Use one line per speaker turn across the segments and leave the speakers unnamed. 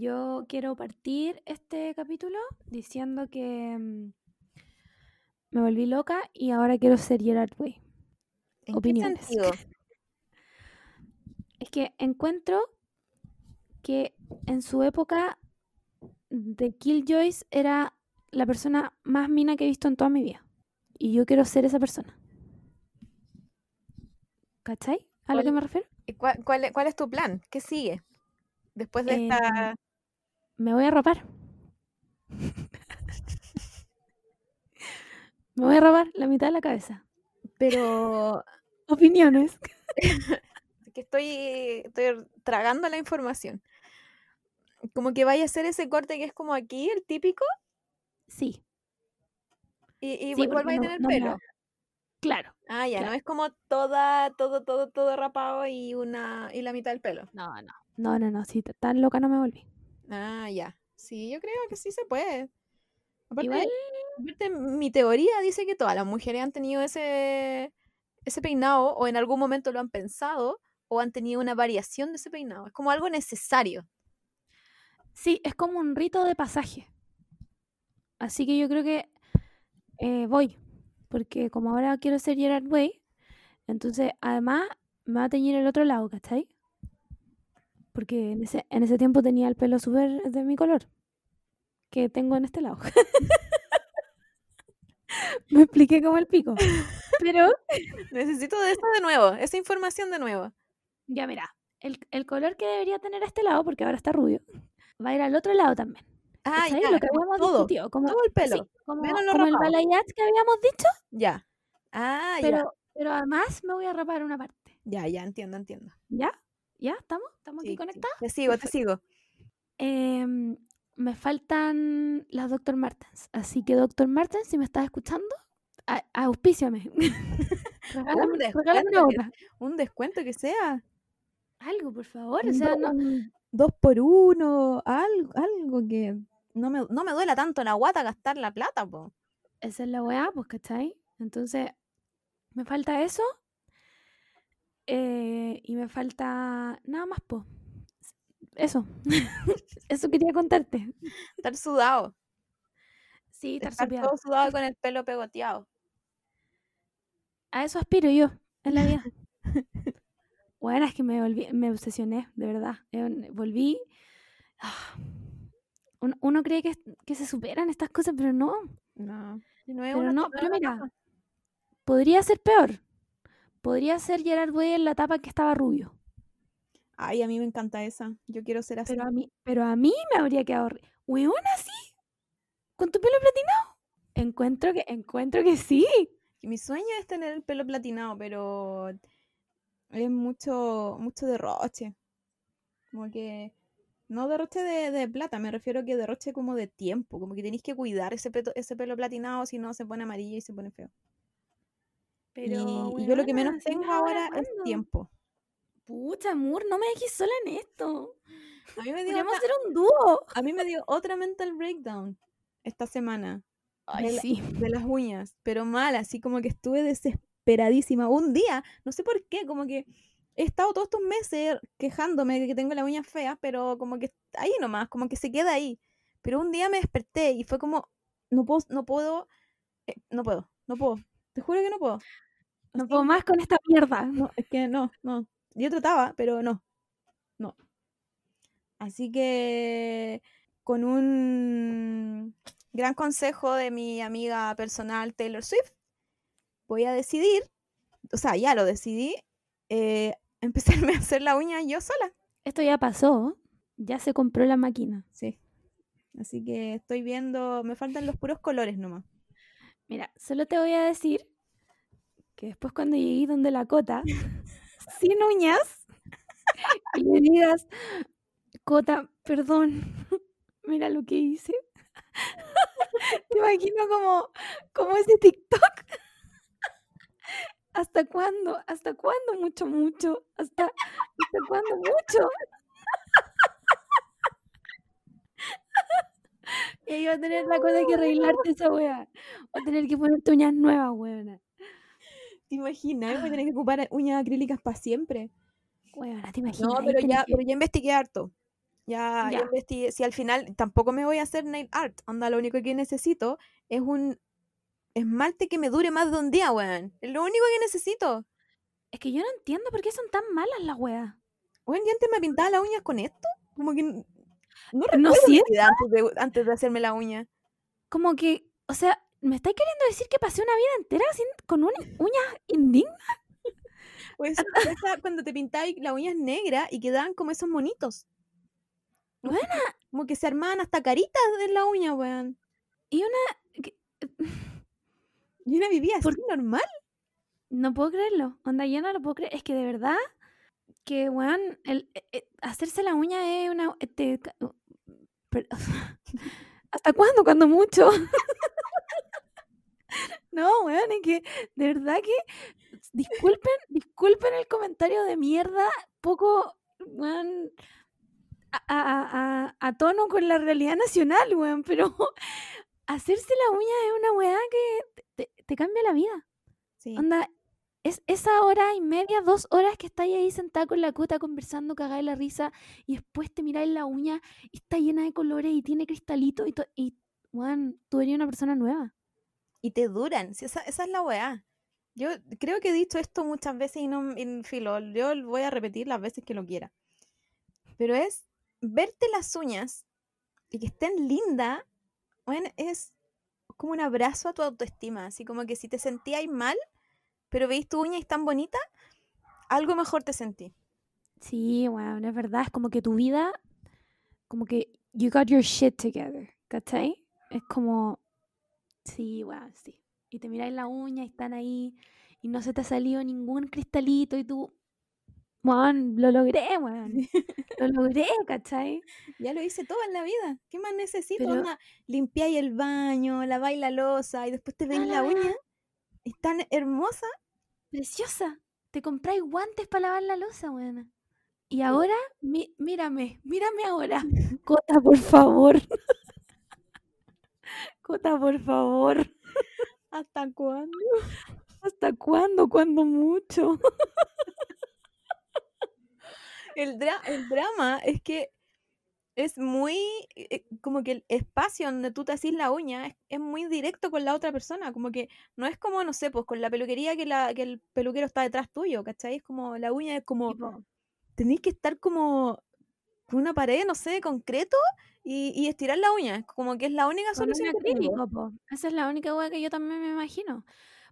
Yo quiero partir este capítulo diciendo que mm, me volví loca y ahora quiero ser Gerard Way.
¿En
Opiniones.
qué sentido?
Es que encuentro que en su época de Killjoys era la persona más mina que he visto en toda mi vida. Y yo quiero ser esa persona. ¿Cachai? ¿A lo que
¿Cuál-
me refiero?
¿Y ¿Cuál, cuál, es- cuál es tu plan? ¿Qué sigue? Después de
Eh,
esta...
Me voy a rapar. me voy a rapar la mitad de la cabeza.
Pero
Opiniones.
que estoy, estoy tragando la información. Como que vaya a hacer ese corte que es como aquí, el típico,
Sí,
y, y
Sí,
igual a tener
no
pelo.
claro.
Ah, ya, no es como toda, todo, todo, todo rapado y una y la mitad del pelo.
No, no. No, no, no. T- tan loca no me volví.
Ah, ya. Sí, yo creo que sí se puede. Aparte,
Igual,
aparte, mi teoría dice que todas las mujeres han tenido ese, ese peinado o en algún momento lo han pensado o han tenido una variación de ese peinado. Es como algo necesario.
sí, es como un rito de pasaje. Así que yo creo que eh, voy. Porque como ahora quiero ser Gerard Way, entonces además me va a teñir el otro lado, ¿cachai? Porque en ese, en ese tiempo tenía el pelo súper de mi color. Que tengo en este lado. me expliqué como el pico. Pero
Necesito de esto de nuevo, esa información de nuevo.
Ya mira, el, el color que debería tener este lado, porque ahora está rubio, va a ir al otro lado también.
Ah, ya,
Lo que habíamos
todo,
discutido, como,
todo el pelo,
sí, como,
menos lo
como el balayage que habíamos dicho,
Ya. Ah, ya.
pero, pero además me voy a rapar una parte.
Ya, ya, entiendo, entiendo.
¿Ya? ¿Ya? ¿Estamos? ¿Estamos aquí
sí.
conectados?
Te sigo, te sigo.
Em, me faltan las Dr. Martens, así que Dr. Martens, si me estás escuchando, a- auspíciame. regálame,
descuento
regálame una
que-
hora.
Un descuento que sea.
Algo, por favor. O sea, no,
dos por uno, algo, algo que no me, no me duela tanto la guata gastar la plata, po.
Esa es la weá, pues, ¿cachai? Entonces, me falta eso. Eh, y me falta nada más, pues. Eso. eso quería contarte.
Estar sudado.
Sí, estar
Estar todo sudado con el pelo pegoteado.
A eso aspiro yo en la vida. Bueno, es que me volví, me obsesioné, de verdad. Eh, Volví. ah, Uno, uno cree que, que se superan estas cosas, pero no.
No. no es
Pero no, pero mira, podría ser peor. Podría ser Gerard Way en la etapa que estaba rubio.
Ay, a mí me encanta esa. Yo quiero ser así.
Pero a mí, pero a mí me habría quedado. Weón, así. Con tu pelo platinado. Encuentro que, encuentro que sí.
Mi sueño es tener el pelo platinado, pero es mucho, mucho derroche. Como que, no derroche de, de plata, me refiero que derroche como de tiempo. Como que tenéis que cuidar ese, peto- ese pelo platinado, si no se pone amarillo y se pone feo.
Pero,
y, yo lo que menos tengo
¿ahora
es tiempo.
Pucha, amor, no me dejes sola en esto.
A mí me dio,
Podríamos hacer un dúo.
a mí me dio otra mental breakdown esta semana
Ay, sí.
de las uñas, pero mal, así como que estuve desesperadísima. Un día, no sé por qué, como que he estado todos estos meses quejándome de que tengo la uña fea, pero como que ahí nomás, como que se queda ahí. Pero un día me desperté y fue como, no puedo, no puedo, eh, no puedo, no puedo. Te juro que no puedo.
No puedo más con esta mierda.
no, es que no, no. Yo trataba, pero no. No. Así que con un gran consejo de mi amiga personal Taylor Swift, voy a decidir, o sea, ya lo decidí, eh, empezarme a hacer la uña yo sola.
Esto ya pasó. Ya se compró la máquina.
Sí. Así que estoy viendo, me faltan los puros colores nomás.
Mira, solo te voy a decir que después cuando llegué donde la cota, sin uñas, y le digas, Cota, perdón, mira lo que hice. Te imagino como, como ese TikTok. ¿Hasta cuándo? ¿Hasta cuándo? Mucho, mucho. ¿Hasta, hasta cuándo? Mucho. Y ahí va a tener la cosa que arreglarte esa wea. Va a tener que ponerte uñas nuevas, weona.
¿Te imaginas? Voy a tener que ocupar uñas acrílicas para siempre.
Bueno, te imaginas.
No, pero
tenés
ya, pero ya investigué harto. Ya, investigué. Si al final tampoco me voy a hacer nail art. Onda, lo único que necesito es un esmalte que me dure más de un día, weón. Es lo único que necesito.
Es que yo no entiendo por qué son tan malas las weas.
Weón, yo antes me pintaba las uñas con esto. Como que no
No
recuerdo vida antes de, antes de hacerme la uña.
Como que, o sea, ¿me estáis queriendo decir que pasé una vida entera sin, con una uña indigna?
Pues cuando te pintabas las uñas negras y quedaban como esos monitos. Que- Como que se armaban hasta caritas de la uña, weón.
Y una...
Y una vivía así
¿Por-
normal.
No puedo creerlo. Onda, yo no lo puedo creer. Es que de verdad que, weón, el, eh, eh, hacerse la uña es una... te ca- per- ¿Hasta cuándo? Cuando mucho. No, weón, es que de verdad que... Disculpen, disculpen el comentario de mierda poco, weón, a, a- a- a tono con la realidad nacional, weón, pero hacerse la uña es una weá que te- te- cambia la vida.
Sí.
Onda, es esa hora y media, dos horas que estáis ahí sentada con la cuta conversando, cagáis la risa, y después te miráis la uña y está llena de colores y tiene cristalitos y, y weón, tú eres una persona nueva.
Y te duran. si esa, es la weá. Yo creo que he dicho esto muchas veces y no, en filo, yo voy a repetir las veces que lo quiera. Pero es verte las uñas y que estén lindas, bueno, es como un abrazo a tu autoestima. Así como que si te sentías mal, pero veis tu uña y es tan bonita, algo mejor te sentí.
Sí, weón, es verdad, es como que tu vida, como que you got your shit together, ¿cachai? Es como, sí, weón, sí. Y te miráis la uña y están ahí y no se te ha salido ningún cristalito y tú, weón, lo logré, weón. Lo logré, ¿cachai?
Ya lo hice todo en la vida. ¿Qué más necesito?
Pero-
limpiáis el baño, laváis la losa y después te veis la
la
uña.
weá.
Es tan hermosa.
Preciosa. Te compráis guantes para lavar la losa, weón. Y ahora, mi- mírame, mírame ahora. Cota, por favor. Cota, por favor.
¿Hasta cuándo?
¿Hasta cuándo? ¿Cuándo mucho?
El, dra- el drama es que es muy, eh, como que el espacio donde tú te haces la uña es, es muy directo con la otra persona, como que no es como, no sé, pues con la peluquería que, la, que el peluquero está detrás tuyo, ¿cachai? Es como, la uña es como, tenéis que estar como con una pared, no sé, de concreto y, y estirar la uña, como que es la única solución que tengo.
Esa es la única weá que yo también me imagino.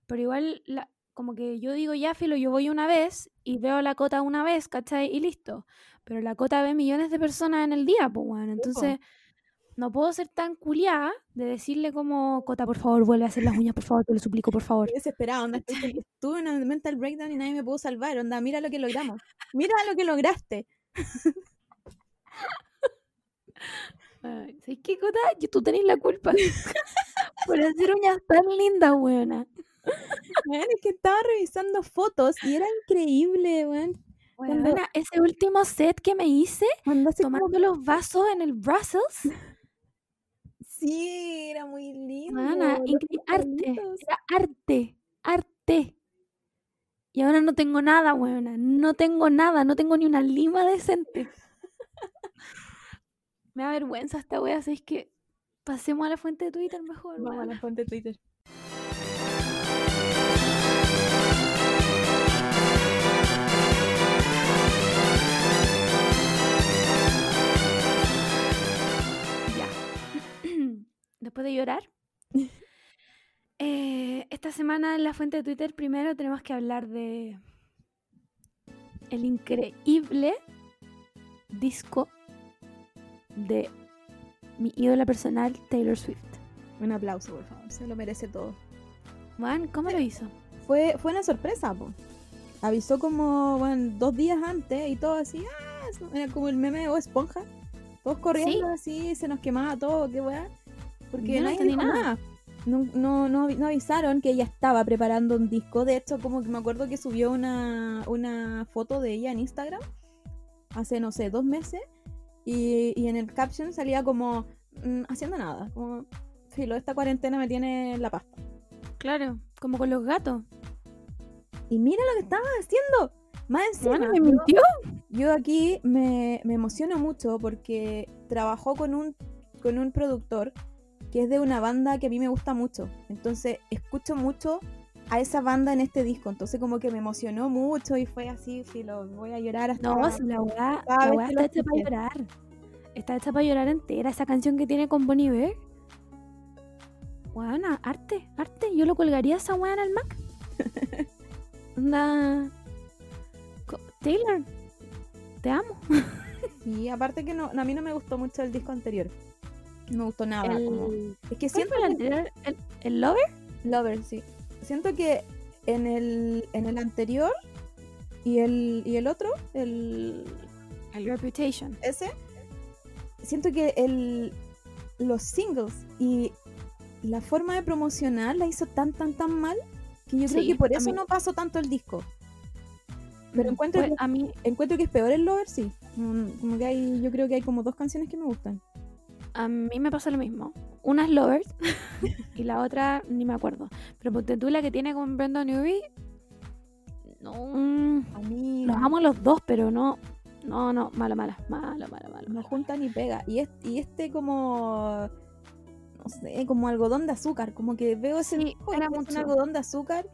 Pero igual, la, como que yo digo, ya, filo, yo voy una vez y veo la cota una vez, ¿cachai? Y listo. Pero la cota ve millones de personas en el día, pues, bueno. Entonces, no puedo ser tan culiada de decirle como, Cota, por favor, vuelve a hacer las uñas, por favor, te lo suplico, por favor.
Estoy desesperada, onda, estoy con- estuve en un mental breakdown y nadie me pudo salvar, onda, mira lo que logramos, mira lo que lograste.
¿Sabes qué, Cota? Tú tenés la culpa por hacer uñas tan lindas, weona.
Weón, es que estaba revisando fotos y era increíble, weón. Cuando-
Weona, ese último set que me hice,
hace como-
tomando los vasos en el Brussels,
Sí, era muy lindo.
arte, era arte, arte. Y ahora no tengo nada, weona, no tengo nada, no tengo ni una lima decente. Me da vergüenza esta wea, así es que pasemos a la fuente de Twitter mejor.
Vamos a la fuente de Twitter.
Ya. Después de llorar. eh, esta semana en la fuente de Twitter primero tenemos que hablar de el increíble disco de mi ídola personal Taylor Swift.
Un aplauso, por favor, se lo merece todo.
Juan, ¿cómo lo hizo?
Fue, fue una sorpresa, po. Avisó como, bueno, dos días antes y todo así, ah, era como el meme de Bob Esponja. Todos corriendo así, se nos quemaba todo, qué weá. Porque
Yo no
nadie dijo
nada.
nada. No, no, no avisaron que ella estaba preparando un disco. De hecho, como que me acuerdo que subió una, una foto de ella en Instagram hace, no sé, dos meses. Y, y en el caption salía como mm, haciendo nada. Como, filo, esta cuarentena me tiene en la pasta.
Claro, como con los gatos.
Y mira lo que estaba haciendo. Más encima.
Juan, me
yo-
mintió.
yo aquí me, me emociono mucho porque trabajó con un, con un productor que es de una banda que a mí me gusta mucho. Entonces escucho mucho a esa banda en este disco. Entonces como que me emocionó mucho y fue así, si lo voy a llorar hasta...
No, si la weá, la weá está hecha para llorar. Está hecha para llorar entera. Esa canción que tiene con Bonnie Bear. Weona, arte, arte. Yo lo colgaría esa weá en el Mac. Onda. Taylor, te amo.
Y aparte que no, a mí no me gustó mucho el disco anterior. No me gustó nada. como- Es que
¿Cuál
siento
fue el anterior? ¿El, el Lover?
Lover, sí. Siento que en el, en el anterior y el, y el otro, el
El Reputation.
ese, siento que el, los singles y la forma de promocionar la hizo tan, tan, tan mal que yo creo
Sí,
que por eso
mí-
no pasó tanto el disco. Pero
Mm,
encuentro
pues,
que-
a mí,
Encuentro que es peor el Lover, sí. Mm, Como que hay, yo creo que hay como dos canciones que me gustan.
A mí me pasa lo mismo. Una es Lovers y la otra ni me acuerdo. Pero ponte tú la que tiene con Brenda Newry. No. mm,
A mí
Los amo los dos, pero no. No, no, mala, mala, mala, mala, mala.
no junta ni pega. Y, es- y este como, no sé, como algodón de azúcar. Como que veo ese
Sí,
y
era
un
mucho.
algodón de azúcar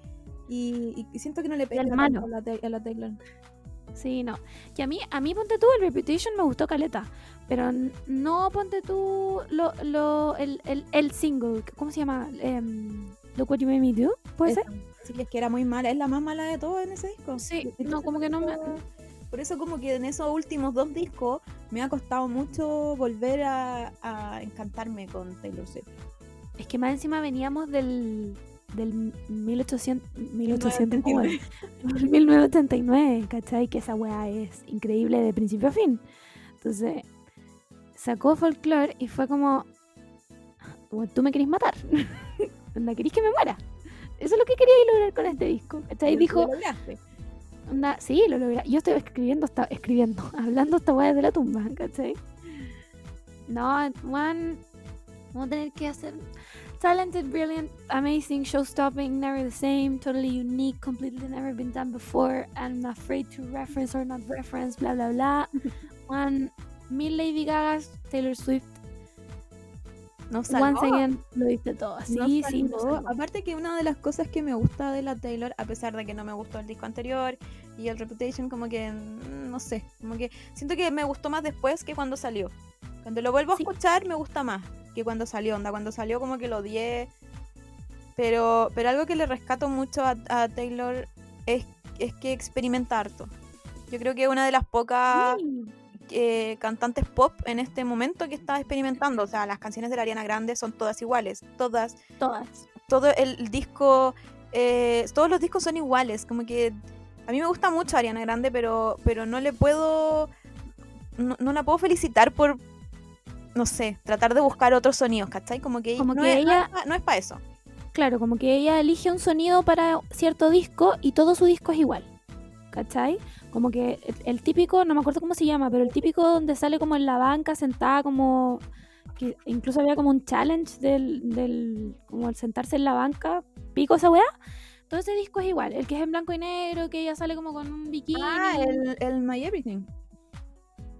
y, y siento que no le pega a la, a la Taylor.
Sí, no. Que a mí, a mí ponte tú, el Reputation me gustó caleta. Pero no ponte tú lo, lo, el, el, el single. ¿Cómo se llama? Em, Look What You Made Me Do. ¿Puede ser?
Sí, es que era muy mala. Es la más mala de todas en ese disco.
Sí,
Entonces,
no, como que no me.
Por eso como que en esos últimos dos discos me ha costado mucho volver a, a encantarme con Taylor Swift.
Es que más encima veníamos del, del 1800, 1800
1989.
bueno, 1989, ¿cachai? Que esa weá es increíble de principio a fin. Entonces, sacó folklore y fue como, "Bueno, tú me querés matar, onda, querés que me muera. Eso es lo que quería lograr con este disco.
Pero
Dijo,
lo lograste.
onda, sí, lo logré. Yo estoy escribiendo, esta- escribiendo, hablando esta weá de la tumba, ¿cachai? No, one, vamos a tener que hacer talented, brilliant, amazing, show-stopping, never the same, totally unique, completely never been done before, I'm not afraid to reference or not reference, bla bla bla. One, mil Lady Gagas, Taylor Swift,
Nos
once
salvó.
again, lo diste todo. Sí,
Nos
sí, nos
salvó.
salvó.
Aparte que una de las cosas que me gusta de la Taylor, a pesar de que no me gustó el disco anterior y el Reputation, como que, mm, no sé, como que siento que me gustó más después que cuando salió. Cuando lo vuelvo a
Sí.
escuchar me gusta más que cuando salió, onda, cuando salió como que lo odié. Pero, pero algo que le rescato mucho a, a Taylor es, es que experimenta harto. Yo creo que es una de las pocas
Sí.
Eh, cantantes pop en este momento que está experimentando. O sea, las canciones de la Ariana Grande son todas iguales, todas
Todas.
todo el, disco, eh, todos los discos son iguales, como que a mí me gusta mucho Ariana Grande, pero, pero no le puedo, no, no la puedo felicitar por, no sé, tratar de buscar otros sonidos, ¿cachai? Como que,
Como
no,
que
es,
ella-
no es para eso.
Claro, como que ella elige un sonido para cierto disco y todo su disco es igual. ¿Cachai? Como que el, el típico, no me acuerdo cómo se llama, pero el típico donde sale como en la banca sentada como... que incluso había como un challenge del, del como el sentarse en la banca, pico esa weá. Todo ese disco es igual, el que es en blanco y negro, que ella sale como con un bikini.
Ah, el, el My Everything.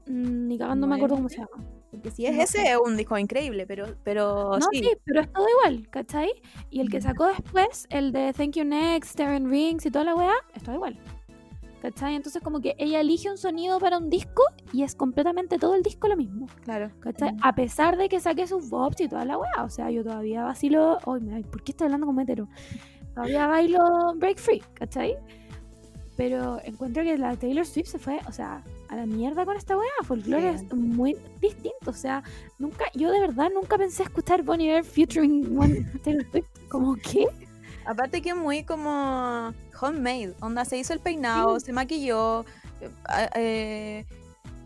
Mm, Ni cagando
No
me acuerdo cómo se llama.
Porque si es
No
ese,
sé.
es un disco increíble, pero, pero
No,
sí.
sí. pero es todo igual, ¿cachai? Y el que
Mm.
sacó después, el de Thank You Next, Terran Rings y toda la weá, es todo igual. ¿Cachai? Entonces como que ella elige un sonido para un disco y es completamente todo el disco lo mismo.
Claro.
¿Cachai? A pesar de que saque sus bobs y toda la weá. O sea, yo todavía vacilo... Ay, me- ¿por qué estoy hablando como hetero? Todavía bailo Break Free, ¿cachai? Pero encuentro que la Taylor Swift se fue, o sea, a la mierda con esta weá. Folklore
Sí.
es muy distinto. O sea, nunca, yo de verdad nunca pensé escuchar Bonnie Bear featuring Taylor Swift. ¿Como qué?
Aparte que es muy como homemade, onda se hizo el peinado, se maquilló, eh, eh,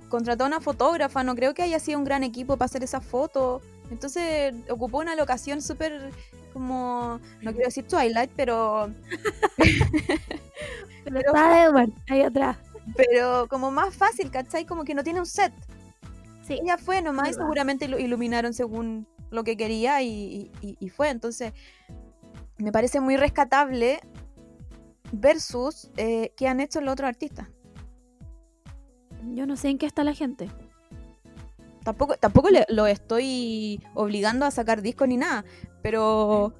contrató a una fotógrafa, no creo que haya sido un gran equipo para hacer esa foto. Entonces ocupó una locación súper como, no quiero decir Twilight, pero,
Pero está Edward ahí atrás.
pero como más fácil, ¿cachai? Como que no tiene un set.
Sí.
Ella fue nomás y seguramente lo iluminaron según lo que quería y, y- y fue. Entonces, me parece muy rescatable versus eh, qué han hecho los otros artistas.
Yo no sé en qué está la gente.
Tampoco, tampoco le- lo estoy obligando a sacar discos ni nada, pero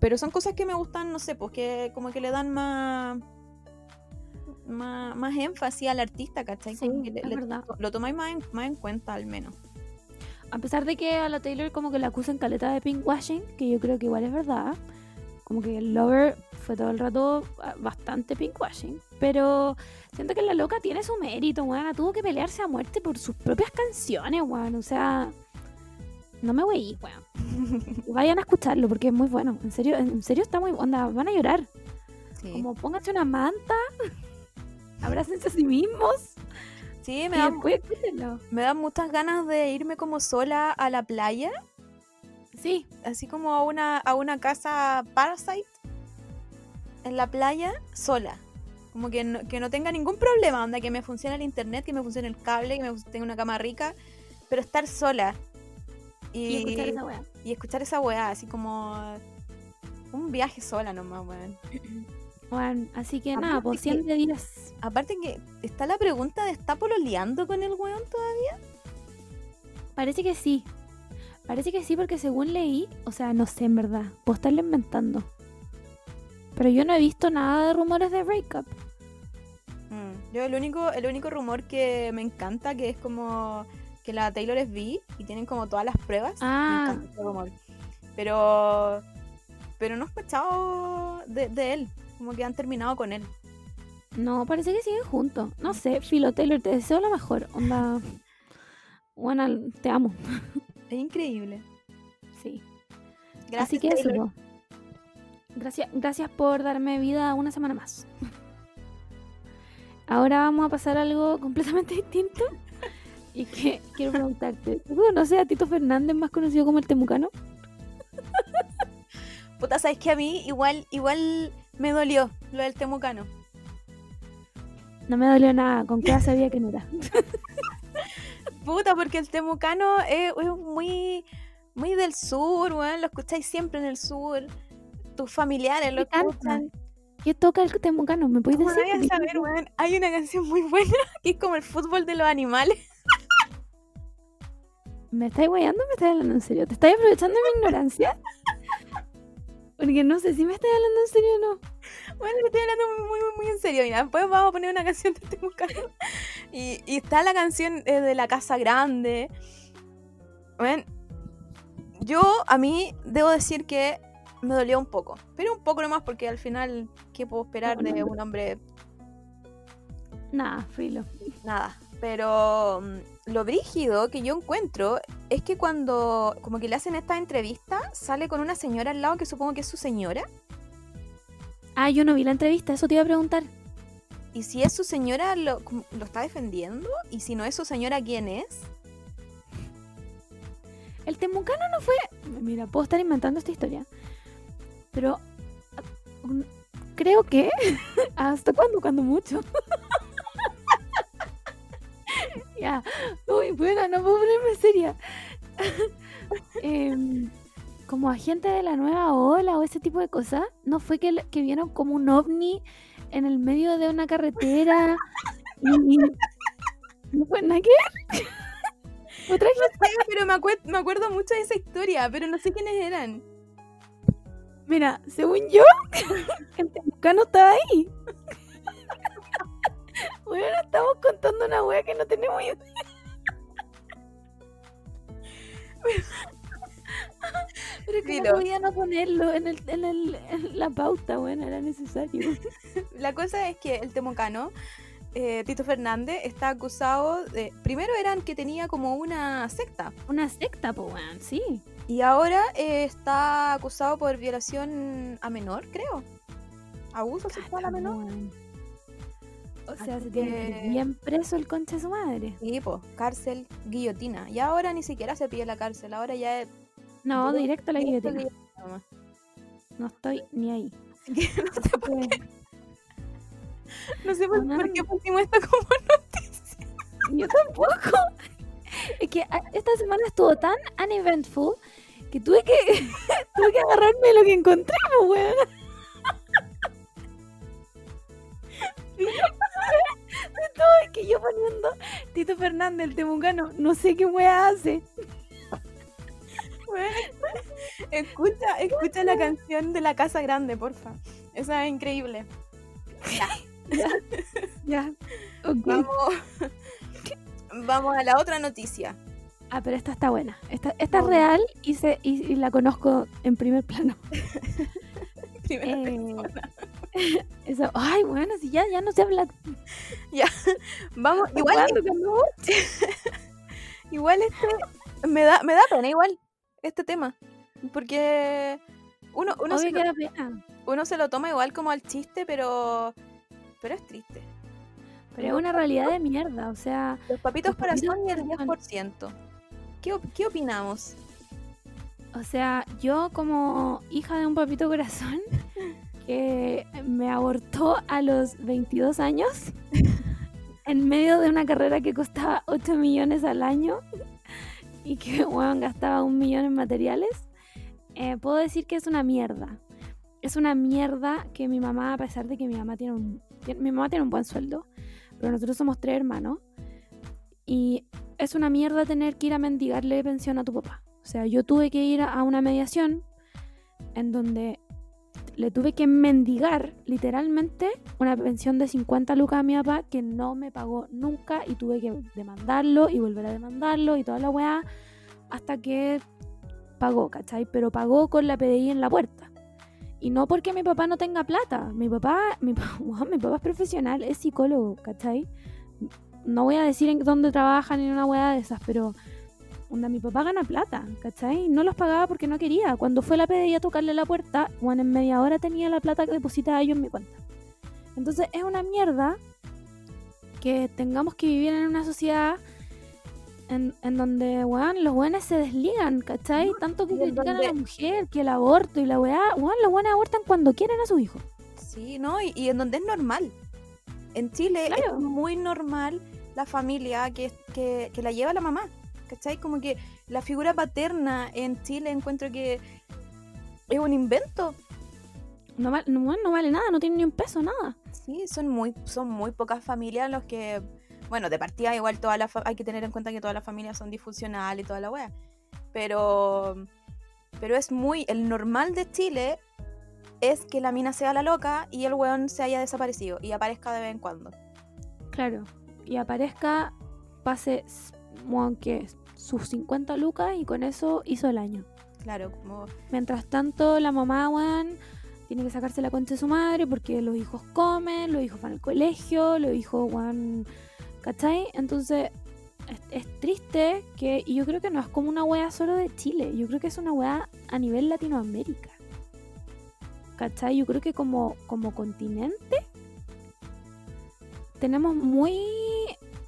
pero son cosas que me gustan, no sé, pues que como que le dan más más, más énfasis al artista, ¿cachai? Como
Sí,
que le- le-
verdad.
lo tomáis más en, más en cuenta al menos.
A pesar de que a la Taylor como que la acusan caleta de pinkwashing, que yo creo que igual es verdad. Como que el Lover fue todo el rato ah, bastante pinkwashing. Pero siento que la loca tiene su mérito, weón. Tuvo que pelearse a muerte por sus propias canciones, weón. O sea, no me voy, weón. Y Vayan a escucharlo porque es muy bueno. En serio, en serio está muy onda. Van a llorar.
Sí,
Como pónganse una manta, abrácense a sí mismos
Sí,
y
me da,
escúchenlo.
me da muchas ganas de irme como sola a la playa,
Sí,
así como a una, a una casa Parasite en la playa sola. Como que no, que no tenga ningún problema, onda, que me funcione el internet, que me funcione el cable, que me tenga una cama rica, pero estar sola. Y,
y escuchar esa weá.
y escuchar esa weá, así como un viaje sola nomás, weón.
Bueno, así que
Aparte
nada, pues
que-
100 de 10.
Aparte que está la pregunta de ¿está pololeando con el weón todavía?
Parece que sí. Parece que sí, porque según leí, o sea, no sé en verdad, puedo estarlo inventando. Pero yo no he visto nada de rumores de breakup.
Mm, Yo el único, el único rumor que me encanta, que es como que la Taylor es bi y tienen como todas las pruebas.
Ah.
Me encanta ese rumor. Pero, pero no he escuchado de, de él, como que han terminado con él.
No, parece que siguen juntos. No sé, Philo Taylor, te deseo lo mejor. Onda. Bueno, te amo.
Es increíble.
Sí.
Gracias,
Así que eso. Gracias, gracias por darme vida una semana más. Ahora vamos a pasar a algo completamente distinto. Y que quiero preguntarte, ¿tú conoces a Tito Fernández, más conocido como el Temucano?
Puta, sabes que a mí igual, igual me dolió lo del temucano.
No me dolió nada, con qué sabía que no era.
Puta, porque el temucano es, es muy, muy del sur, weón. Lo escucháis siempre en el sur. Tus familiares lo escuchan.
¿Qué toca el Temucano? ¿Me puedes
¿Cómo
decir?
no saber, weón? Hay una canción muy buena que es como el fútbol de los animales.
¿Me estáis guayando o me estáis hablando en serio? ¿Te estáis aprovechando de mi ignorancia? Porque no sé si me estáis hablando en serio o no.
Bueno, le estoy hablando muy, muy, muy en serio. Mira, después vamos a poner una canción de Temucano. Y, y está la canción eh, de la Casa Grande. Bueno, yo a mí debo decir que me dolió un poco. Pero un poco nomás porque al final, ¿qué puedo esperar de un hombre
Nada, frilo.
nada. Pero mm, lo brígido que yo encuentro es que cuando como que le hacen esta entrevista, sale con una señora al lado que supongo que es su señora.
Ah, yo no vi la entrevista, eso te iba a preguntar.
Y si es su señora, lo, está defendiendo. Y si no es su señora, ¿quién es?
El Temucano no fue. Mira, puedo estar inventando esta historia. Pero. un- Creo que. ¿Hasta cuándo? Cuando mucho. ya. Uy, bueno, no puedo ponerme seria. Em, como agente de la nueva ola o ese tipo de cosas. ¿No fue que, que vieron como un ovni en el medio de una carretera? y. No fue nada que? Otra
Sí, pero me, acue- me acuerdo mucho de esa historia, pero no sé quiénes eran.
Mira, según yo, el Temucano está ahí. Bueno, estamos contando una wea que no tenemos idea. Pero que no podía no ponerlo en, el, en, el, en la pauta, bueno, era necesario.
La cosa es que el temucano, eh, Tito Fernández, está acusado de... Primero eran que tenía como una secta.
Una secta, pues, weón, sí.
Y ahora eh, está acusado por violación a menor, creo. Abuso sexual a menor.
O sea, se tiene que bien preso el concha de su madre.
Sí, po, cárcel, guillotina. Y ahora ni siquiera se pide la cárcel, ahora ya es...
No,
Directo-
a la guillotina. No estoy ni ahí.
No sé por qué, no sé por, por qué pusimos esto como noticia.
Yo tampoco. Es que a- esta semana estuvo tan uneventful que tuve que tuve que agarrarme de lo que encontré, weón. De todo es que yo poniendo Tito Fernández, el temucano, no sé qué wea hace.
escucha, escucha la canción de la casa grande, porfa. Esa es increíble.
Ya. ya.
Vamos, vamos a la otra noticia.
Ah, pero esta está buena. Esta, esta es real y, se, y, y la conozco en primer plano.
Primera
Eh. Eso, ay, bueno, si ya, ya no sé hablar.
Vamos, igual, igual este me da, me da pena igual este tema. Porque uno, uno, se lo, uno se lo toma igual como al chiste, pero pero es triste.
Pero es una realidad de mierda, o sea,
Los papitos
Los papitos
corazón y el
corazón.
10%. ¿Qué, ¿Qué opinamos?
o sea, yo como hija de un papito corazón que me abortó a los 22 años en medio de una carrera que costaba 8 millones al año y que bueno, gastaba un millón en materiales, eh, puedo decir que es una mierda. Es una mierda que mi mamá, a pesar de que mi mamá tiene un, tiene- mi mamá tiene un buen sueldo, pero nosotros somos tres hermanos y es una mierda tener que ir a mendigarle pensión a tu papá. O sea, yo tuve que ir a una mediación en donde le tuve que mendigar literalmente una pensión de 50 lucas a mi papá que no me pagó nunca y tuve que demandarlo y volver a demandarlo y toda la weá hasta que pagó, ¿cachai? Pero pagó con la PDI en la puerta. Y no porque mi papá no tenga plata. Mi papá, mi, papá es profesional, es psicólogo, ¿cachai? No voy a decir en dónde trabaja ni una weá de esas, pero onda, mi papá gana plata, ¿cachai? No los pagaba porque no quería. Cuando fue la PDI a tocarle la puerta, bueno, en media hora tenía la plata depositada yo en mi cuenta. Entonces es una mierda que tengamos que vivir en una sociedad en, en donde, weón, los weones se desligan, ¿cachai? Tanto que critican a la mujer, que el aborto y la weá, weón, los weones abortan cuando quieren a su hijo.
Sí, ¿no? Y, y en donde es normal. En Chile
Claro.
es muy normal la familia que, que, que la lleva la mamá. ¿Cachai? Como que la figura paterna en Chile encuentro que es un invento.
No, no, vale nada, no tiene ni un peso, nada.
Sí, son muy, son muy pocas familias los que. Bueno, de partida igual toda la hay que tener en cuenta que todas las familias son disfuncionales y toda la wea. Pero. Pero es muy. El normal de Chile es que la mina sea la loca y el weón se haya desaparecido y aparezca de vez en cuando.
Claro. Y aparezca, pase, s- weón, que sus 50 lucas y con eso hizo el año.
Claro, como.
Mientras tanto, la mamá, weón, tiene que sacarse la concha de su madre porque los hijos comen, los hijos van al colegio, los hijos, weón, ¿cachai? Entonces, es, es triste que, y yo creo que no es como una wea solo de Chile, yo creo que es una wea a nivel Latinoamérica. ¿Cachai? Yo creo que como, como continente tenemos muy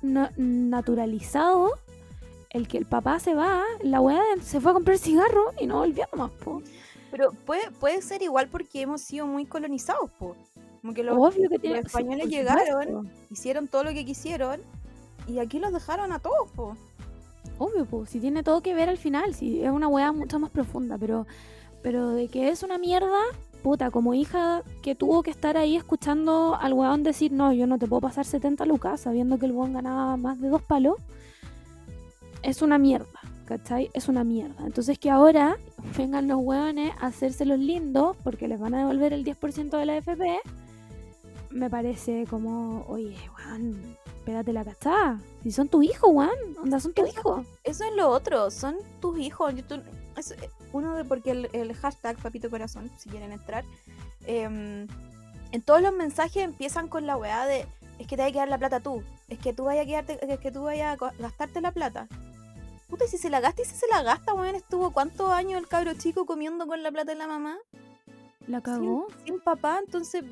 na- naturalizado el que el papá se va, la weá se fue a comprar cigarro y no volvió más, po.
Pero puede, puede ser igual porque hemos sido muy colonizados, po. Como que los
Obvio que tiene.
los españoles llegaron. hicieron todo lo que quisieron y aquí los dejaron a todos, po.
Obvio, pues, si tiene todo que ver al final, si es una weá mucho más profunda, pero, pero de que es una mierda, puta, como hija que tuvo que estar ahí escuchando al weón decir, no, yo no te puedo pasar 70 lucas, sabiendo que el weón ganaba más de dos palos, es una mierda, ¿cachai? Es una mierda. Entonces que ahora vengan los weones a hacerse los lindos porque les van a devolver el 10% de la FP, me parece como, oye, weón, pégate la cachada. Si son tu hijo, weón, onda, son tu
Eso-
hijo.
Eso es lo otro, son tus hijos. Yo tú- es- eh, uno de porque el, el hashtag Papito Corazón, si quieren entrar, em, en todos los mensajes empiezan con la weá de es que te hay que dar la plata tú, es que tú vayas a quedarte, es que tú vayas a gastarte la plata. Puta, y si se la gasta y si se la gasta, weón, estuvo cuántos años el cabro chico comiendo con la plata de la mamá
La
sin,
cagó.
sin papá, entonces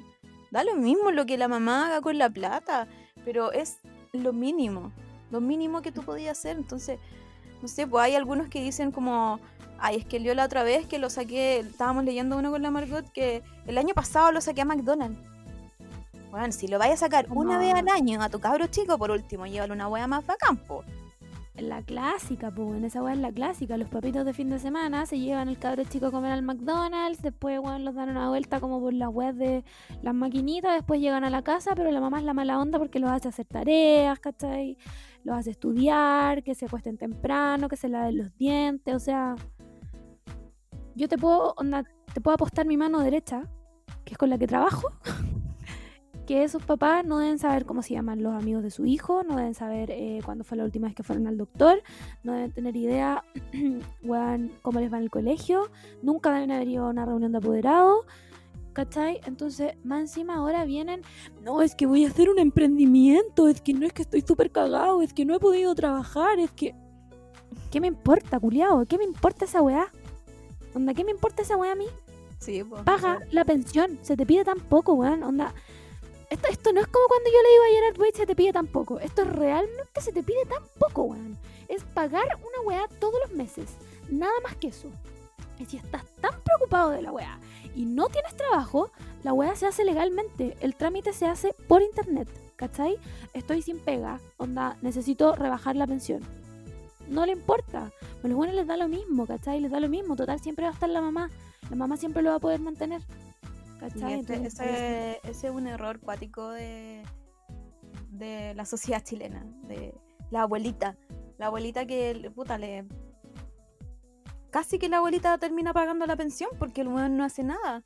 da lo mismo lo que la mamá haga con la plata, pero es lo mínimo, lo mínimo que tú podías hacer, entonces, no sé, pues hay algunos que dicen como, ay, es que yo la otra vez que lo saqué, estábamos leyendo uno con la Margot, que el año pasado lo saqué a McDonald's. Bueno, si lo vayas a sacar una vez al año a tu cabro chico, por último, llévale una wea más bacán, po.
la clásica, pues, en esa weá es la clásica. Los papitos de fin de semana se llevan el cabro chico a comer al McDonald's, después, weón, los dan una vuelta como por las weas de las maquinitas, después llegan a la casa, pero la mamá es la mala onda porque los hace hacer tareas, ¿cachai? Los hace estudiar, que se acuesten temprano, que se laven los dientes, o sea. Yo te puedo, onda, te puedo apostar mi mano derecha, que es con la que trabajo. que esos papás no deben saber cómo se llaman los amigos de su hijo, no deben saber eh, cuándo fue la última vez que fueron al doctor, no deben tener idea cómo les va en el colegio, nunca deben haber ido a una reunión de apoderados. ¿Cachai? Entonces, más encima ahora vienen, no, es que voy a hacer un emprendimiento, es que no es que estoy súper cagado, es que no he podido trabajar, es que... ¿Qué me importa, culiao? ¿Qué me importa esa weá? Onda, ¿qué me importa esa weá a mí?
Sí, pues.
Paga la pensión, se te pide tan poco, weón. Onda, esto, esto no es como cuando yo le digo a Gerard Way se te pide tan poco. Esto realmente se te pide tan poco, weón. Es pagar una weá todos los meses. Nada más que eso. Y si estás tan preocupado de la weá y no tienes trabajo, la weá se hace legalmente. El trámite se hace por internet. ¿Cachai? Estoy sin pega. Onda, necesito rebajar la pensión. No le importa. A los buenos les da lo mismo, ¿cachai? Les da lo mismo. Total, siempre va a estar la mamá. La mamá siempre lo va a poder mantener.
Este, ese, es un error cuático de, de la sociedad chilena, de la abuelita. La abuelita que, puta, le... Casi que la abuelita termina pagando la pensión porque el weón no hace nada.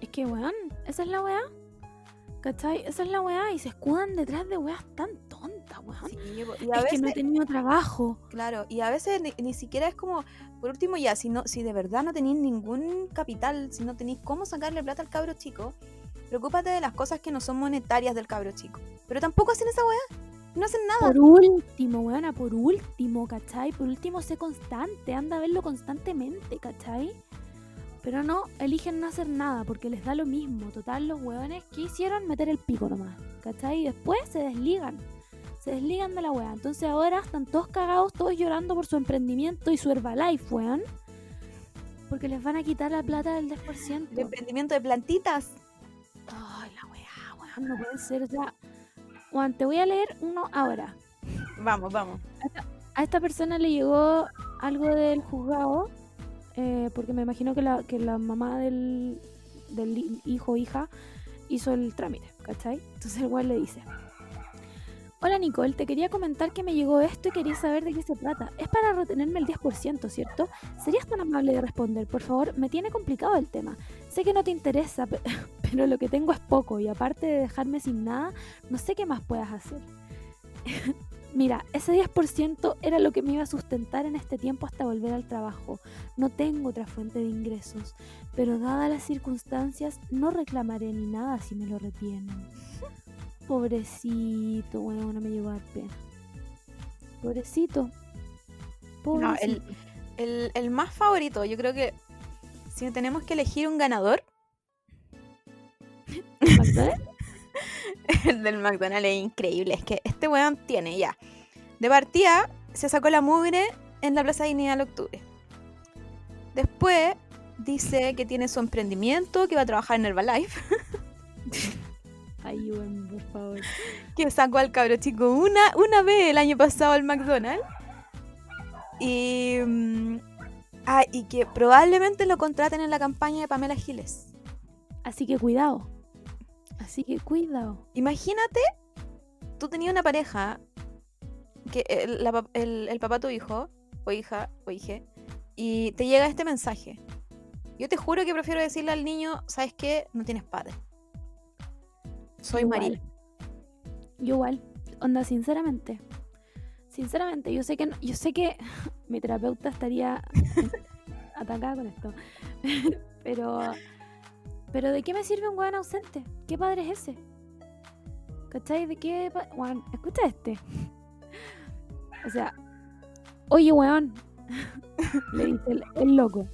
Es que, weón, esa es la weá. ¿Cachai? Esa es la weá y se escudan detrás de weas tan y a es que no he tenido trabajo.
Claro, y a veces ni, siquiera es como, por último ya, si, no, si de verdad no tenéis ningún capital, si no tenéis cómo sacarle plata al cabro chico, preocúpate de las cosas que no son monetarias del cabro chico. Pero tampoco hacen esa weá. No hacen nada.
Por último, weona, por último, ¿cachai? Por último, sé constante, anda a verlo constantemente, ¿cachai? Pero no, eligen no hacer nada porque les da lo mismo. Total, los hueones que hicieron meter el pico nomás. ¿Cachai? Y después se desligan. Se desligan de la wea. Entonces ahora están todos cagados, todos llorando por su emprendimiento y su Herbalife, weón. Porque les van a quitar la plata del 10%.
De emprendimiento de plantitas.
Ay, la weá, weón, no puede ser. ya. Juan, te voy a leer uno ahora.
Vamos, vamos.
A esta persona le llegó algo del juzgado eh, porque me imagino que la, que la mamá del, del hijo o hija hizo el trámite, ¿cachai? Entonces el güey le dice, Hola Nicole, te quería comentar que me llegó esto y quería saber de qué se trata. Es para retenerme el 10%, ¿cierto? ¿Serías tan amable de responder? Por favor, me tiene complicado el tema. Sé que no te interesa, pero lo que tengo es poco y aparte de dejarme sin nada, no sé qué más puedas hacer. Mira, ese 10% era lo que me iba a sustentar en este tiempo hasta volver al trabajo. No tengo otra fuente de ingresos, pero dadas las circunstancias, no reclamaré ni nada si me lo retienen. Pobrecito, bueno, no me llevo a pena. Pobrecito.
Pobrecito. el, el más favorito, yo creo que si tenemos que elegir un ganador. el del McDonald's es increíble. Es que este weón tiene ya. De partida, se sacó la mugre en la Plaza de Dignidad del Octubre. Después dice que tiene su emprendimiento, que va a trabajar en Herbalife.
Ayúdenme, por favor.
Que sacó al cabro chico una, una vez el año pasado al McDonald's. Y, mm, ah, y que probablemente lo contraten en la campaña de Pamela Giles.
Así que cuidado. Así que cuidado.
Imagínate, tú tenías una pareja, que el, papá tu hijo, o hija, o hije, y te llega este mensaje. Yo te juro que prefiero decirle al niño, ¿sabes qué? No tienes padre. Soy María.
Yo igual. Onda, sinceramente. Sinceramente, yo sé que yo sé que mi terapeuta estaría atacada con esto. pero pero ¿de qué me sirve un weón ausente? ¿Qué padre es ese? ¿Cachai? ¿De qué? Weón, escucha este. o sea, oye, weón. le dice el, loco.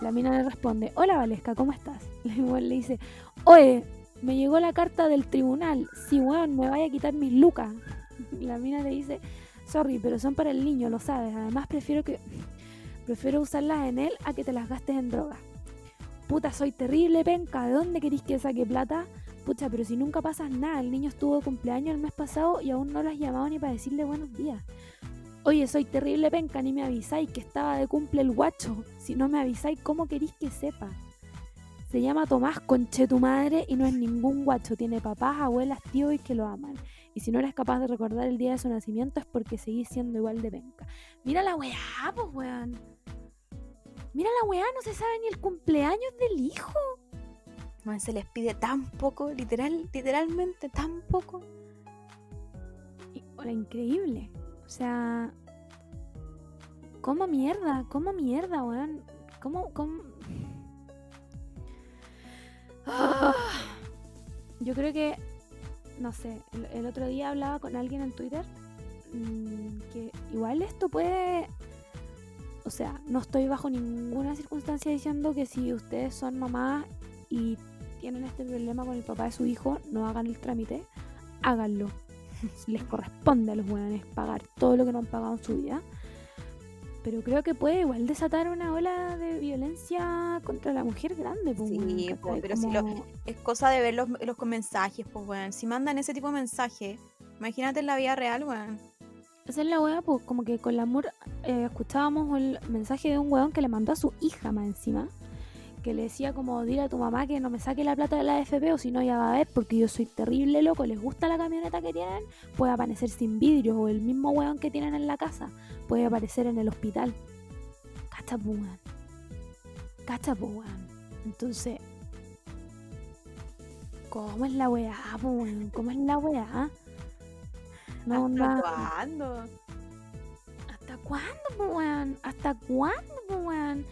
La mina le responde, hola Valesca, ¿cómo estás? El le dice, oye, me llegó la carta del tribunal. Si, weón, me vaya a quitar mis lucas. La mina le dice, sorry, pero son para el niño, lo sabes. Además, prefiero que... Prefiero usarlas en él a que te las gastes en drogas puta, soy terrible, penca, ¿de dónde queréis que saque plata? Pucha, pero si nunca pasas nada, el niño estuvo de cumpleaños el mes pasado y aún no lo has llamado ni para decirle buenos días. Oye, soy terrible penca, ni me avisáis que estaba de cumple el guacho. Si no me avisáis, ¿cómo queréis que sepa? Se llama Tomás Conche tu madre y no es ningún guacho. Tiene papás, abuelas, tíos y que lo aman. Y si no eres capaz de recordar el día de su nacimiento es porque seguís siendo igual de penca. Mira la weá, pues weón. Mira la weá, no se sabe ni el cumpleaños del hijo.
Man, se les pide tan poco, literal, literalmente tan poco.
Y, hola, increíble. O sea, ¿cómo mierda? ¿Cómo mierda, weón? ¿Cómo, cómo? Yo creo que, no sé, el, otro día hablaba con alguien en Twitter mm, que igual esto puede, o sea, no estoy bajo ninguna circunstancia diciendo que si ustedes son mamás y tienen este problema con el papá de su hijo, no hagan el trámite, háganlo. Les corresponde a los weones pagar todo lo que no han pagado en su vida. Pero creo que puede igual desatar una ola de violencia contra la mujer grande. pues,
Sí, po,
¿cachai?
pero si lo- Es cosa de ver los, los mensajes, pues, weón. Si mandan ese tipo de mensaje, imagínate en la vida real, weón.
Esa es la weá, pues como que con la amor eh, escuchábamos el mensaje de un weón que le mandó a su hija más encima. Que le decía como, dile a tu mamá que no me saque la plata de la AFP o si no ya va a ver porque yo soy terrible loco, les gusta la camioneta que tienen, puede aparecer sin vidrio o el mismo weón que tienen en la casa puede aparecer en el hospital. Cacha, pues, weón. Cacha, pues, weón. Entonces, ¿cómo es la weá, weón? ¿Cómo es la weá? No,
¿Hasta cuándo?
¿Hasta cuándo, weón? ¿Hasta cuándo, weón?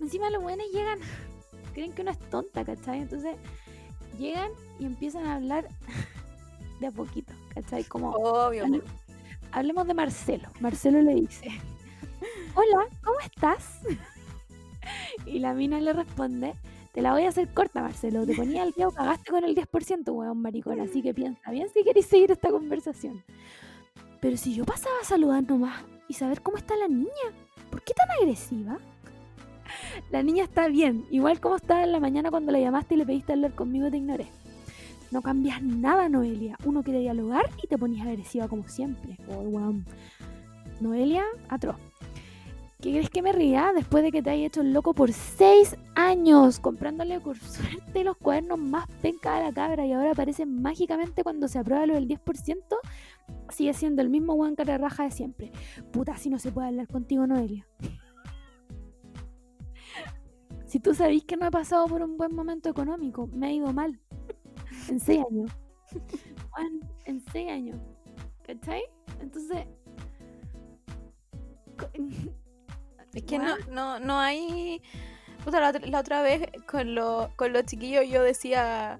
Encima los weones llegan, creen que uno es tonta, ¿cachai? Entonces llegan y empiezan a hablar de a poquito, ¿cachai? Como,
Obvio.
Hable- hablemos de Marcelo. Marcelo le dice, hola, ¿cómo estás? y la mina le responde, te la voy a hacer corta, Marcelo. Te ponía el dedo, cagaste con el 10%, weón, maricón. Así que piensa bien si queréis seguir esta conversación. Pero si yo pasaba a saludar nomás y saber cómo está la niña, ¿por qué tan agresiva? La niña está bien, igual como estaba en la mañana cuando la llamaste y le pediste hablar conmigo, te ignoré. No cambias nada, Noelia. Uno quiere dialogar y te pones agresiva como siempre. Oh, weón. Noelia, atroz. ¿Qué crees que me ría después de que te haya hecho el loco por seis años comprándole por suerte los cuadernos más penca a la cabra y ahora aparece mágicamente cuando se aprueba lo del 10%? Sigue siendo el mismo de raja de siempre. Puta, si no se puede hablar contigo, Noelia. Si tú sabís que no he pasado por un buen momento económico, me ha ido mal. En seis años. En seis años. ¿Cachai? Entonces.
Es que no, no, no hay. Puta, la, otra- la otra vez con, lo- con los chiquillos yo decía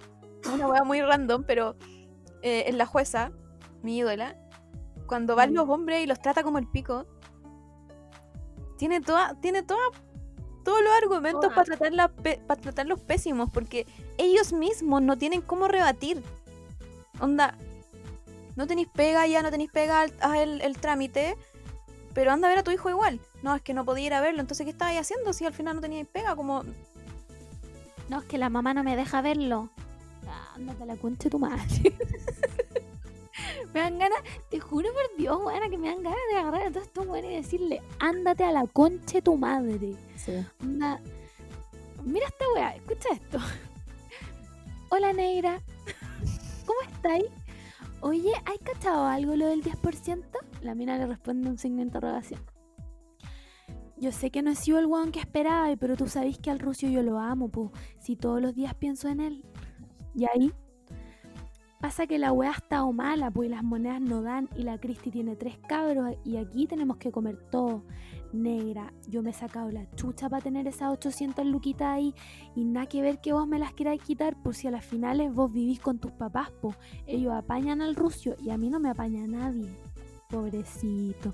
una hueá muy random, pero eh, en la jueza, mi ídola, cuando van
Mm.
los hombres y los trata como el pico, tiene toda, tiene toda, todos los argumentos para tratarla pe- para tratarlos pésimos, porque ellos mismos no tienen cómo rebatir. Onda, no tenéis pega ya, no tenéis pega, al- haz el, el trámite, pero anda a ver a tu hijo igual. No, es que no podía ir a verlo, entonces ¿qué estabas haciendo si al final no teníais pega? Como,
No, es que la mamá no me deja verlo. Ah, Ándate la concha de tu madre. me dan ganas, te juro por Dios, buena, que me dan ganas de agarrar a todos estos buenos y decirle, ándate a la concha de tu madre. Onda, Mira esta weá, escucha esto. Hola negra, ¿cómo estáis? Oye, ¿hay cachado algo lo del 10%? La mina le responde un signo de interrogación. Yo sé que no he sido el weón que esperaba, pero tú sabes que al Rucio yo lo amo, po. Si todos los días pienso en él. Y ahí pasa que la weá ha estado mala, pues las monedas no dan y la Cristi tiene tres cabros y aquí tenemos que comer todo. Negra, yo me he sacado la chucha para tener esas 800 luquitas ahí y nada que ver que vos me las queráis quitar por si a las finales vos vivís con tus papás, po. Ellos apañan al rucio y a mí no me apaña nadie. Pobrecito.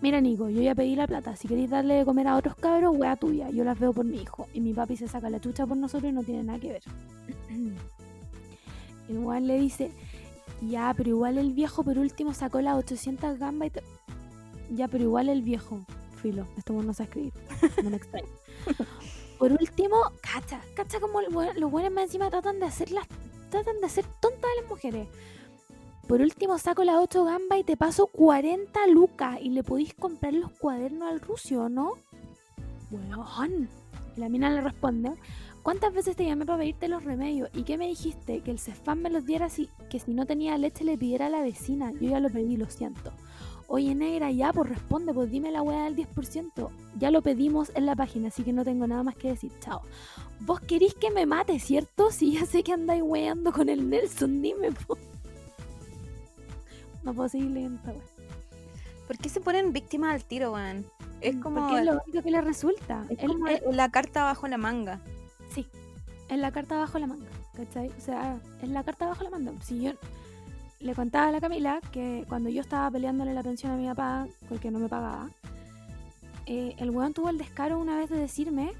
Mira, Nico, yo ya pedí la plata. Si queréis darle de comer a otros cabros, wea tuya. Yo las veo por mi hijo. Y mi papi se saca la chucha por nosotros y no tiene nada que ver. El weón le dice, ya, pero igual el viejo por último sacó las 800 gambas y te... Ya, pero igual el viejo, filo, este weón no sabe escribir, no me extraña. Por último, cacha, cacha como los buenos más encima tratan de hacer las, tratan de hacer tontas a las mujeres. Por último, saco las 8 gambas y te paso 40 lucas y le podéis comprar los cuadernos al rucio, ¿no? Weón. Y la mina le responde, ¿cuántas veces te llamé para pedirte los remedios? ¿Y qué me dijiste? Que el Cefam me los diera si, que si no tenía leche le pidiera a la vecina. Yo ya lo pedí, lo siento. Oye, negra, ya, pues responde, pues dime la weá del 10%. Ya lo pedimos en la página, así que no tengo nada más que decir. Chao. Vos querís que me mate, ¿cierto? Si ya sé que andáis weando con el Nelson, dime, po. No puedo seguir leyendo esta weá.
¿Por qué se ponen víctimas al tiro, weón? Es como,
Porque es lo único que le resulta.
es como la carta bajo la manga.
Es la carta bajo la manga, ¿cachai? O sea, es la carta bajo la manga. Si yo le contaba a la Camila que cuando yo estaba peleándole la pensión a mi papá porque no me pagaba, eh, el weón tuvo el descaro una vez de decirme,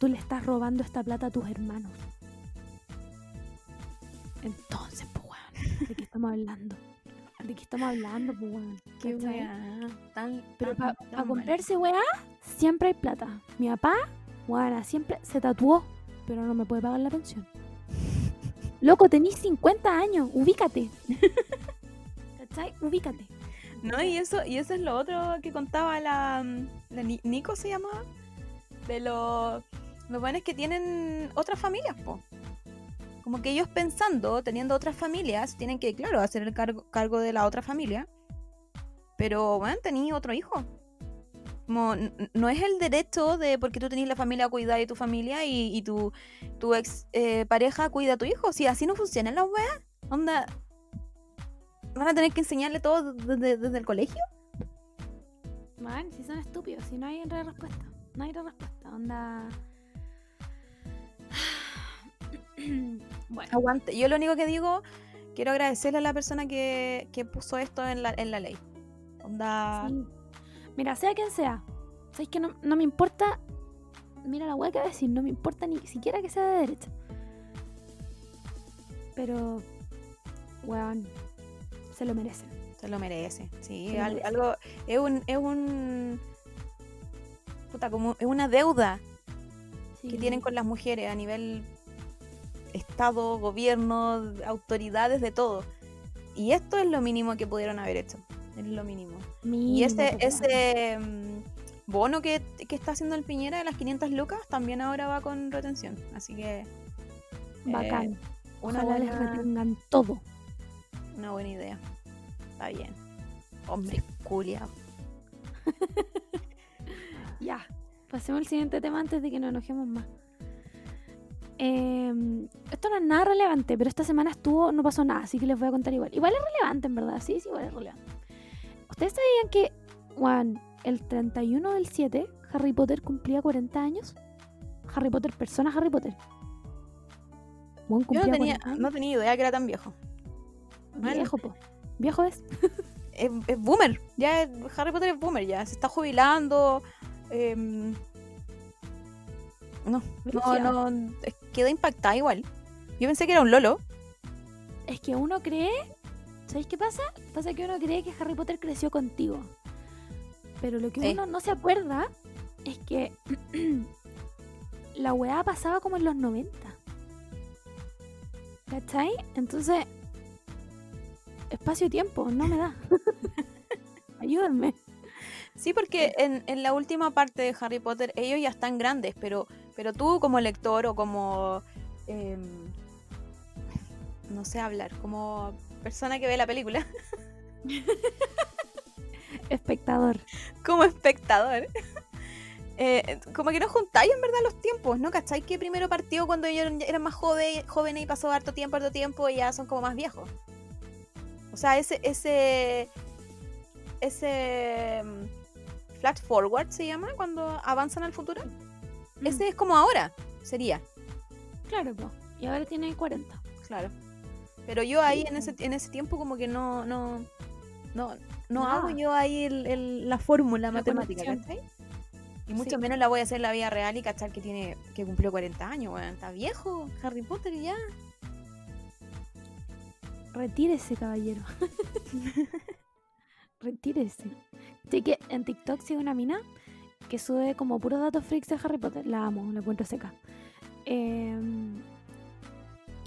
tú le estás robando esta plata a tus hermanos. Entonces, pues weón, ¿de qué estamos hablando? ¿De qué estamos hablando, pues weón?
Qué weá. Tan,
Pero para
mal.
comprarse weá, siempre hay plata. Mi papá, weá, siempre se tatuó, pero no me puede pagar la pensión. Loco, tenís 50 años, ubícate. ¿Cachai? Ubícate.
No, y eso, y eso es lo otro que contaba la, la Ni- Nico se llamaba. De los los buenos que tienen otras familias, po. Como que ellos pensando, teniendo otras familias, tienen que, claro, hacer el cargo, cargo de la otra familia. Pero, bueno, tenía otro hijo. Como, no es el derecho de porque tú tenés la familia cuidar de tu familia y, y tu, tu ex eh, pareja cuida a tu hijo. Si así no funcionan las weas, onda. ¿Van a tener que enseñarle todo desde, desde el colegio?
Man, si son estúpidos, si no hay re- respuesta. No hay re- respuesta. Onda. bueno,
Aguante. Yo lo único que digo, quiero agradecerle a la persona que, que puso esto en la, en la ley. Onda.
sí. Mira, sea quien sea. ¿Sabes que no, no me importa? Mira la weá que va a decir, no me importa ni siquiera que sea de derecha. Pero, weón, se lo merecen.
Se lo merece. Sí,
lo merece.
algo. Es un. Es un. Puta, como. Es una deuda que tienen con las mujeres a nivel Estado, gobierno, autoridades, de todo. Y esto es lo mínimo que pudieron haber hecho. Es lo mínimo. Y ese, ese mm, bono que, que está haciendo el Piñera de las 500 lucas también ahora va con retención. Así que
Bacán.
eh, una,
Ojalá les
buena,
retengan todo.
una buena idea. Está bien. Hombre, culia.
Ya, pasemos al siguiente tema antes de que nos enojemos más. Em, esto no es nada relevante, pero esta semana estuvo, no pasó nada, así que les voy a contar igual. Igual es relevante, en verdad, sí, sí, igual es relevante. ¿Ustedes sabían que, Juan, el 31 del 7, Harry Potter cumplía 40 años? Harry Potter, persona Harry Potter. Juan
Yo
cumplía
no tenía,
40 años.
no tenía idea que era tan viejo.
Viejo, po. Viejo es.
Es, es boomer. Ya es- Harry Potter es boomer, ya. Se está jubilando. em, no, no, no. Quedé impactada igual. Yo pensé que era un Lolo.
Es que uno cree. ¿Sabéis qué pasa? Pasa que uno cree que Harry Potter creció contigo. Pero lo que
Sí.
uno no se acuerda es que la weá pasaba como en los 90. ¿Cachai? Entonces, espacio-tiempo, no me da. Ayúdenme.
Sí, porque en, en la última parte de Harry Potter ellos ya están grandes, pero, pero tú como lector o como... em, no sé hablar, como persona que ve la película,
Espectador.
como espectador, eh, como que no juntáis en verdad los tiempos, ¿no? ¿Cachai? Que primero partió cuando ellos eran, eran más joven, jóvenes y pasó harto tiempo, harto tiempo y ya son como más viejos. O sea, ese, ese, ese mm, flash forward se llama cuando avanzan al futuro. Ese es como ahora, sería,
Claro, po. Y ahora tiene 40.
claro. Pero yo ahí en ese, en ese tiempo como que no, no, no, no hago yo ahí el- el- la fórmula
La
matemática. Y mucho
Sí.
menos la voy a hacer en la vida real y cachar que tiene, que cumplió 40 años, weón. Está viejo, Harry Potter y ya.
Retírese, caballero. Retírese. Así que en TikTok sigue una mina que sube como puros datos freaks de Harry Potter. La amo, la encuentro seca. Em,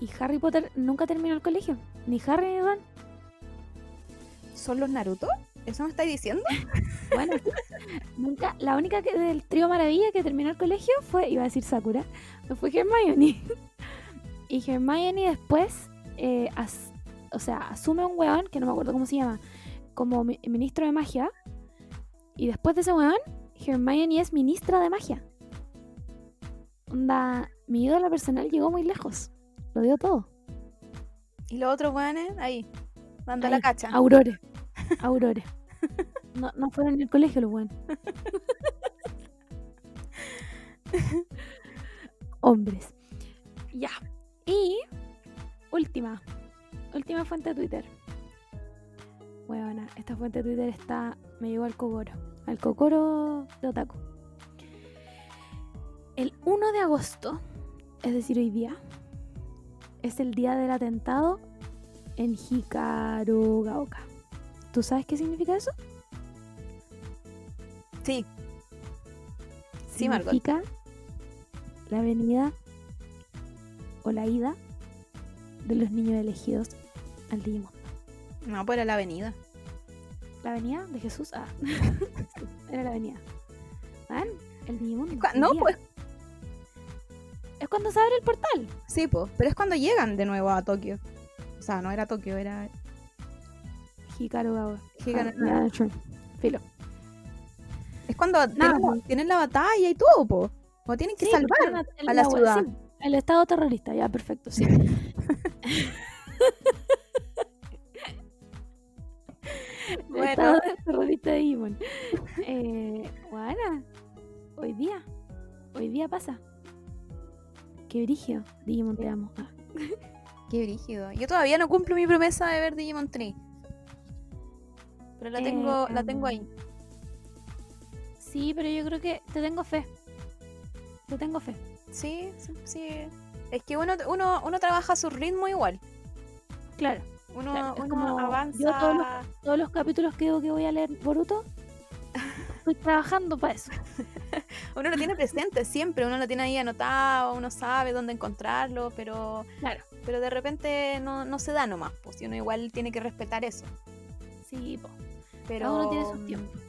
y Harry Potter nunca terminó el colegio. Ni Harry ni Ron.
¿Son los Naruto? ¿Eso me estáis diciendo?
Bueno, nunca, la única que del trío Maravilla que terminó el colegio fue, iba a decir Sakura, fue Hermione. Y Hermione después, eh, as- o sea, asume un weón, que no me acuerdo cómo se llama, como mi- ministro de magia. Y después de ese weón, Hermione es ministra de magia. Onda, mi ídola personal llegó muy lejos. Lo dio todo.
Y los otros weones, ahí, dando
Ahí,
la cacha.
Aurore. Aurore. No, no fueron en el colegio los buenos. Hombres. Ya. Y última. Última fuente de Twitter. Buena, esta fuente de Twitter está. Me llegó al cocoro. Al cocoro de Otaku. El 1 de agosto, es decir, hoy día, es el día del atentado en Hikarugaoka. ¿Tú sabes qué significa eso?
Sí. Sí, Margot.
significa la avenida o la ida de los niños elegidos al Digimon.
No, pues era la avenida.
La avenida de Jesús. Ah, era la avenida. ¿Van? El Digimon.
No, pues
Es cuando se abre el portal.
sí, pues. Pero es cuando llegan de nuevo a Tokio. O sea, no era Tokio, era. Hikaru-
Ah, ya, sure. Filo.
Es cuando
Nada,
tienen, tienen la batalla y todo, po. O tienen que
Sí,
salvar
el-
a la ciudad.
sí, el estado terrorista, ya, perfecto, sí. El
Bueno.
estado terrorista de Digimon. Eh, bueno, hoy día, hoy día pasa. Qué brillo, Digimon te amo. Ah,
Qué brígido. Yo todavía no cumplo mi promesa de ver Digimon Tree. Pero la
Eh,
tengo, la tengo ahí.
Sí, pero yo creo que te tengo fe. Te tengo fe.
Sí, sí, sí. Es que uno, uno, uno trabaja a su ritmo igual.
Claro,
Uno,
Claro,
uno
como
avanza.
yo todos los- todos los capítulos que digo que voy a leer Boruto, estoy trabajando para eso.
Uno lo tiene presente siempre, uno lo tiene ahí anotado, uno sabe dónde encontrarlo, pero,
Claro.
pero de repente no, no se da nomás, pues y uno igual tiene que respetar eso.
Sí, po.
Pero,
Cada uno tiene sus tiempos.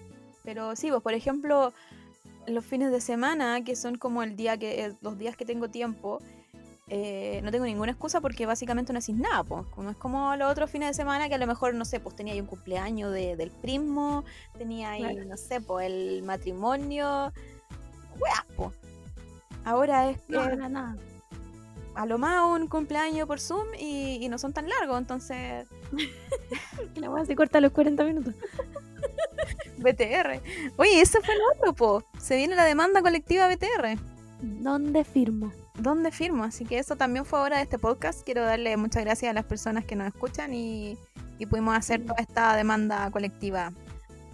Pero sí, pues por ejemplo, los fines de semana, que son como el día que, eh, los días que tengo tiempo, eh, no tengo ninguna excusa porque básicamente no haces nada, pues. Como es como los otros fines de semana que a lo mejor, no sé, pues tenía ahí un cumpleaños de- del primo, tenía ahí,
Claro.
no sé, pues el matrimonio, weas, pues. Ahora es que
No, nada, nada.
a lo más un cumpleaños por Zoom y, y no son tan largos, entonces
Que la weá se corta a los 40 minutos.
BTR. Oye, ese fue el otro, po. Se viene la demanda colectiva BTR.
¿Dónde firmo?
¿Dónde firmo? Así que eso también fue ahora de este podcast. Quiero darle muchas gracias a las personas que nos escuchan y, y pudimos hacer toda esta demanda colectiva.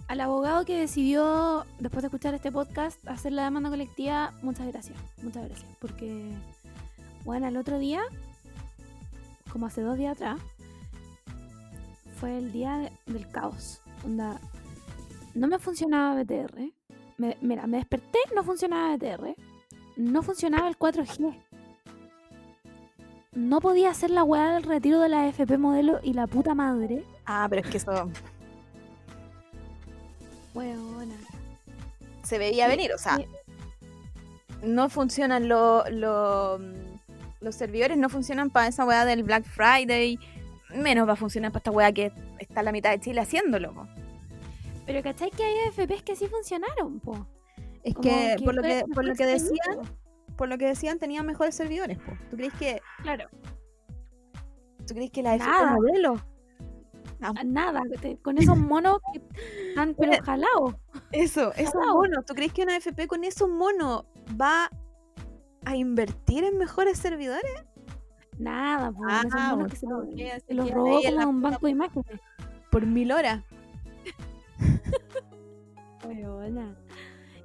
Al abogado que decidió, después de escuchar este podcast, hacer la demanda colectiva, muchas gracias. Muchas gracias. Porque, bueno, el otro día, como hace dos días atrás, fue el día de- del caos. Onda, no me funcionaba BTR. Me- mira, me desperté, no funcionaba BTR. No funcionaba el 4G. No podía hacer la weá del retiro de la FP modelo y la puta madre.
Ah, pero es que eso
Weona.
se veía
Sí,
venir. O sea,
sí.
no funcionan lo- lo- los servidores, no funcionan para esa weá del Black Friday. Menos va a funcionar para esta weá que está la mitad de Chile haciéndolo. po.
Pero ¿cachai que hay FPs que sí funcionaron, po?
Es que, por lo que, por lo que decían, por lo que decían tenían mejores servidores. po. ¿Tú crees que,
Claro.
tú crees que la
Nada.
modelo? Ah,
Nada, con esos monos que están pero jalados.
Eso, esos
Jalao.
monos. ¿Tú crees que una FP con esos monos va a invertir en mejores servidores?
Nada,
Ah,
esos monos que se, los-
quedan-
se
se
los
quedan
robó como un banco de imágenes.
Por mil horas.
Weona.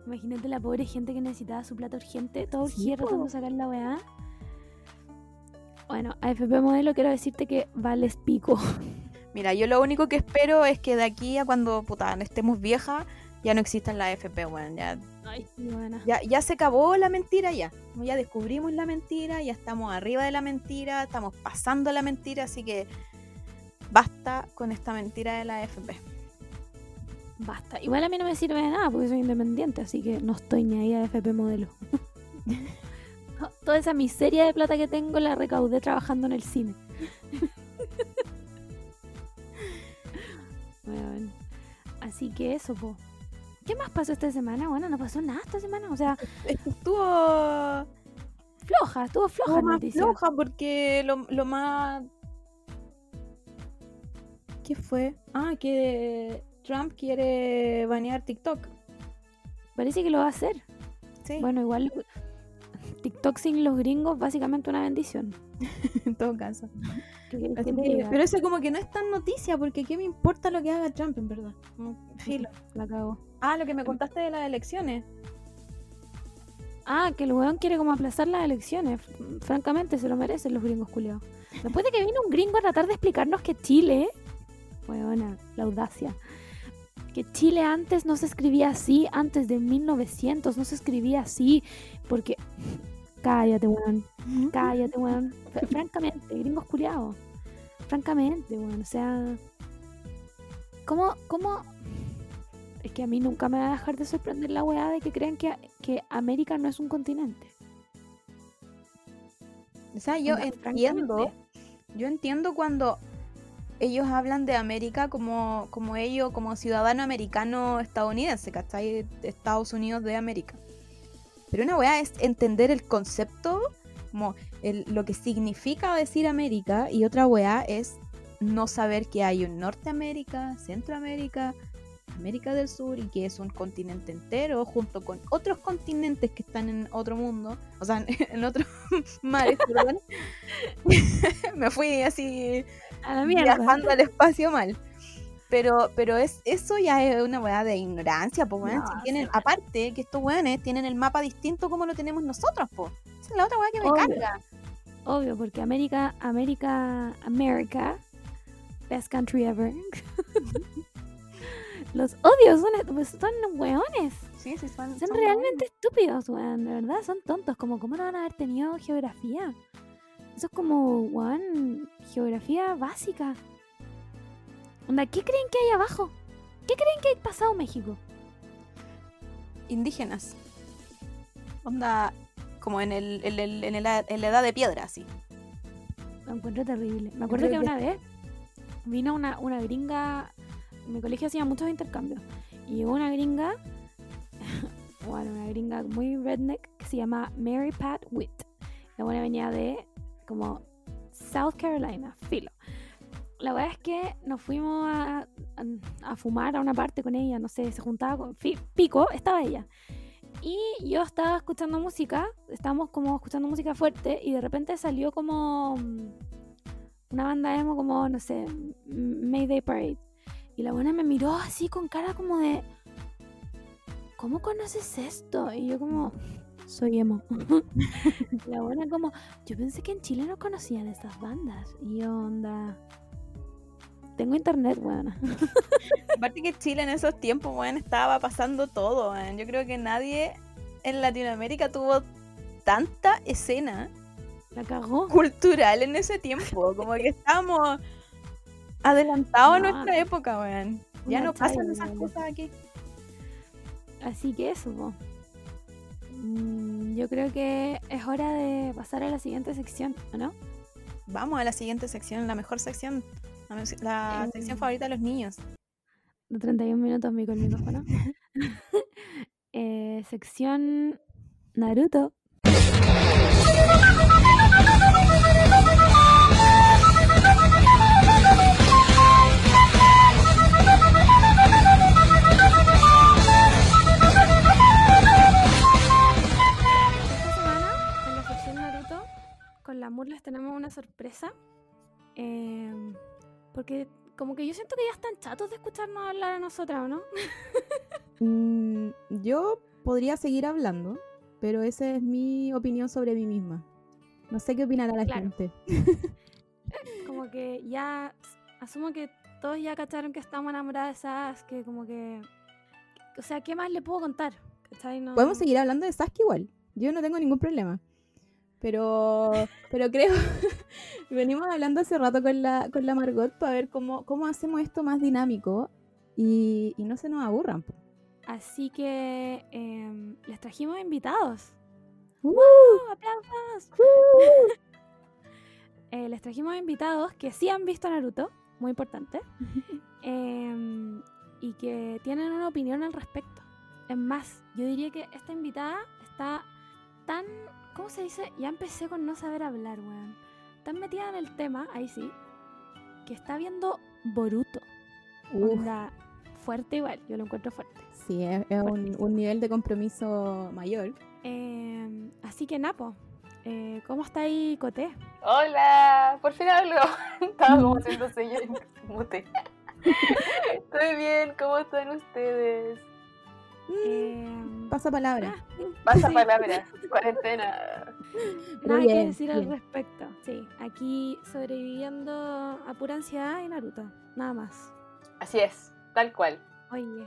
Imagínate la pobre gente que necesitaba su plata urgente, todo
Sí, po.
tratando de sacar la weá. Bueno, AFP modelo quiero decirte que vales pico.
Mira, yo lo único que espero es que de aquí a cuando puta, estemos viejas ya no existan la FP, weón. Ya,
Ay, sí, buena.
ya, ya se acabó la mentira ya. Ya descubrimos la mentira, ya estamos arriba de la mentira, estamos pasando la mentira, así que basta con esta mentira de la FP.
Basta. Igual a mí no me sirve de nada porque soy independiente, así que no estoy ni ahí a FP modelo. No, Toda esa miseria de plata que tengo la recaudé trabajando en el cine. Bueno, así que eso, po. ¿Qué más pasó esta semana? Bueno, no pasó nada esta semana. O sea,
Estuvo,
floja, estuvo floja
estuvo más floja porque lo, lo más... ¿Qué fue? Ah, que Trump quiere banear TikTok.
Parece que lo va a hacer.
Sí,
Bueno, igual TikTok sin los gringos, básicamente una bendición.
en todo caso. Pero eso como que no es tan noticia, porque ¿qué me importa lo que haga Trump, en verdad? Filo.
La cago.
Ah, lo que me contaste de las elecciones.
Ah, que el weón quiere como aplazar las elecciones. Francamente, se lo merecen los gringos culiados. Después de que vino un gringo a tratar de explicarnos que Chile, weona, la audacia, que Chile antes no se escribía así, antes de 1900 no se escribía así, porque... Cállate, weón. Cállate, weón. Fr- Francamente, gringos culiados. Francamente, weón. O sea. ¿Cómo, ¿Cómo? Es que a mí nunca me va a dejar de sorprender la weá de que crean que, que América no es un continente.
O sea, yo entiendo, yo entiendo cuando ellos hablan de América como, como ellos, como ciudadano americano estadounidense, ¿cachai? Estados Unidos de América. Pero una weá es entender el concepto, como lo que significa decir América, y otra weá es no saber que hay un Norteamérica, Centroamérica, América del Sur y que es un continente entero junto con otros continentes que están en otro mundo, o sea, en otros mares, perdón. Me fui así
A la mierda.
viajando al espacio mal. Pero, pero es, eso ya es una weá de ignorancia, pues weón.
No,
si
sí,
tienen,
weón.
aparte que estos weones tienen el mapa distinto como lo tenemos nosotros, pues. Esa es la otra weá que me
Obvio.
carga.
Obvio, porque América, América, América, best country ever. Los odios son, pues, son weones.
Sí, sí, son,
Son
son
realmente estúpidos, weón. De verdad, son tontos. Como, ¿cómo no van a haber tenido geografía? Eso es como, weón, geografía básica. Onda, ¿qué creen que hay abajo? ¿Qué creen que hay pasado México?
indígenas. Onda, como en, el, en, el- en, el- en la edad de piedra, así.
Lo encuentro terrible. Me acuerdo que- una vez vino una, una gringa. Mi colegio hacía muchos intercambios. Y una gringa. bueno, una gringa muy redneck que se llama Mary Pat Witt. La buena venía de como South Carolina, filo. La verdad es que nos fuimos a, a- a fumar a una parte con ella, no sé, se juntaba con Pico, estaba ella. Y yo estaba escuchando música, estábamos como escuchando música fuerte y de repente salió como mm, una banda emo como, no sé, Mayday Parade. Y la buena me miró así con cara como de, ¿cómo conoces esto? Y yo como, soy emo. la buena como, yo pensé que en Chile no conocían estas bandas. Y yo onda, tengo internet, buena.
Aparte que Chile en esos tiempos, weón, estaba pasando todo. Yo creo que nadie en Latinoamérica tuvo tanta escena
La cagó.
cultural en ese tiempo. Como que estábamos adelantados a nuestra época, weón. Ya no pasan esas cosas aquí.
Así que eso, po. Mm, yo creo que es hora de pasar a la siguiente sección, ¿o no?
Vamos a la siguiente sección, la mejor sección. La,
Eh,
sección favorita de los niños.
De 31 minutos mi con el micrófono. Eh, sección Naruto. con la Mur les tenemos una sorpresa. em, porque como que yo siento que ya están chatos de escucharnos hablar a nosotras, ¿o no?
Mm, yo podría seguir hablando, pero esa es mi opinión sobre mí misma. No sé qué opinará la
Claro.
gente.
Como que ya asumo que todos ya cacharon que estamos enamoradas de Sasuke, como que... O sea, ¿qué más le puedo contar? No-
Podemos seguir hablando de Sasuke igual. Yo no tengo ningún problema. Pero, pero creo, venimos hablando hace rato con la, con la Margot para ver cómo, cómo hacemos esto más dinámico y, y no se nos aburran. po.
Así que em, les trajimos invitados.
¡Uh!
¡Uh! ¡Aplausos! Eh, les trajimos invitados que sí han visto Naruto, muy importante, em, y que tienen una opinión al respecto. Es más, yo diría que esta invitada está tan, ¿cómo se dice? Ya empecé con no saber hablar, weón. Tan metida en el tema, ahí sí, que está viendo Boruto.
Uf,
Onda fuerte igual, yo lo encuentro fuerte.
sí, es, es un, un nivel de compromiso mayor.
Em, así que Napo, eh, ¿cómo está ahí Coté?
Hola, por fin hablo. Estaba como haciendo sello en mute. Estoy bien, ¿cómo están ustedes?
Em,
Pasa palabra.
ah,
Pasa
sí.
palabra, cuarentena.
Nada
Bien,
que decir al respecto. Sí, aquí sobreviviendo a pura ansiedad y Naruto, nada más.
Así es, tal cual.
Oye,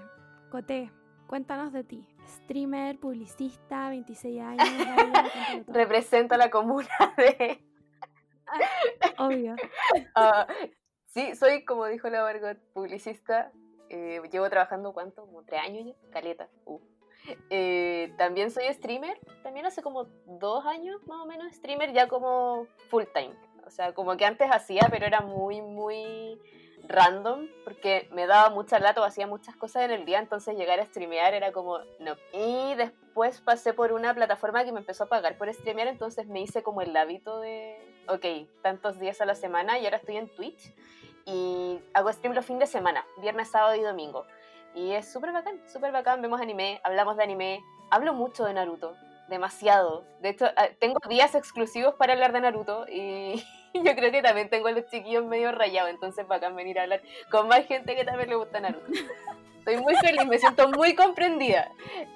Coté, cuéntanos de ti. Streamer, publicista, 26 años. Todo.
Represento a la comuna de...
Obvio.
Ah, sí, soy, como dijo la Margot, publicista. Eh, llevo trabajando, ¿cuánto? Como tres años ya. Caleta. Uh. Eh, también soy streamer. También hace como dos años, más o menos, streamer ya como full time. O sea, como que antes hacía, pero era muy, muy random, porque me daba mucha lata o hacía muchas cosas en el día, entonces llegar a streamear era como, no. Y después pasé por una plataforma que me empezó a pagar por streamear, entonces me hice como el hábito de, ok, tantos días a la semana y ahora estoy en Twitch y hago stream los fines de semana, viernes, sábado y domingo. Y es súper bacán, súper bacán, vemos anime, hablamos de anime, hablo mucho de Naruto, demasiado. De hecho, ah, tengo días exclusivos para hablar de Naruto y yo creo que también tengo a los chiquillos medio rayados, entonces bacán venir a hablar con más gente que también le gusta Naruto. Estoy muy feliz, me siento muy comprendida.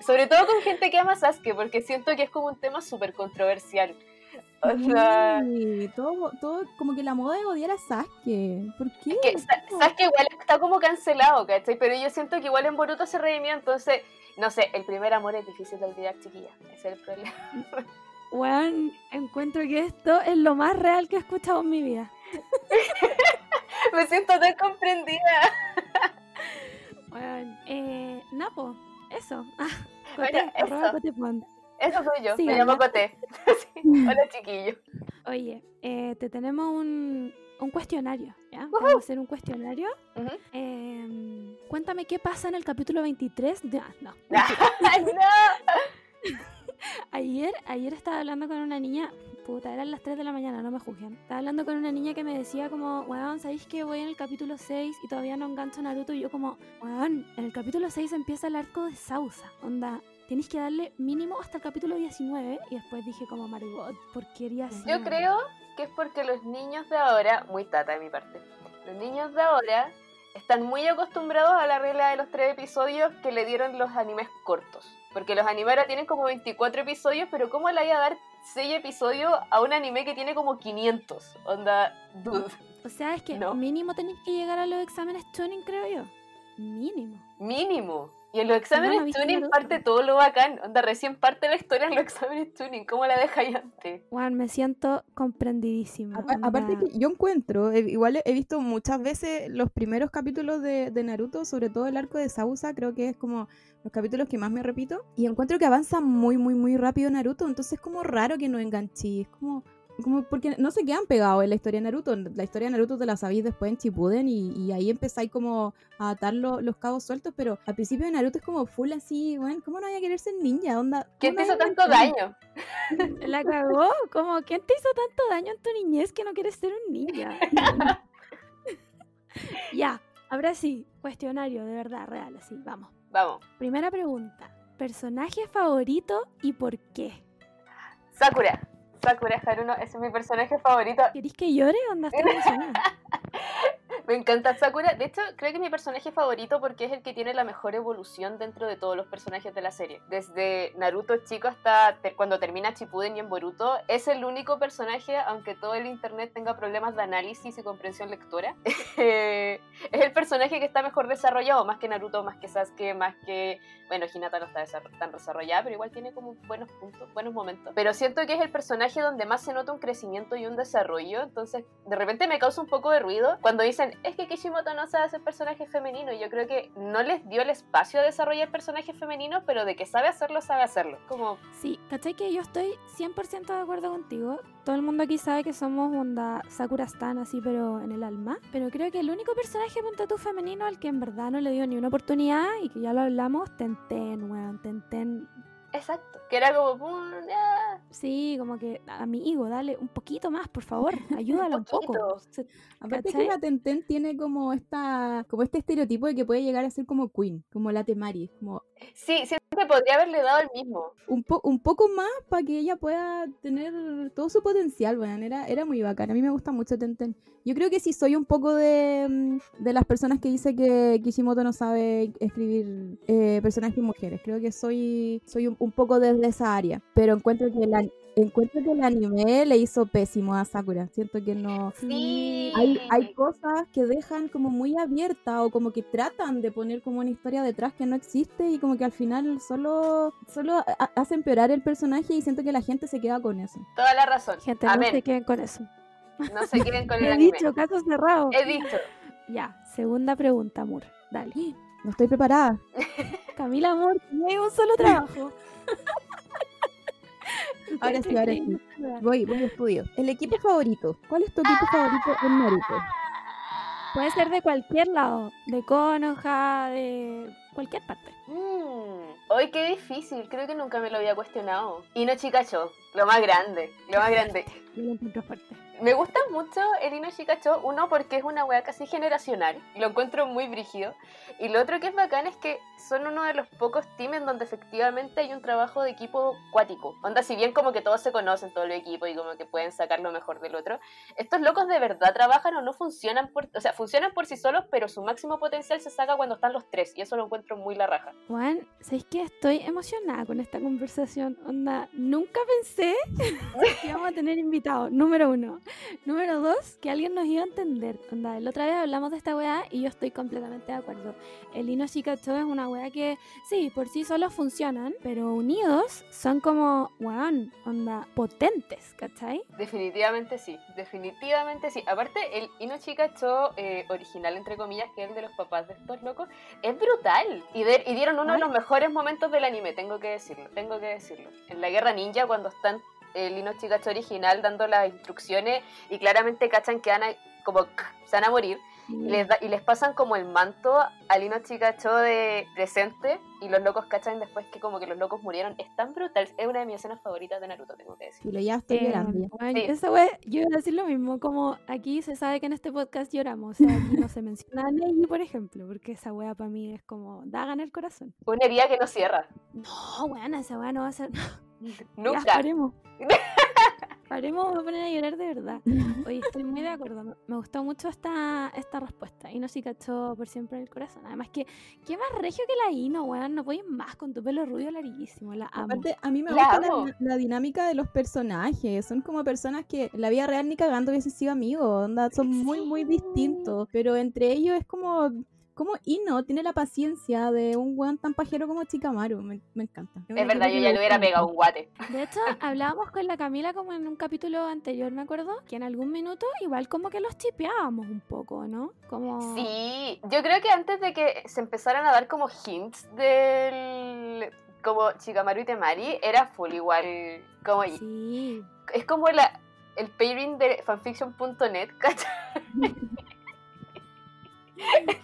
Sobre todo con gente que ama Sasuke, porque siento que es como un tema súper controversial. O sea,
Sí, todo, todo, como que la moda de odiar a Sasuke. ¿Por qué?
que Sa- Sasuke igual está como cancelado, ¿cachai? Pero yo siento que igual en Boruto se redimió, entonces, no sé, el primer amor es difícil de olvidar, chiquilla. Ese es el problema.
Weón, encuentro que esto es lo más real que he escuchado en mi vida.
Me siento tan comprendida.
Weón, eh, Napo, eso. Ah,
Bueno,
Coté, arroba
eso.
Coté.
Eso soy yo,
Sí,
me llamo. Coté. Sí, Hola, chiquillo.
Oye, eh, te tenemos un, un cuestionario, ¿ya? Vamos a hacer un cuestionario. Em, cuéntame qué pasa en el capítulo 23 de... ah, no.
no.
Ayer, ayer estaba hablando con una niña, puta, eran las 3 de la mañana, no me juzguen. Estaba hablando con una niña que me decía como, weón, ¿sabéis que voy en el capítulo 6 y todavía no engancho Naruto? Y yo como, weón, en el capítulo 6 empieza el arco de Sausa, onda, tienes que darle mínimo hasta el capítulo 19 y después dije como, Margot, ¿por qué harías así?
Yo
Margot?".
creo que es porque los niños de ahora, muy tata de mi parte, los niños de ahora están muy acostumbrados a la regla de los tres episodios que le dieron los animes cortos. Porque los animes ahora tienen como 24 episodios, pero ¿cómo le voy a dar 6 episodios a un anime que tiene como 500? Onda, dude,
O sea, es que
No.
mínimo tenéis que llegar a los exámenes tuning, creo yo. Mínimo.
mínimo. Y en los
no
exámenes
viste
tuning
Naruto.
parte todo lo bacán. Onda, recién parte la historia en los exámenes tuning. ¿Cómo la dejáis antes?
Juan, me siento comprendidísima.
Apa- Aparte que yo encuentro, eh, igual he visto muchas veces los primeros capítulos de, de Naruto, sobre todo el arco de Sausa, creo que es como los capítulos que más me repito, y encuentro que avanza muy, muy, muy rápido Naruto, entonces es como raro que no enganché, es como, como porque no se quedan pegados en la historia de Naruto, la historia de Naruto te la sabéis después en Shippuden y, y ahí empezáis como a atar lo- los cabos sueltos, pero al principio de Naruto es como full así, bueno, ¿cómo no vaya a querer ser ninja? Onda,
¿Quién te
¿cómo
hizo tanto daño?
La cagó. Como, ¿quién te hizo tanto daño en tu niñez que no quieres ser un ninja? ya, ahora sí, cuestionario, de verdad, real, así, vamos.
Vamos.
Primera pregunta. ¿Personaje favorito y por qué?
Sakura. Sakura Haruno ese es mi personaje favorito.
¿Querís que llore o andas emocionada?
Me encanta Sakura. De hecho, creo que es mi personaje favorito porque es el que tiene la mejor evolución dentro de todos los personajes de la serie. Desde Naruto chico hasta cuando termina Shippuden y en Boruto, es el único personaje, aunque todo el internet tenga problemas de análisis y comprensión lectora, eh, es el personaje que está mejor desarrollado, más que Naruto, más que Sasuke, más que... Bueno, Hinata no está tan desarrollada, pero igual tiene como buenos puntos, buenos momentos. Pero siento que es el personaje donde más se nota un crecimiento y un desarrollo, entonces de repente me causa un poco de ruido cuando dicen, es que Kishimoto no sabe hacer personajes femeninos. Yo creo que no les dio el espacio a desarrollar personajes femeninos, pero de que sabe hacerlo, sabe hacerlo. Como,
Sí, ¿cachai que yo estoy 100% de acuerdo contigo? Todo el mundo aquí sabe que somos onda Sakura Stan así, pero en el alma. Pero creo que el único personaje tú femenino al que en verdad no le dio ni una oportunidad y que ya lo hablamos, Tenten, weón, Tenten.
Exacto, que era como, "Mm, ya".
Sí, como que amigo, dale un poquito más, por favor, ayúdalo un poco.
Aparte
¿Cachai?
que la Tenten tiene como esta como este estereotipo de que puede llegar a ser como Queen, como la Temari, como
Sí, siento que podría haberle dado el mismo.
un, po- un poco más para que ella pueda tener todo su potencial, weón. Era, era muy bacana. A mí me gusta mucho Tenten. Yo creo que sí soy un poco de, mm, de las personas que dice que Kishimoto no sabe escribir eh, personajes mujeres. Creo que soy, soy un, un poco desde esa área. Pero encuentro que, la, encuentro que el anime le hizo pésimo a Sakura. Siento que no...
Sí.
Hay, hay cosas que dejan como muy abierta o como que tratan de poner como una historia detrás que no existe y como que al final solo, solo ha- hace empeorar el personaje y siento que la gente se queda con eso.
Toda la razón.
Gente, no se queden con eso.
No se queden con el
He
anime.
dicho, caso cerrado.
He dicho.
Ya, segunda pregunta, amor. Dale.
No estoy preparada.
Camila, amor, no hay un solo trabajo.
Ahora sí, ahora sí. Voy, voy a estudio. El equipo favorito. ¿Cuál es tu equipo favorito en Naruto?
Puede ser de cualquier lado, de Konoha, de cualquier parte.
Mm, Hoy qué difícil, creo que nunca me lo había cuestionado. Ino Chikacho, lo más grande, lo más grande. Me gusta mucho el Ino Chikacho, uno porque es una wea casi generacional, lo encuentro muy brígido. Y lo otro que es bacán es que son uno de los pocos teams en donde efectivamente hay un trabajo de equipo cuático. Onda, si bien como que todos se conocen, todo el equipo, y como que pueden sacar lo mejor del otro, estos locos de verdad trabajan o no funcionan por, o sea, funcionan por sí solos, pero su máximo potencial se saca cuando están los tres, y eso lo encuentro muy la raja.
Juan, ¿sabéis que estoy emocionada con esta conversación? Onda, nunca pensé que íbamos a tener invitados, número uno. Número dos, que alguien nos iba a entender. Onda, la otra vez hablamos de esta weá y yo estoy completamente de acuerdo. El Ino Shikacho es una weá que, sí, por sí solos funcionan, pero unidos son como, weón, onda, potentes, ¿cachai?
Definitivamente sí, definitivamente sí. Aparte, el Ino Chikacho eh, original, entre comillas, que es el de los papás de estos locos, es brutal. Y, de- y dieron uno de los mejores momentos del anime, tengo que decirlo, tengo que decirlo. En la Guerra Ninja, cuando están el Ino Chikacho original dando las instrucciones y claramente cachan que van a, como, se van a morir. Y les, da- y les pasan como el manto al Ino Chikacho de presente y los locos cachan después que como que los locos murieron. Es tan brutal, es una de mis escenas favoritas de Naruto, tengo que decir.
Y lo ya estoy
Eh,
llorando
Sí.
Esa wea, yo iba a decir lo mismo, como aquí se sabe que en este podcast lloramos, o sea, aquí no se menciona a Neji, por ejemplo, porque esa wea para mí es como, da en el corazón.
Una herida que no cierra.
No, weón, esa wea no va a ser...
Nunca.
paremos. Voy a poner a llorar de verdad. Oye, estoy muy de acuerdo. Me, gustó mucho esta, esta respuesta. Ino sí cachó por siempre en el corazón. Además que, ¿qué más regio que la Ino, weón? No puedes más con tu pelo rubio larguísimo. La amo.
Aparte, a mí me
La
gusta la, la dinámica de los personajes. Son como personas que en la vida real ni cagando hubiesen sido amigos. onda, son muy, muy
Sí.
distintos. Pero entre ellos es como. Como Ino tiene la paciencia de un weón tan pajero como Chikamaru. Me, me encanta.
Es verdad, yo ya le hubiera pegado un guate.
De hecho, hablábamos con la Camila como en un capítulo anterior, me acuerdo, que en algún minuto igual como que los chipeábamos un poco, ¿no? Como...
Sí, yo creo que antes de que se empezaran a dar como hints del... Como Chikamaru y Temari, era full igual. Como,
Sí.
Es como la, el pairing de fanfiction.net, ¿cachai?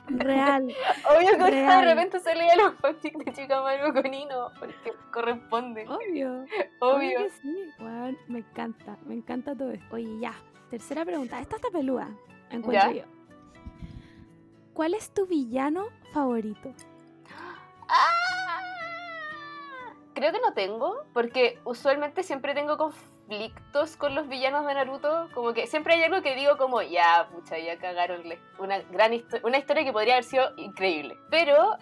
Real.
Obvio que de repente se leía los fanfics de Chikamaru con Ino, porque corresponde.
Obvio.
Obvio.
que sí. Weón, me encanta, me encanta todo esto. Oye, ya. Tercera pregunta. Esta está peluda. Encuentro
Ya.
yo. ¿Cuál es tu villano favorito?
¡Ah! Creo que no tengo, porque usualmente siempre tengo conf- conflictos con los villanos de Naruto. Como que siempre hay algo que digo como, ya, pucha, ya cagaronle. Una gran histo- una historia que podría haber sido increíble. Pero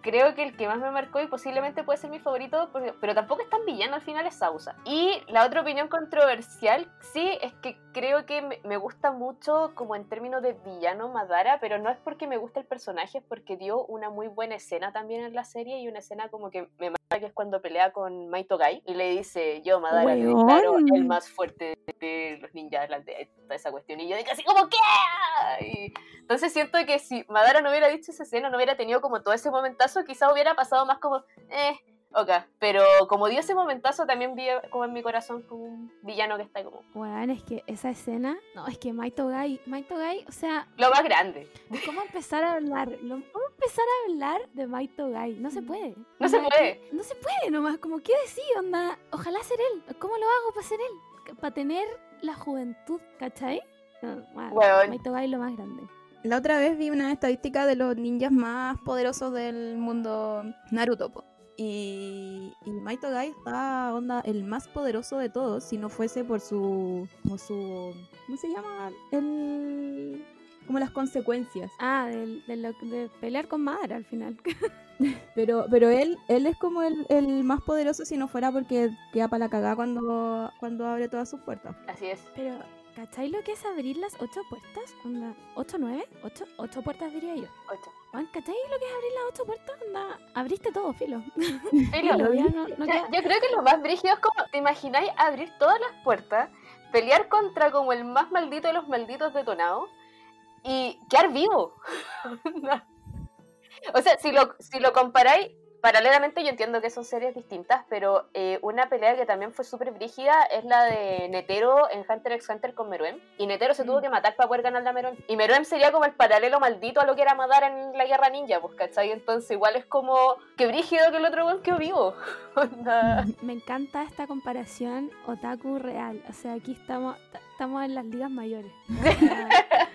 creo que el que más me marcó y posiblemente puede ser mi favorito, pero tampoco es tan villano al final, es Sausa. Y la otra opinión controversial, sí, es que creo que me, gusta mucho como en términos de villano Madara, pero no es porque me gusta el personaje, es porque dio una muy buena escena también en la serie y una escena como que me mata, que es cuando pelea con Maito Gai y le dice, yo Madara te declaro el más fuerte de los ninjas de la aldea", y toda esa cuestión. Y yo de casi como, ¿qué? Y entonces siento que si Madara no hubiera dicho esa escena, no hubiera tenido como todo ese momentazo, quizás hubiera pasado más como, eh, ok. Pero como dio ese momentazo, también vi como en mi corazón como un villano que está como
Weón, es que esa escena. No, es que Maito Gai. Maito Gai, o sea,
lo más grande.
¿cómo empezar a hablar? ¿Cómo empezar a hablar de Maito Gai? No se puede.
No se puede.
No se puede nomás, como qué decir, onda. Ojalá ser él. ¿Cómo lo hago para ser él? Para tener la juventud, ¿cachai? No, bueno,
Weón.
Maito Gai lo más grande.
La otra vez vi una estadística de los ninjas más poderosos del mundo Naruto. po. Y, y Maito Gai está onda el más poderoso de todos si no fuese por su como su ¿cómo se llama? El como las consecuencias.
Ah, del- de, lo- de pelear con Madara al final.
Pero pero él él es como el, el más poderoso si no fuera porque queda para la cagada cuando cuando abre todas sus puertas.
Así es.
Pero, ¿cachai lo que es abrir las ocho puertas? Onda, ¿ocho, nueve? ¿Ocho? Ocho puertas diría yo.
Ocho.
Juan, ¿cachai lo que es abrir las ocho puertas? Onda, abriste todo, filo.
Filo.
Filo, ya no- no
O sea,
queda-
yo creo que lo más brígido es como, ¿te imagináis abrir todas las puertas, pelear contra como el más maldito de los malditos detonados y quedar vivo? o sea, si lo, si lo comparáis, paralelamente yo entiendo que son series distintas, pero eh, una pelea que también fue súper brígida es la de Netero en Hunter x Hunter con Meruem. Y Netero se tuvo
Mm.
que matar para poder ganarle a Meruem. Y Meruem sería como el paralelo maldito a lo que era Madara en la Guerra Ninja, pues, ¿cachai? Entonces igual es como que brígido que el otro weón vivo. Onda.
Me encanta esta comparación otaku real. O sea, aquí estamos, estamos en las ligas mayores.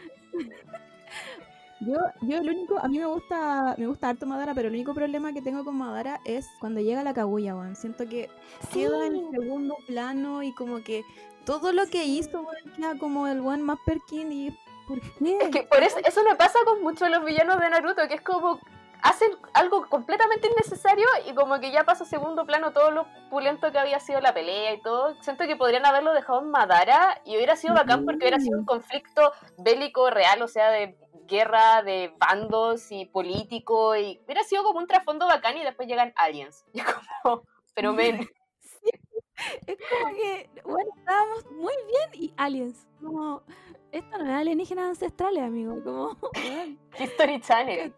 Yo, yo el único, a mí me gusta, me gusta harto Madara, pero el único problema que tengo con Madara es cuando llega la Kaguya, weón. Siento que queda en segundo plano y como que todo lo que hizo, weón, queda como el one más Perkin y ¿por qué?
Es que por eso, eso me pasa con muchos de los villanos de Naruto, que es como hacen algo completamente innecesario y como que ya pasa a segundo plano todo lo pulento que había sido la pelea y todo. Siento que podrían haberlo dejado en Madara y hubiera sido bacán porque hubiera sido un conflicto bélico real, o sea, de guerra de bandos y político y hubiera sido como un trasfondo bacán y después llegan aliens. Y como, pero men,
sí, es como que, bueno, estábamos muy bien y aliens. Como, esto no es alienígenas ancestrales, amigo. Como,
History Channel.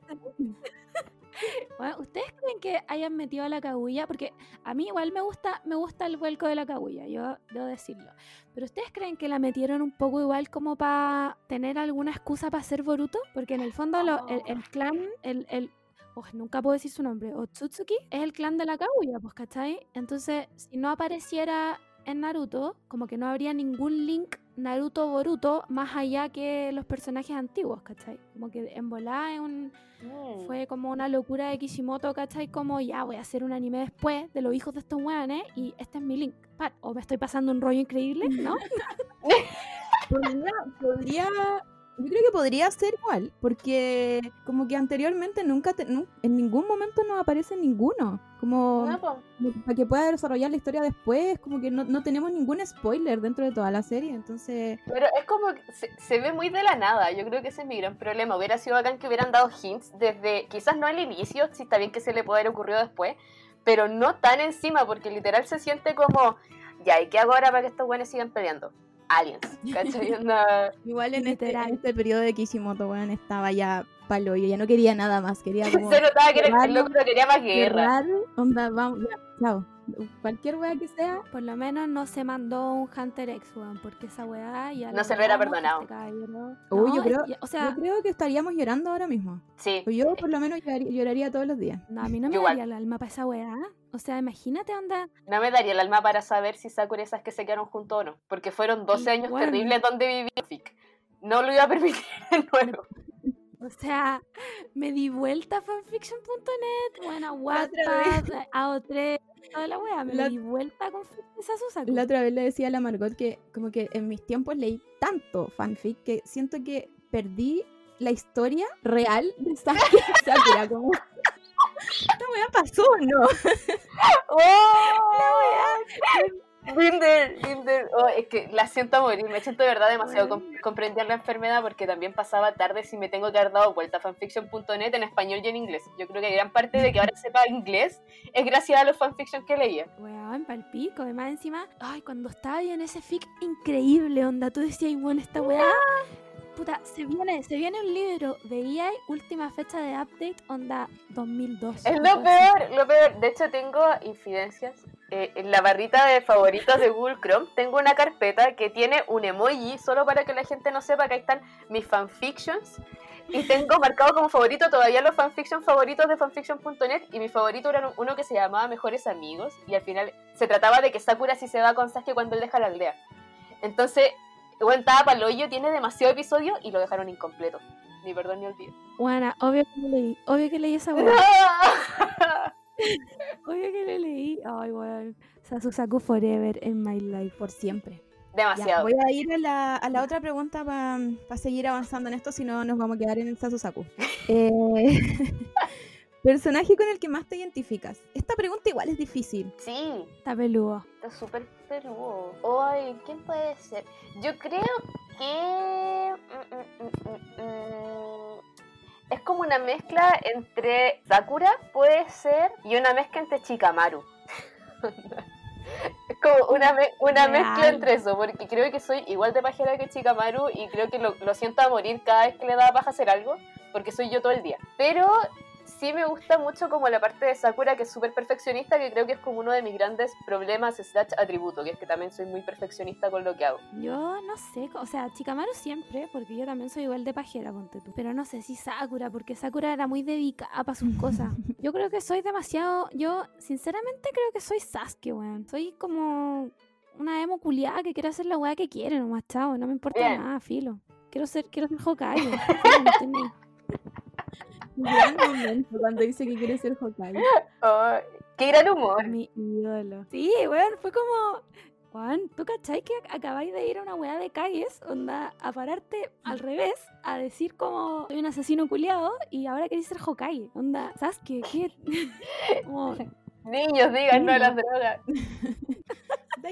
Bueno, ¿Ustedes creen que hayan metido a la cagulla? Porque a mí igual me gusta, me gusta el vuelco de la cagulla, yo debo decirlo. Pero ¿ustedes creen que la metieron un poco igual como para tener alguna excusa para ser Boruto? Porque en el fondo lo- el, el clan, el, el oh, nunca puedo decir su nombre, Otsutsuki, es el clan de la cagulla, pues, ¿cachai? Entonces, si no apareciera en Naruto, como que no habría ningún link Naruto-Boruto más allá que los personajes antiguos, ¿cachai? Como que en volada es un
Mm.
fue como una locura de Kishimoto, ¿cachai? Como ya voy a hacer un anime después de los hijos de estos weones y este es mi link. O me estoy pasando un rollo increíble, ¿no?
Podría, podría, yo creo que podría ser igual, porque como que anteriormente nunca, te- en ningún momento no aparece ninguno. Como
No, po.
para que pueda desarrollar la historia después, como que no, no tenemos ningún spoiler dentro de toda la serie, entonces...
Pero es como que se, se ve muy de la nada. Yo creo que ese es mi gran problema. Hubiera sido bacán que hubieran dado hints desde, quizás no al inicio, si está bien que se le puede haber ocurrido después, pero no tan encima, porque literal se siente como, ya, ¿y qué hago ahora para que estos buenos sigan peleando? Aliens, ¿cachai?
Igual en este, en este periodo de Kishimoto, weón, estaba ya palo, yo ya no quería nada más, quería como...
se notaba que el loco no quería más guerra.
cerrar, onda, vamos, ya, chao. Cualquier wea que sea,
Por lo menos no se mandó un Hunter X, weón, porque esa weá ya
No se lo hubiera perdonado.
este
Uy, yo creo-
o sea,
yo creo que estaríamos llorando ahora mismo.
Sí,
Yo por lo menos lloraría, lloraría todos los días.
no, a mí no me
Igual.
daría el alma para esa weá. O sea, imagínate, onda.
no me daría el alma para saber si Sakura y Sasuke se quedaron juntos o no, porque fueron 12 años terribles donde viví. No lo iba a permitir de nuevo.
O sea, me di vuelta a fanfiction.net, bueno,
vez.
Wattpad, AO3, toda la wea. Me
La-
di vuelta con esa Susaku.
La otra vez le decía a la Margot que como que en mis tiempos leí tanto fanfic que siento que perdí la historia real de Sakura. Como... Esta weá pasó, ¿no?
Binder, Binder. Oh, es que la siento morir, me siento de verdad demasiado com- comprender la enfermedad porque también pasaba tarde si me tengo que haber dado vuelta a fanfiction.net en español y en inglés. Yo creo que gran parte de que ahora sepa inglés es gracias a los fanfiction que leía.
Weón, palpico. Además, encima, ay, cuando estaba en ese fic, increíble, onda. Tú decías, bueno, esta weá. Puta, se viene, se viene un libro. Veía última fecha de update, onda 2002.
Es lo peor, lo peor. De hecho, tengo infidencias. Eh, en la barrita de favoritos de Google Chrome tengo una carpeta que tiene un emoji solo para que la gente no sepa que ahí están mis fanfictions. Y tengo marcado como favorito todavía los fanfiction favoritos de fanfiction.net. Y mi favorito era uno que se llamaba Mejores Amigos. Y al final se trataba de que Sakura sí se va con Sasuke cuando él deja la aldea. Entonces, bueno, estaba para el hoyo, tiene demasiado episodio y lo dejaron incompleto. Ni perdón ni olvido.
Buena, obvio que leí. Obvio que leí esa weá. obvio que le leí. Ay, weón. Sasusaku Forever in my life.
Por siempre. Ya,
Demasiado.
voy a ir a la, a la otra pregunta para seguir avanzando en esto, si no nos vamos a quedar en el Sasusaku. Eh, personaje con el que más te identificas. Esta pregunta igual es difícil.
Sí,
Está peludo.
Está súper peludo. Ay, ¿quién puede ser? Yo creo que. mm, mm, mm, mm, mm, Es como una mezcla entre Sakura, puede ser, y una mezcla entre Chikamaru. es como una, me- una mezcla entre eso, porque creo que soy igual de pajera que Chikamaru y creo que lo, lo siento a morir cada vez que le da paja hacer algo, porque soy yo todo el día. Pero sí me gusta mucho como la parte de Sakura que es súper perfeccionista, que creo que es como uno de mis grandes problemas slash atributo, que es que también soy muy perfeccionista con lo que hago.
Yo no sé, o sea, Chikamaru siempre, porque yo también soy igual de pajera, ponte tú. Pero no sé si Sakura, porque Sakura era muy dedicada para sus cosas. Yo creo que soy demasiado. Yo, sinceramente, creo que soy Sasuke, weón. Soy como una emo culiada que quiere hacer la weá que quiere, nomás, chao. No me importa
Bien.
nada, filo. Quiero ser, quiero ser Hokage. no
Gran momento cuando dice que quiere ser Hokage.
Ay, ¡Qué gran humor!
Mi ídolo. Sí, weón, fue como. Juan, ¿tú cachai que acabáis de ir a una weá de calles, onda, a pararte al revés, a decir como soy un asesino culiado y ahora queréis ser Hokage? Onda, Sasuke, ¿qué? Como,
Niños, digan no a las drogas.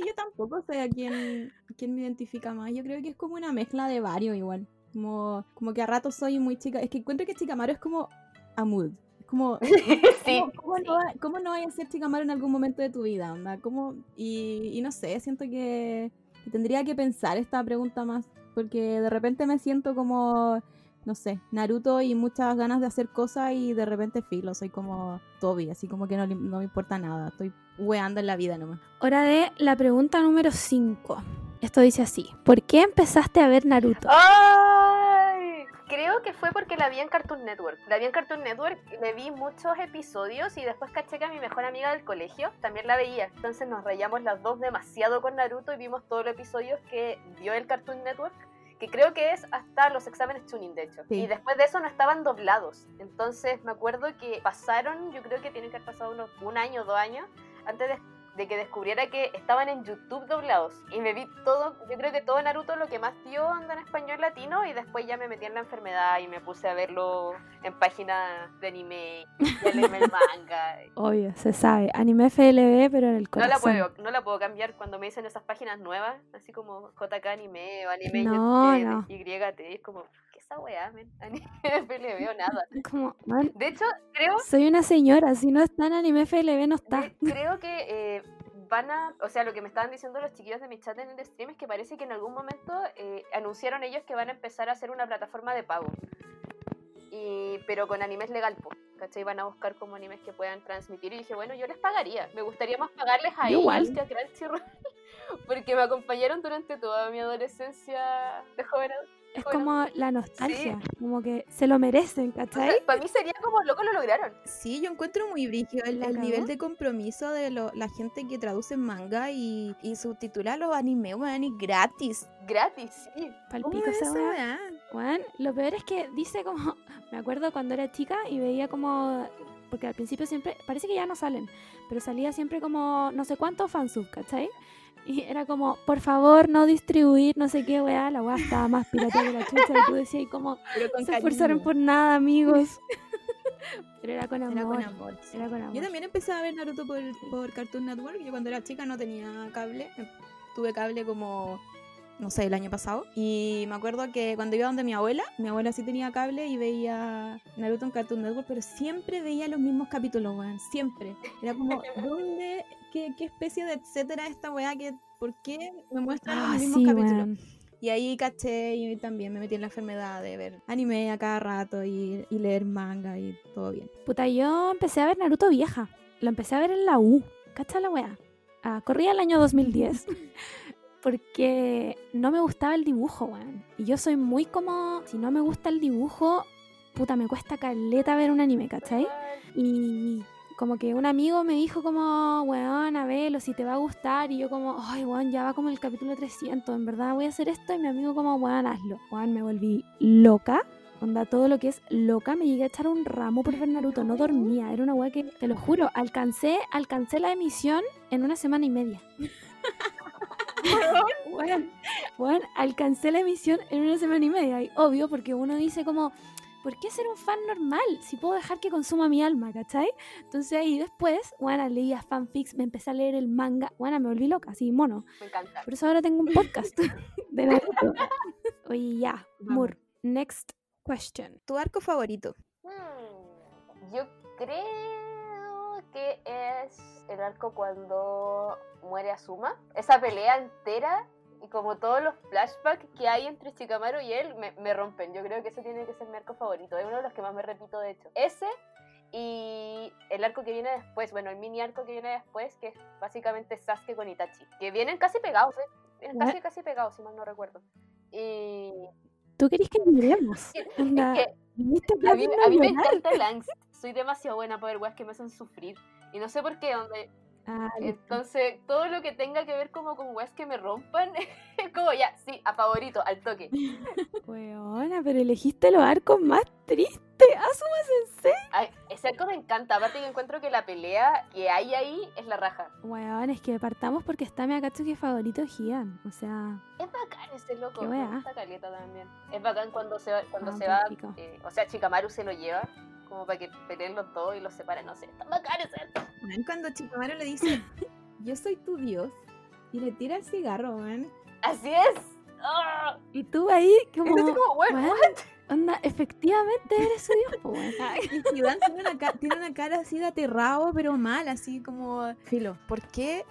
Yo tampoco sé a quién, quién me identifica más. Yo creo que es como una mezcla de varios igual. Como, como que a ratos soy muy chica. Es que encuentro que Chicamaro es como a mood. Es como,
sí,
¿cómo, cómo no, va- cómo no vaya a ser Chicamaro en algún momento de tu vida? Onda? ¿Cómo? Y, y no sé, siento que, que tendría que pensar esta pregunta más. Porque de repente me siento como, no sé, Naruto y muchas ganas de hacer cosas y de repente filo. Soy como Toby, así como que no, no me importa nada. Estoy weando en la vida nomás.
hora de la pregunta número 5. Esto dice así: ¿Por qué empezaste a ver Naruto?
¡Ay! Creo que fue porque la vi en Cartoon Network. La vi en Cartoon Network, le vi muchos episodios y después caché que a mi mejor amiga del colegio también la veía. Entonces nos rayamos las dos demasiado con Naruto y vimos todos los episodios que dio el Cartoon Network. Que creo que es hasta los exámenes tuning, de hecho.
Sí.
Y después de eso no estaban doblados. Entonces me acuerdo que pasaron, yo creo que tienen que haber pasado unos un año, dos años, antes de de que descubriera que estaban en YouTube doblados. Y me vi todo, yo creo que todo Naruto lo que más dio anda en español latino y después ya me metí en la enfermedad y me puse a verlo en páginas de anime y el manga.
Obvio, se sabe. Anime FLB, pero en el
No
corazón.
la, puedo, no la puedo cambiar cuando me dicen esas páginas nuevas, así como JK Anime o Anime
No,
Y-
no.
YT, es como, ¿qué esa weá, men? Anime FLB o nada.
Como, man,
De hecho, creo
soy una señora. Si no está en Anime FLB, no está.
De- Creo que eh, van a, o sea, lo que me estaban diciendo los chiquillos de mi chat en el stream es que parece que en algún momento eh, anunciaron ellos que van a empezar a hacer una plataforma de pago. Y, pero con animes legal, po, ¿cachai? Van a buscar como animes que puedan transmitir. Y dije, bueno, yo les pagaría. Me gustaría más pagarles a
Yo igual.
ellos que a Crunchyroll. Porque me acompañaron durante toda mi adolescencia de joven adulto.
Es como la nostalgia. Como que se lo merecen, ¿cachai?
Para mí sería como, loco, lo lograron.
Sí, yo encuentro muy brígido el,
¿La
el nivel de compromiso de lo- la gente que traduce manga y, y subtitula los animes, weón, y gratis.
Gratis, sí.
¿Cómo
Palpico
es
esa weá. Juan, lo peor es que dice como, me acuerdo cuando era chica y veía como, porque al principio siempre, parece que ya no salen, pero salía siempre como no sé cuántos fansub, ¿cachai? Y era como, por favor, no distribuir, no sé qué, weá, la weá estaba más pirata que la chucha, y tú decías, y como, se esforzaron por nada, amigos. pero era con amor.
Era con amor. sí.
Era con amor.
Yo también empecé a ver Naruto por, por Cartoon Network. Yo cuando era chica no tenía cable. eh, Tuve cable como, no sé, el año pasado. Y me acuerdo que cuando iba donde mi abuela, mi abuela sí tenía cable y veía Naruto en Cartoon Network, pero siempre veía los mismos capítulos, weón. Siempre. Era como, ¿dónde? ¿Qué, qué especie de etcétera esta weá? Que, ¿Por qué me muestran
Ah,
los mismos
sí,
capítulos? Y ahí caché y también me metí en la enfermedad de ver anime a cada rato y, y leer manga y todo bien.
Puta, yo empecé a ver Naruto vieja. Lo empecé a ver en la U. ¿Cacha la weá? Ah, corría el año 2010. porque no me gustaba el dibujo, weón. Y yo soy muy como. Si no me gusta el dibujo, puta, me cuesta caleta ver un anime, ¿cachai? Y como que un amigo me dijo como, weón, a verlo, si te va a gustar. Y yo como, ay, weón, ya va como el capítulo 300, en verdad voy a hacer esto. Y mi amigo como, weón, hazlo. Weón, me volví loca. Onda, todo lo que es loca, me llegué a echar un ramo por ver Naruto, no dormía, era una weá que, te lo juro, alcancé, alcancé la emisión en una semana y media. Weón, weón, alcancé la emisión en una semana y media, y obvio, porque uno dice como, ¿por qué ser un fan normal si puedo dejar que consuma mi alma, cachai? Entonces ahí después, bueno, leía fanfics, me empecé a leer el manga, bueno, me volví loca, así, mono.
Me encanta.
Por eso ahora tengo un podcast de Naruto. Oye, ya, Mur, next question.
¿Tu arco favorito?
Hmm, yo creo que es el arco cuando muere Asuma. Esa pelea entera y como todos los flashbacks que hay entre Shikamaru y él me, me rompen. Yo creo que ese tiene que ser mi arco favorito. Es uno de los que más me repito, de hecho. Ese y el arco que viene después, bueno, el mini arco que viene después, que es básicamente Sasuke con Itachi. Que vienen casi pegados, ¿eh? Vienen casi, casi pegados, si mal no recuerdo. Y
¿Tú querés que miremos?
Es que
viniste
a mí,
a
mí me encanta el angst. Soy demasiado buena para ver weas que me hacen sufrir. Y no sé por qué, donde,
Ah,
entonces todo lo que tenga que ver como con weas que me rompan, como ya, sí, a favorito, al toque.
Weona, pero elegiste los arcos más tristes. Asuma Sensei.
Ese arco me encanta, aparte que encuentro que la pelea que hay ahí es la raja.
Weón, es que partamos porque está mi Akatsuki favorito Gian. O sea,
Es bacán ese loco,
Qué wea.
gusta caleta también. Es bacán cuando se va, cuando
Ah,
se va eh, o sea, Chikamaru se lo lleva, como para que peleen los dos y los separen, no sé, está bacán arco.
Man, cuando Chikamaru le dice, yo soy tu dios, y le tira el cigarro, man.
Así es. ¡Ah!
y tú ahí, como,
como, "Weón,
weón,
what?".
onda, efectivamente eres su dios, po.
Y Zidane tiene una, tiene una cara así de aterrado, pero mal, así como... Filo, ¿por qué?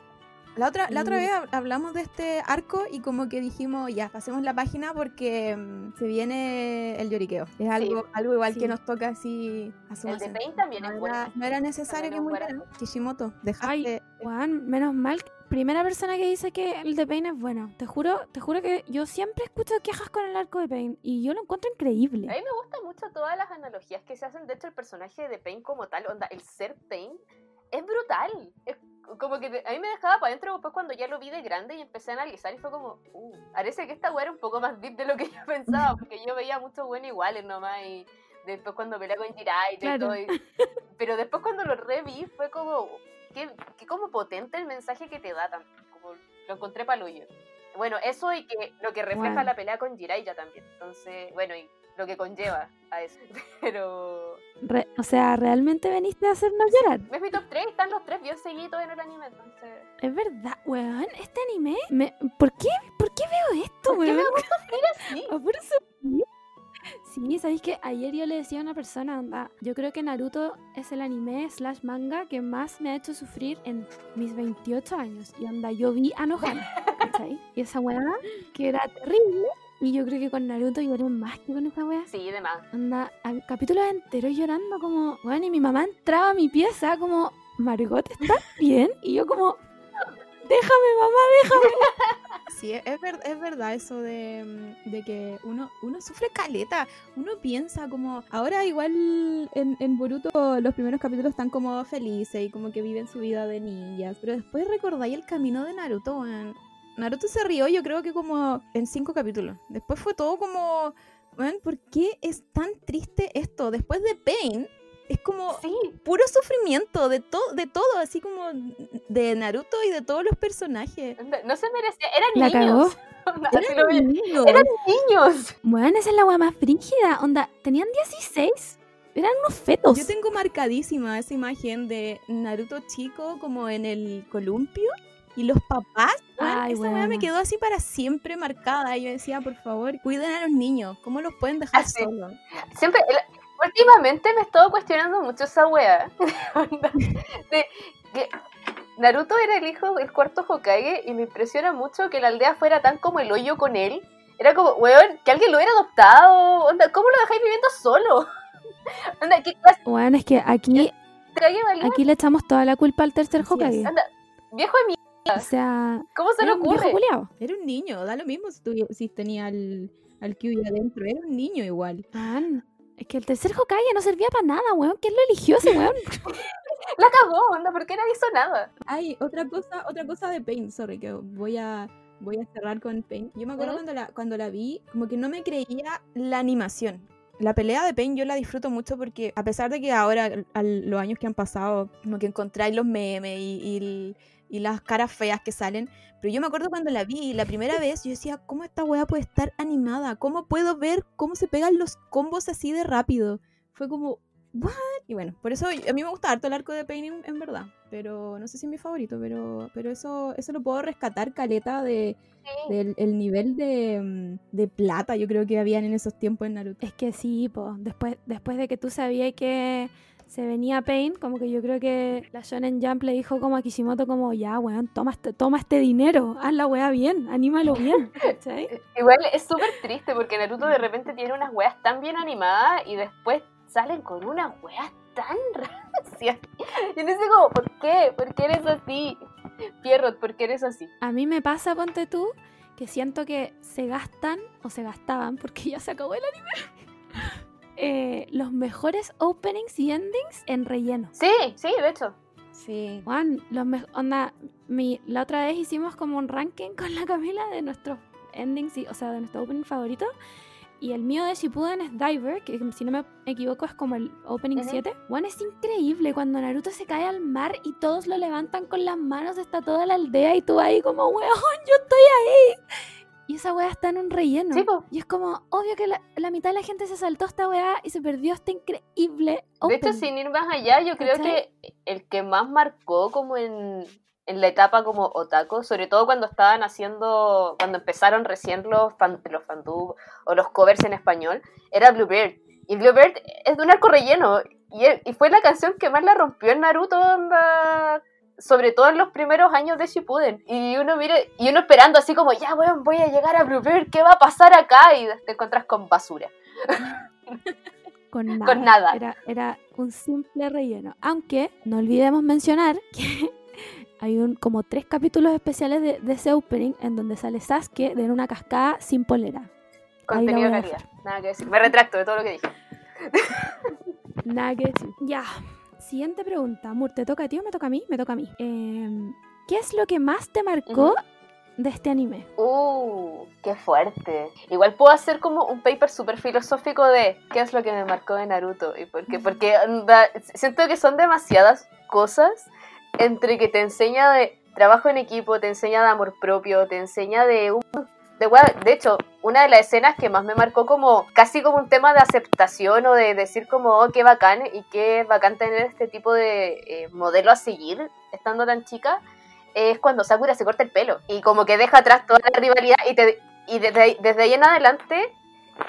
La otra, la otra
Sí.
vez hab- hablamos de este arco y como que dijimos, ya, pasemos la página porque mm, se viene el lloriqueo. Es algo, algo igual
Sí.
que nos toca así a su
El de. Pain también
no
es bueno.
no era necesario que muriera. Kishimoto, dejaste...
Weón, menos mal. Primera persona que dice que el de Pain es bueno. Te juro, te juro que yo siempre escucho quejas con el arco de Pain y yo lo encuentro increíble.
A mí me gustan mucho todas las analogías que se hacen. De hecho, el personaje de Pain como tal, onda, el ser Pain, es brutal. Es como que a mí me dejaba para adentro después cuando ya lo vi de grande y empecé a analizar y fue como, uh, parece que esta weá era un poco más deep de lo que yo pensaba, porque yo veía muchos buenos iguales nomás y después cuando pelea con Jiraiya y
Claro.
todo. y- pero después cuando lo reví fue como, qué, qué como potente el mensaje que te da, tan- como lo encontré para. Bueno, eso y que lo que refleja
Bueno.
la pelea con Jiraiya también. Entonces, bueno, y lo que conlleva a eso. Pero
Re- o sea, ¿realmente veniste a hacernos llorar?
es mi top 3, están los tres bien seguidos en el anime, entonces...
Es verdad, weón, este anime. me- ¿Por qué? ¿Por qué veo esto,
¿Por qué
weón?
me gusta sufrir así?
Ah, por eso. Sí, sabéis que ayer yo le decía a una persona, onda, yo creo que Naruto es el anime slash manga que más me ha hecho sufrir en mis 28 años. Y onda, yo vi a Nohana, ¿cachai? Y esa weá, que era terrible. Y yo creo que con Naruto lloré más que con esa weá.
Sí, de más.
Onda, al capítulo entero llorando como, bueno, y mi mamá entraba a mi pieza como, Margot, ¿estás bien? Y yo como, déjame, mamá, déjame.
Sí, es, es ver- es verdad eso de, de que uno, uno sufre caleta. Uno piensa como. Ahora, igual en, en Boruto, los primeros capítulos están como felices y como que viven su vida de ninjas. Pero después recordáis el camino de Naruto. Naruto se rió, yo creo que como en cinco capítulos. Después fue todo como. weón, ¿por qué es tan triste esto? Después de Pain, es como
Sí,
puro sufrimiento de todo, de todo, así como de Naruto y de todos los personajes.
no se merecía, eran
La
niños.
cagó.
Onda,
Eran niños.
Eran niños.
Bueno, esa es la weá más frígida. Onda, tenían 16. Eran unos fetos.
Yo tengo marcadísima esa imagen de Naruto chico como en el columpio y los papás.
Ay,
esa weá me quedó así para siempre marcada. Y yo decía, por favor, cuiden a los niños. ¿Cómo los pueden dejar
Ah, sí.
solos?
Siempre, el- últimamente me he estado cuestionando mucho esa wea. Onda, de que Naruto era el hijo del cuarto Hokage y me impresiona mucho que la aldea fuera tan como el hoyo con él. Era como, weón, que alguien lo hubiera adoptado. Onda, ¿cómo lo dejáis viviendo solo? Onda, ¿qué clase
Bueno, es que aquí, aquí le echamos toda la culpa al tercer
Así.
Hokage.
Viejo de mierda,
O sea,
¿cómo se le
un
ocurre?
Era un niño, da lo mismo si, tuvi- si tenía al, al Kyuubi adentro. Era un niño igual.
Man, es que el tercer Hokage no servía para nada, weón. ¿Quién lo eligió ese weón?
La cagó, onda, ¿por qué nadie hizo nada?
Hay otra cosa, otra cosa de Pain, sorry, que voy a voy a cerrar con Pain. Yo me acuerdo
Ujú.
cuando la cuando la vi, como que no me creía la animación. La pelea de Pain yo la disfruto mucho porque a pesar de que ahora al- al- los años que han pasado, como que encontráis los memes y, y el- y las caras feas que salen, pero yo me acuerdo cuando la vi la primera vez, yo decía, ¿cómo esta weá puede estar animada? ¿Cómo puedo ver cómo se pegan los combos así de rápido? Fue como, ¿what? Y bueno, por eso a mí me gusta harto el arco de Pain en, verdad, pero no sé si es mi favorito, pero, pero eso, eso lo puedo rescatar, caleta, de,
Sí.
del el nivel de, mm, de plata yo creo que habían en esos tiempos en Naruto.
Es que sí, po. Después, después de que tú sabías que se venía Pain, como que yo creo que la Shonen Jump le dijo como a Kishimoto como, ya, weón, toma este, toma este dinero, haz la weá bien, anímalo bien.
Igual es súper triste porque Naruto de repente tiene unas weas tan bien animadas y después salen con unas weas tan rancias. Y no sé como, ¿por qué? ¿Por qué eres así? Pierrot, ¿por qué eres así?
A mí me pasa, ponte tú, que siento que se gastan, o se gastaban, porque ya se acabó el anime, eh, los mejores openings y endings en relleno.
Sí, sí, de hecho.
Sí.
Juan, los onda, mi, la otra vez hicimos como un ranking con la Camila de nuestros endings, y- o sea, de nuestro opening favorito. Y el mío de Shippuden es Diver, que si no me equivoco es como el opening
Ujú.
7. Juan, es increíble cuando Naruto se cae al mar y todos lo levantan con las manos, está toda la aldea y tú ahí como, weón, yo estoy ahí. Y esa weá está en un relleno.
Sí.
Y es como, obvio que la, la mitad de la gente se saltó esta weá y se perdió este increíble
De hecho, sin ir más allá, yo creo
¿Cachai?
que el que más marcó como en, en la etapa como otaku, sobre todo cuando estaban haciendo, cuando empezaron recién los, fan, los fandub o los covers en español, era Bluebird. Y Bluebird es de un arco relleno. Y, y fue la canción que más la rompió en Naruto, onda, sobre todo en los primeros años de Shippuden. Y uno mire, y uno esperando así como, ya, weón, voy a llegar a Bluebird, ¿qué va a pasar acá? Y te encuentras con basura.
Con nada.
Con nada.
Era, era un simple relleno. Aunque no olvidemos mencionar que hay un, como tres capítulos especiales de, de ese opening en donde sale Sasuke de una cascada sin polera.
Contenido calidad. Nada que decir. Me retracto de todo lo que dije.
Nada que decir. Ya. Siguiente pregunta. Mur, ¿te toca a ti o me toca a mí? Me toca a mí. Em, ¿Qué es lo que más te marcó de este anime?
Uh, qué fuerte. Igual puedo hacer como un paper súper filosófico de qué es lo que me marcó de Naruto y por qué. Porque siento que son demasiadas cosas entre que te enseña de trabajo en equipo, te enseña de amor propio, te enseña de un... De, de hecho, una de las escenas que más me marcó como casi como un tema de aceptación o de decir como, oh, qué bacán y qué bacán tener este tipo de eh, modelo a seguir estando tan chica, es cuando Sakura se corta el pelo y como que deja atrás toda la rivalidad y, te, y desde, ahí- desde ahí en adelante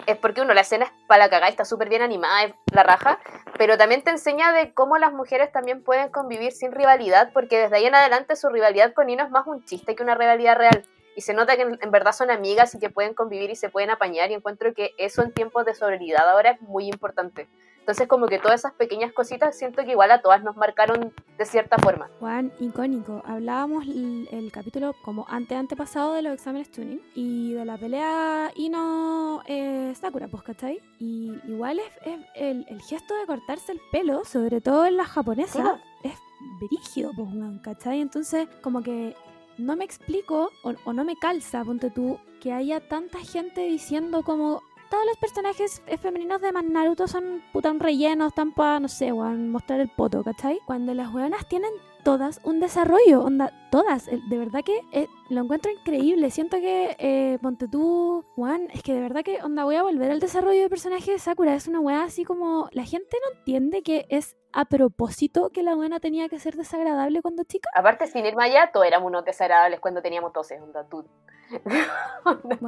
es porque uno la escena es para la cagada, está súper bien animada, es la raja, pero también te enseña de cómo las mujeres también pueden convivir sin rivalidad, porque desde ahí en adelante su rivalidad con Ino es más un chiste que una rivalidad real. Y se nota que en, en verdad son amigas y que pueden convivir y se pueden apañar. Y encuentro que eso en tiempos de sororidad ahora es muy importante. Entonces, como que todas esas pequeñas cositas siento que igual a todas nos marcaron de cierta forma.
Juan, icónico. Hablábamos el, el capítulo como ante antepasado de los exámenes tuning y de la pelea Ino eh, Sakura, pues, ¿cachai? Y igual es, es el, el gesto de cortarse el pelo, sobre todo en la japonesa, es brígido, pues, ¿cachai? Entonces, como que no me explico o, no me calza, ponte tú, que haya tanta gente diciendo como todos los personajes femeninos de más Naruto son puta un relleno, están para, no sé, weón, mostrar el poto, ¿cachai? Cuando las weonas tienen todas un desarrollo, onda, todas, de verdad que eh, lo encuentro increíble, siento que, eh, ponte tú, Juan, es que de verdad que, onda, voy a volver al desarrollo de personaje de Sakura, es una weá así como, la gente no entiende que es a propósito que la buena tenía que ser desagradable cuando chica.
Aparte, sin ir más allá, todos éramos unos desagradables cuando teníamos toses, onda, tú. Onda,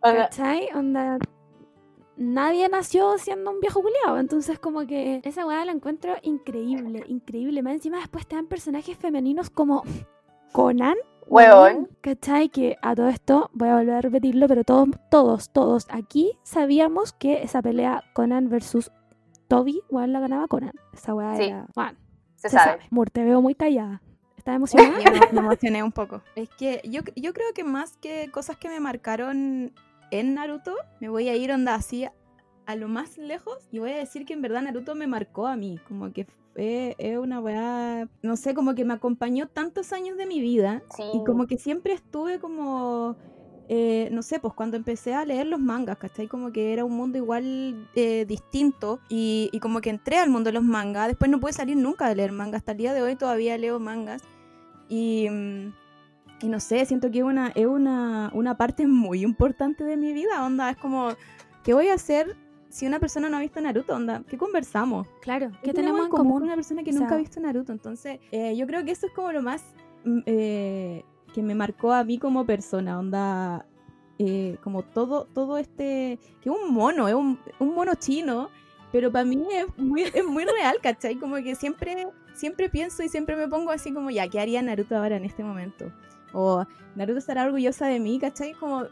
¿cachai? Onda, nadie nació siendo un viejo culiado. Entonces, como que esa weá la encuentro increíble, increíble. Más encima, después te dan personajes femeninos como Conan.
Weón.
¿Cachai? Que a todo esto, voy a volver a repetirlo, pero todos, todos, todos aquí sabíamos que esa pelea Conan versus Toby, weón, la ganaba Conan. Esa weá
Sí.
era. Weón,
se
se
sabe.
sabe. Mur, te veo muy callada. ¿Estás emocionada?
Me emocioné un poco. Es que yo, yo creo que más que cosas que me marcaron en Naruto, me voy a ir onda así a, lo más lejos y voy a decir que en verdad Naruto me marcó a mí. Como que fue es una weá, no sé, como que me acompañó tantos años de mi vida
Sí.
y como que siempre estuve como... eh, no sé, pues cuando empecé a leer los mangas, ¿cachai? Como que era un mundo igual eh, distinto y, y como que entré al mundo de los mangas, después no pude salir nunca de leer mangas, hasta el día de hoy todavía leo mangas y, mm, y no sé, siento que es una, es una, una parte muy importante de mi vida, onda, es como, ¿qué voy a hacer si una persona no ha visto Naruto, onda? ¿Qué conversamos?
Claro,
¿Qué
¿qué tenemos en
con
común?
Una persona que
O
nunca ha visto Naruto. Entonces, eh, yo creo que eso es como lo más mm, eh, que me marcó a mí como persona. Onda, eh, como todo, todo este. que es un mono, es un, un mono chino. Pero para mí es muy, es muy real, ¿cachai? Como que siempre, siempre pienso y siempre me pongo así como, ya, ¿qué haría Naruto ahora en este momento? O Naruto estará orgullosa de mí, ¿cachai? Como,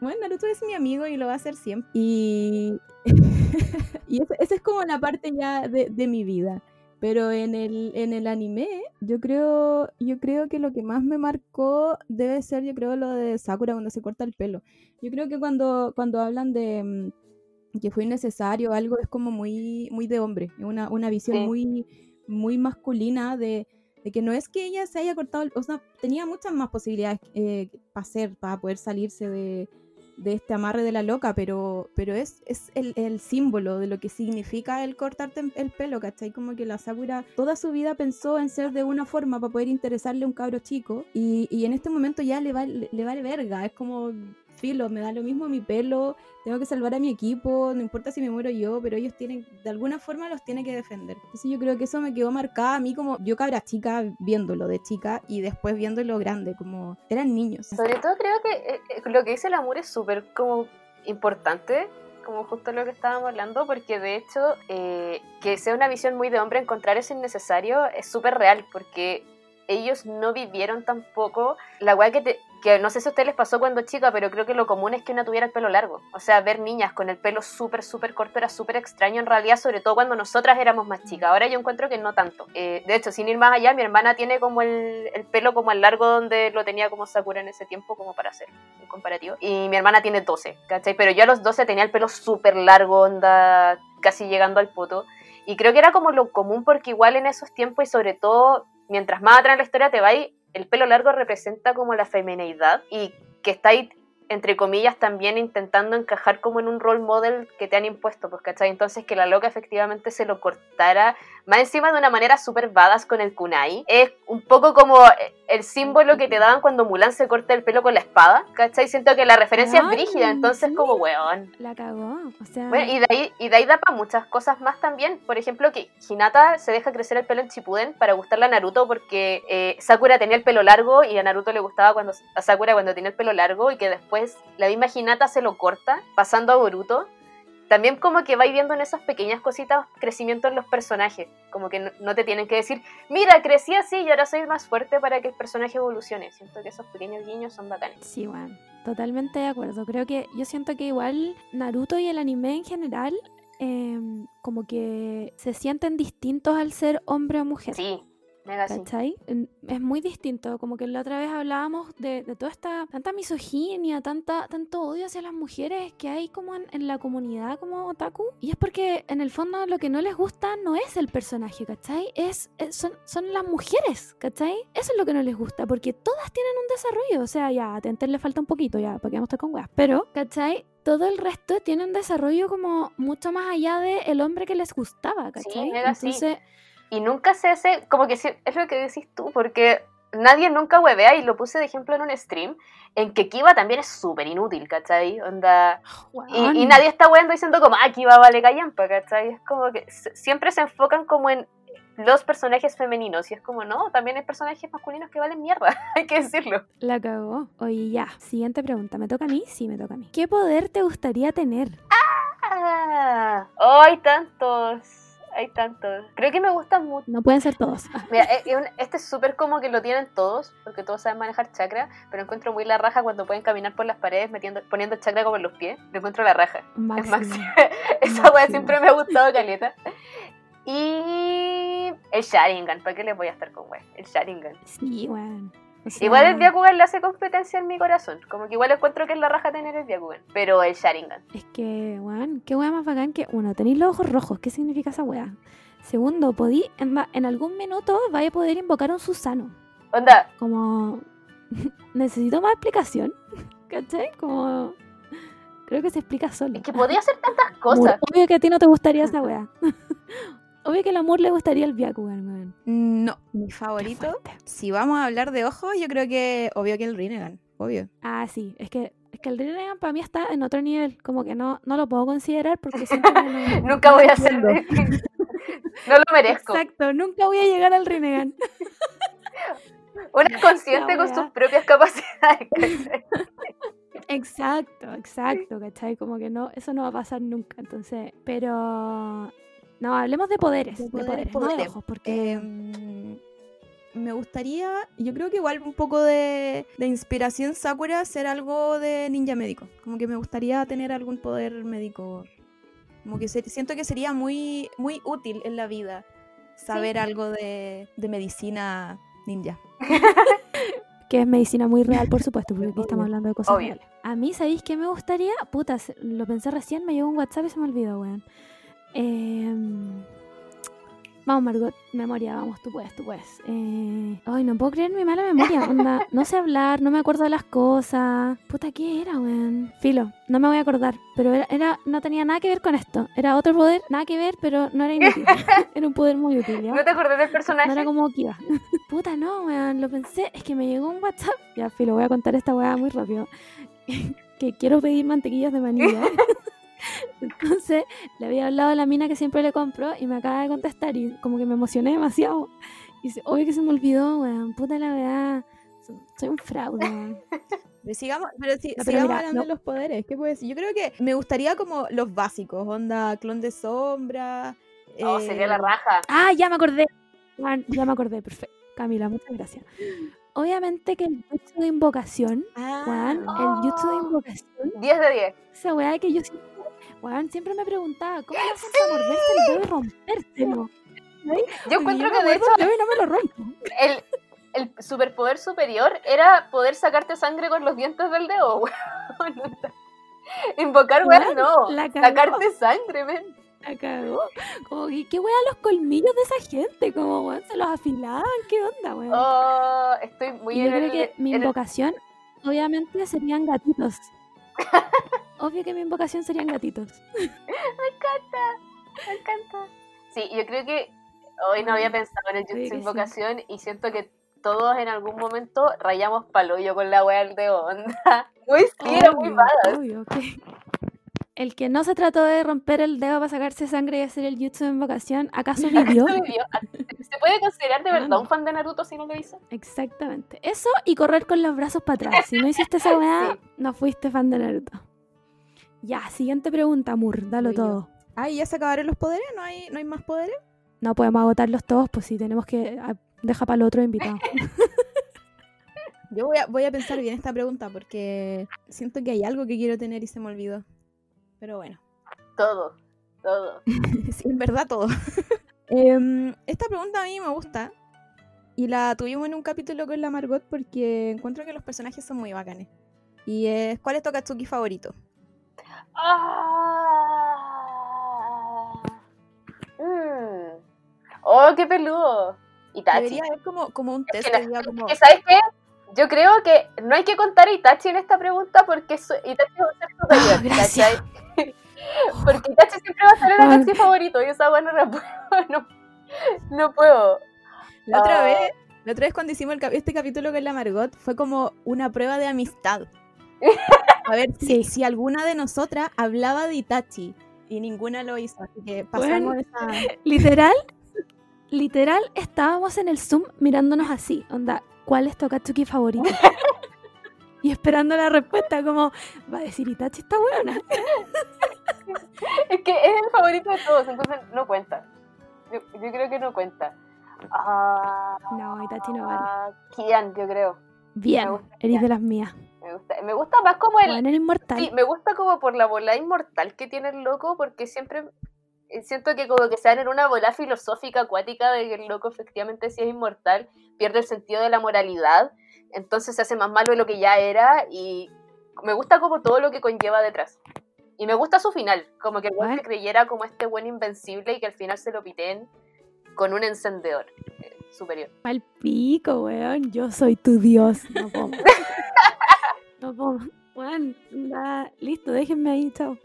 bueno, Naruto es mi amigo y lo va a hacer siempre. Y, y esa, es como la parte ya de, de mi vida. Pero en el, en el anime, yo creo, yo creo que lo que más me marcó debe ser, yo creo, lo de Sakura cuando se corta el pelo. Yo creo que cuando, cuando hablan de mm, que fue innecesario algo, es como muy, muy de hombre. Una, una visión
Sí.
muy, muy masculina de, de que no es que ella se haya cortado, o sea, tenía muchas más posibilidades para hacer, para poder salirse de, de este amarre de la loca, pero, pero es, es el, el símbolo de lo que significa el cortarte el pelo, ¿cachai? Como que la Sakura toda su vida pensó en ser de una forma para poder interesarle a un cabro chico y, y en este momento ya le, va, le, le vale verga, es como filo, me da lo mismo mi pelo, tengo que salvar a mi equipo, no importa si me muero yo, pero ellos tienen, de alguna forma los tiene que defender. Entonces yo creo que eso me quedó marcada a mí como yo cabra chica viéndolo de chica y después viéndolo grande, como eran niños.
Sobre todo creo que eh, eh, lo que dice el amor es súper como importante, como justo lo que estábamos hablando, porque de hecho eh, que sea una visión muy de hombre encontrar eso innecesario es súper real, porque ellos no vivieron tampoco la weá que te, que no sé si a ustedes les pasó cuando chica, pero creo que lo común es que una tuviera el pelo largo. O sea, ver niñas con el pelo súper, súper corto era súper extraño en realidad, sobre todo cuando nosotras éramos más chicas. Ahora yo encuentro que no tanto. Eh, de hecho, sin ir más allá, mi hermana tiene como el, el pelo como al largo donde lo tenía como Sakura en ese tiempo, como para hacer un comparativo. Y mi hermana tiene 12, ¿cachai? Pero yo a los 12 tenía el pelo súper largo, onda casi llegando al poto. Y creo que era como lo común porque igual en esos tiempos y sobre todo mientras más atrás en la historia te vais, el pelo largo representa como la femineidad y que estáis, entre comillas, también intentando encajar como en un role model que te han impuesto, pues, ¿cachai? Entonces que la loca efectivamente se lo cortara, más encima de una manera súper badass con el kunai, es un poco como el símbolo que te daban cuando Mulan se corta el pelo con la espada, ¿cachai? Siento que la referencia es brígida, entonces
sí.
como, weón,
La cagó. O sea,
bueno, y de ahí, y de ahí da para muchas cosas más también. Por ejemplo, que Hinata se deja crecer el pelo en Chipuden para gustarle a Naruto porque eh, Sakura tenía el pelo largo y a Naruto le gustaba cuando a Sakura cuando tenía el pelo largo y que después la misma Hinata se lo corta pasando a Boruto. También como que vais viendo en esas pequeñas cositas crecimiento en los personajes. Como que no, no te tienen que decir, mira, crecí así y ahora soy más fuerte para que el personaje evolucione. Siento que esos pequeños guiños son bacanes.
Sí, bueno, totalmente de acuerdo. Creo que yo siento que igual Naruto y el anime en general em, como que se sienten distintos al ser hombre o mujer.
Sí, mega.
¿Cachai? Es muy distinto, como que la otra vez hablábamos de, de toda esta, tanta misoginia, tanta, tanto odio hacia las mujeres que hay como en, en la comunidad como otaku. Y es porque en el fondo lo que no les gusta no es el personaje, ¿cachai? Es, es- son, son las mujeres, ¿cachai? Eso es lo que no les gusta, porque todas tienen un desarrollo. O sea, ya a Tenten le falta un poquito, ya, para que vamos a estar con weas. Pero, ¿cachai? todo el resto tiene un desarrollo como mucho más allá de el hombre que les gustaba, ¿cachai?
mega sí. Y nunca se hace, como que es lo que decís tú, porque nadie nunca huevea, y lo puse de ejemplo en un stream, en que Kiva también es súper inútil, ¿cachai? Onda, y, y nadie está hueando diciendo como, ah, Kiva vale callampa, ¿cachai? Es como que siempre se enfocan como en los personajes femeninos, y es como, no, también hay personajes masculinos que valen mierda, hay que decirlo.
la cagó. Oye, ya. Siguiente pregunta. ¿Me toca a mí? Sí, me toca a mí. ¿Qué poder te gustaría tener?
Ah, hay tantos, hay tantos. Creo que me gustan mucho.
No pueden ser todos.
Mira, eh, este es súper como que lo tienen todos, porque todos saben manejar chakra, pero encuentro muy la raja cuando pueden caminar por las paredes metiendo, poniendo chakra como en los pies. Lo encuentro la raja. Es
Máximo.
Esa wea siempre me ha gustado, caleta. Y el Sharingan, ¿para qué les voy a estar con wea? El Sharingan.
Sí, weón.
Igual el Byakugan le hace competencia en mi corazón. Como que igual encuentro que es la raja tener el Byakugan. Pero el Sharingan.
Es que, weón, qué weá más bacán que, uno, tenéis los ojos rojos. ¿Qué significa esa weá? Segundo, podí, en, algún minuto vaya a poder invocar un Susano.
Onda,
Como, necesito más explicación. ¿Cachai? Como, creo que se explica solo.
es que podía hacer tantas cosas.
obvio que a ti no te gustaría esa weá. obvio que al amor le gustaría el Byakugan, weón.
No, mi favorito. Si vamos a hablar de ojos, yo creo que obvio que el Rinnegan, obvio.
Ah, sí, es que, es que el Rinnegan para mí está en otro nivel. Como que no, no lo puedo considerar porque que no-
Nunca voy a hacer. no lo merezco.
Exacto, nunca voy a llegar al Rinnegan.
Una es consciente con sus propias capacidades. ¿cachai?
Exacto, exacto, ¿cachai? Como que no, eso no va a pasar nunca. Entonces, pero. No, hablemos de poderes. De
De
poderes,
poderes,
no de
poderes.
ojos, porque.
Em, me gustaría, yo creo que igual un poco de, de inspiración Sakura hacer algo de ninja médico. Como que me gustaría tener algún poder médico. Como que se- siento que sería muy, muy útil en la vida saber algo de, de medicina ninja.
que es medicina muy real, por supuesto, porque aquí estamos hablando de cosas
Obvio.
reales. A mí, ¿sabéis qué me gustaría? Puta, se- lo pensé recién, me llegó un WhatsApp y se me olvidó, weón. Em, Vamos, Margot, memoria, vamos, tú puedes, tú puedes. Eh, Ay, no puedo creer mi mala memoria, onda. No sé hablar, no me acuerdo de las cosas. Puta, ¿qué era, weón? Filo, no me voy a acordar, pero era, era- no tenía nada que ver con esto. Era otro poder, nada que ver, pero no era inútil. Era un poder muy útil, ¿ya?
¿No te acordás del
No
personaje?
era como Kiva. Puta, no, weón. Lo pensé. Es que me llegó un WhatsApp. Ya, filo, voy a contar esta weá muy rápido. que quiero pedir mantequillas de manilla. Entonces, le había hablado a la mina que siempre le compro y me acaba de contestar y como que me emocioné demasiado. Y dice, obvio que se me olvidó, weón. Puta la. So- Soy un fraude, weón.
Pero sigamos, pero si-
No, pero
sigamos
mira,
hablando
no.
de los poderes. ¿Qué puedo decir? Yo creo que me gustaría como los básicos, onda clon de sombra.
Oh, sería la
eh,
raja.
Ah, ya me acordé. Ya me acordé, perfecto. Camila, muchas gracias. Obviamente que el jutsu de invocación,
Ah,
weón, el jutsu de invocación
10 de 10.
Esa weá que yo siempre, weón, siempre me preguntaba, ¿cómo le hacen para morderse el dedo y rompérselo?
Yo encuentro que de hecho
el dedo y no me lo rompo.
el, el superpoder superior era poder sacarte sangre con los dientes del dedo, weón. Invocar, weón,
Weón,
no. Sacarte sangre, men.
La cagó. Como que, ¿qué weá los colmillos de esa gente? Como, weón, se los afilaban, ¿qué onda, weón?
Oh, estoy muy
y yo creo
el-
que mi invocación, obviamente, serían gatitos. Obvio que mi invocación serían gatitos.
Me encanta. Sí, yo creo que hoy no había pensado en el Jutsu
que sí.
Invocación y siento que todos en algún momento rayamos paloyo con la wea del dedo, onda. Muy sí, era muy
obvio, que- El que no se trató de romper el dedo para sacarse sangre y hacer el jutsu de invocación, ¿acaso vivió?
Eso vivió. ¿Se puede considerar de verdad
Ah,
un fan de Naruto si no lo hizo?
Exactamente. Eso y correr con los brazos para atrás. Si no hiciste esa weá,
Sí.
no fuiste fan de Naruto. Ya, siguiente pregunta, Mur, dalo
yo.
todo.
Ah, ¿y ya se acabaron los poderes? ¿No hay, ¿No hay más poderes?
No podemos agotarlos todos, pues si tenemos que. ah, Deja para el otro invitado.
Yo voy a, voy a pensar bien esta pregunta porque siento que hay algo que quiero tener y se me olvidó. Pero bueno,
Todo, todo.
sí, en verdad todo. Em, esta pregunta a mí me gusta y la tuvimos en un capítulo con la Margot porque encuentro que los personajes son muy bacanes. Y es, ¿cuál es tu Akatsuki favorito?
Ah. Mm. Oh, qué peludo. Itachi.
Debería haber como, como un
Es
test
que Es
como...
¿sabes qué? Yo creo que no hay que contar a Itachi en esta pregunta porque Itachi va a ser superior. ¿cachai? Porque Itachi siempre va a ser el. Akatsuki favorito y esa weá no no, no puedo.
La otra
Ah.
vez, la otra vez cuando hicimos el este capítulo con la Margot fue como una prueba de amistad. A ver si,
Sí.
si alguna de nosotras hablaba de Itachi y ninguna lo hizo, así que pasamos
Bueno.
esa...
Literal, literal, estábamos en el Zoom mirándonos así, onda, ¿cuál es tu Akatsuki favorito? Y esperando la respuesta, como, va a decir Itachi está buena.
Es que es el favorito de todos, entonces no cuenta. Yo, yo creo que no cuenta. Ah,
No, Itachi no vale.
Kian, yo creo.
Bien, eres de las mías.
Me gusta, me gusta más como el,
Bueno, eres inmortal.
Sí, me gusta como por la bola inmortal que tiene el loco, porque siempre eh, siento que como que se dan en una bola filosófica acuática de que el loco efectivamente si es inmortal pierde el sentido de la moralidad, entonces se hace más malo de lo que ya era y me gusta como todo lo que conlleva detrás. Y me gusta su final, como que el creyera como este buen invencible y que al final se lo piten con un encendedor eh, superior.
Al pico, weón. Yo soy tu dios. No puedo. no puedo. Weón, listo, déjenme ahí, chao.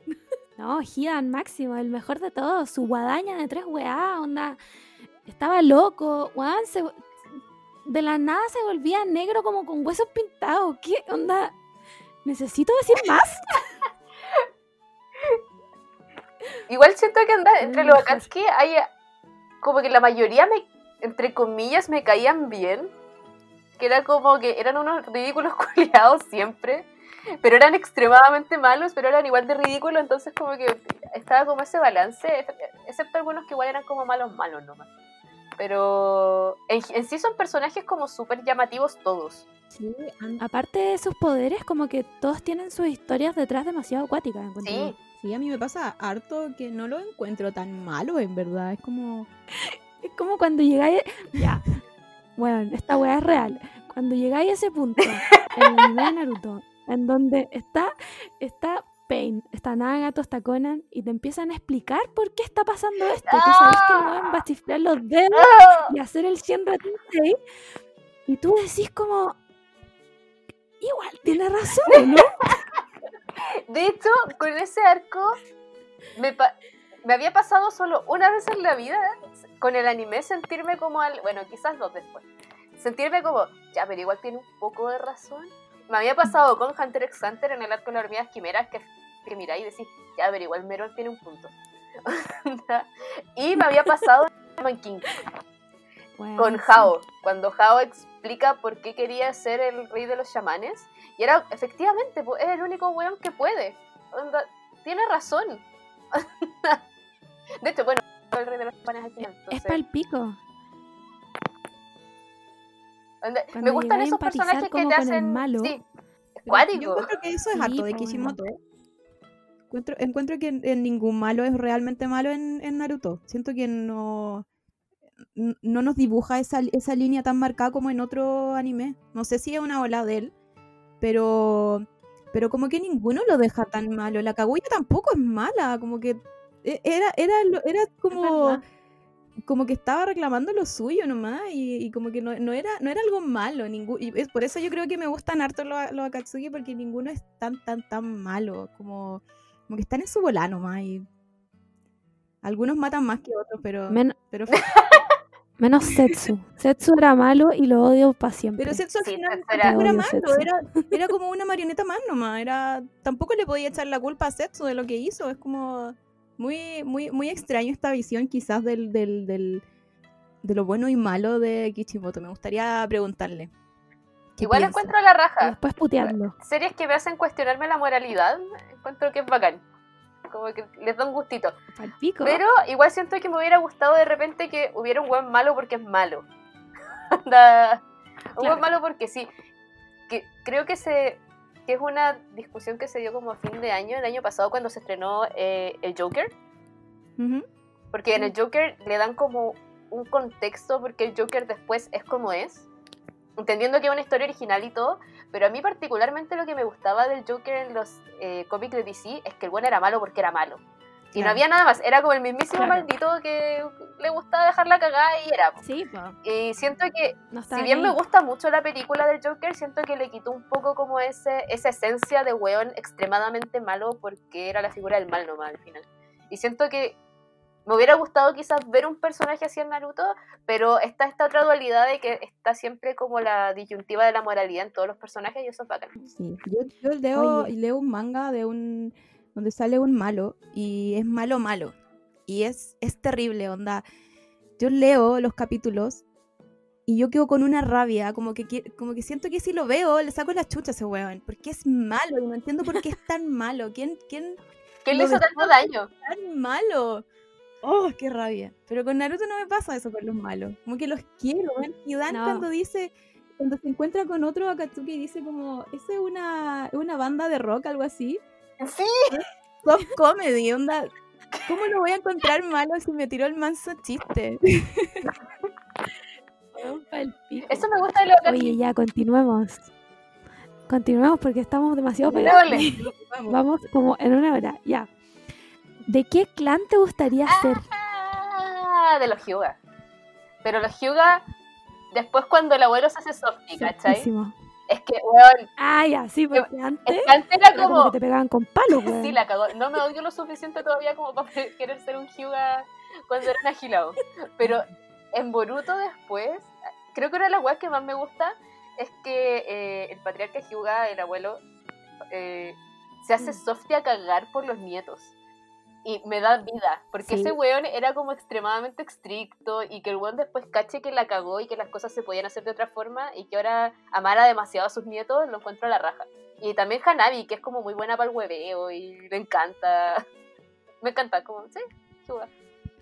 No, Hidan máximo, el mejor de todos. Su guadaña de tres weá, onda. Estaba loco, weón. Se, de la nada se volvía negro como con huesos pintados. ¿Qué onda? ¿Necesito decir más?
Igual siento que anda
Es
entre los. Akatsuki hay como que la mayoría me, entre comillas, me caían bien. Que era como que eran unos ridículos culiados siempre. Pero eran extremadamente malos, pero eran igual de ridículos. Entonces como que estaba como ese balance. Excepto algunos que igual eran como malos, malos nomás. Pero en, en sí son personajes como súper llamativos todos.
Sí,
Aparte de sus poderes, como que todos tienen sus historias detrás demasiado acuáticas.
Sí,
sí, a mí me pasa harto que no lo encuentro tan malo, en verdad. Es como...
Es como cuando llegáis. Ya. Bueno, esta weá es real. Cuando llegáis a ese punto en el anime de Naruto, en donde está, está Pain, está Nagato, está Conan, y te empiezan a explicar por qué está pasando esto. Tú sabes que el weón va a chiflar los dedos
¡Ah!
y hacer el 100 Tensei, y tú decís como. Igual tiene razón, ¿no?
De hecho, con ese arco me, pa- me había pasado solo una vez en la vida con el anime sentirme como al, bueno, quizás dos después. Sentirme como, ya, pero igual tiene un poco de razón. Me había pasado con Hunter x Hunter en el arco de las hormigas quimeras que, que miráis y decís, ya, pero igual Meron tiene un punto. y me había pasado en King con
sí.
Hao, cuando Hao explica por qué quería ser el rey de los chamanes. Y era, efectivamente, es el único weón que puede. Onda, tiene razón. de hecho, bueno, el rey de los chamanes al final.
Es
entonces, me gustan esos personajes que te hacen.
malo.
Sí,
Yo encuentro que eso es
Sí,
harto de Kishimoto. Encuentro, encuentro que en, en ningún malo es realmente malo en, en Naruto. Siento que no, no nos dibuja esa, esa línea tan marcada como en otro anime. No sé si es una ola de él, pero, pero como que ninguno lo deja tan malo. La Kaguya tampoco es mala, como que e- era, era, era como. Como que estaba reclamando lo suyo nomás y, y como que no, no era, no era algo malo. ningú- y es por eso yo creo que me gustan harto los, los Akatsuki porque ninguno es tan, tan, tan malo. Como, como que están en su bola nomás y algunos matan más que otros, pero...
Men-
pero,
menos Setsu. Setsu era malo y lo odio para siempre.
pero Setsu al
Sí,
final
era-
era malo, era, era como una marioneta más nomás. Era, tampoco le podía echar la culpa a Setsu de lo que hizo. Es como muy, muy, muy extraño esta visión quizás del, del, del- de lo bueno y malo de Kishimoto. Me gustaría preguntarle. ¿qué
Igual
piensa?
encuentro la
Y
raja.
después putearlo.
Series que me hacen cuestionarme la moralidad, encuentro que es bacán. Como que les da un gustito.
Pa'l pico.
Pero igual siento que me hubiera gustado de repente que hubiera un buen malo porque es malo. Un buen malo porque sí. Que creo que se que es una discusión que se dio como a fin de año, el año pasado cuando se estrenó eh, el Joker.
Ujú.
Porque en el Joker le dan como un contexto porque el Joker después es como es. Entendiendo que es una historia original y todo, pero a mí particularmente lo que me gustaba del Joker en los eh, cómics de DC es que el bueno era malo porque era malo. Y no
Claro.
había nada más, era como el mismísimo
Claro.
maldito que le gustaba dejarla cagada y era. po.
Sí, po.
Y siento que
No
si bien
ni
me
ahí.
gusta mucho la película del Joker, siento que le quitó un poco como ese, esa esencia de weón extremadamente malo porque era la figura del mal nomás al final. Y siento que me hubiera gustado quizás ver un personaje así en Naruto, pero está esta otra dualidad de que está siempre como la disyuntiva de la moralidad en todos los personajes y eso es bacán.
Sí, yo, yo leo,
Oye.
leo un manga de un donde sale un malo y es malo malo y es, es terrible, onda. Yo leo los capítulos y yo quedo con una rabia, como que, como que siento que si lo veo le saco la chucha a ese weón, porque es malo y no entiendo por qué es tan malo. ¿Quién, quién
¿Quién le hizo tanto daño?
es tan malo? Oh, qué rabia. Pero con Naruto no me pasa eso con los malos. Como que los quiero. Y Dan
No.
cuando dice, cuando se encuentra con otro Akatsuki dice como, esa es una, es una banda de rock, algo así.
Sí,
Soft comedy, onda. ¿Cómo lo voy a encontrar malo si me tiró el manso chiste?
Eso me gusta de lo
Oye, ya, continuemos. Continuemos porque estamos demasiado pegados.
Vamos.
Vamos como en una hora, ya. ¿De qué clan te gustaría ser?
Ah, de los Hyuga. Pero los Hyuga, después cuando el abuelo se hace softy, ¿cachai? Es que, weón,
Ah, ya, sí, porque antes
es que antes era
era como
como...
que te pegaban con palos, weón.
Sí, la cagó. No me odio lo suficiente todavía como para querer ser un Hyuga cuando era un agilado. Pero en Boruto después, creo que una de las weas que más me gusta es que eh, el patriarca Hyuga, el abuelo, eh, se hace
Mm.
softy a cagar por los nietos. Y me da vida, porque
Sí.
ese weón era como extremadamente estricto y que el weón después cache que la cagó y que las cosas se podían hacer de otra forma y que ahora amara demasiado a sus nietos, lo encuentro a la raja. Y también Hanabi, que es como muy buena para el hueveo y le encanta. Me encanta, como, sí, Hyuga.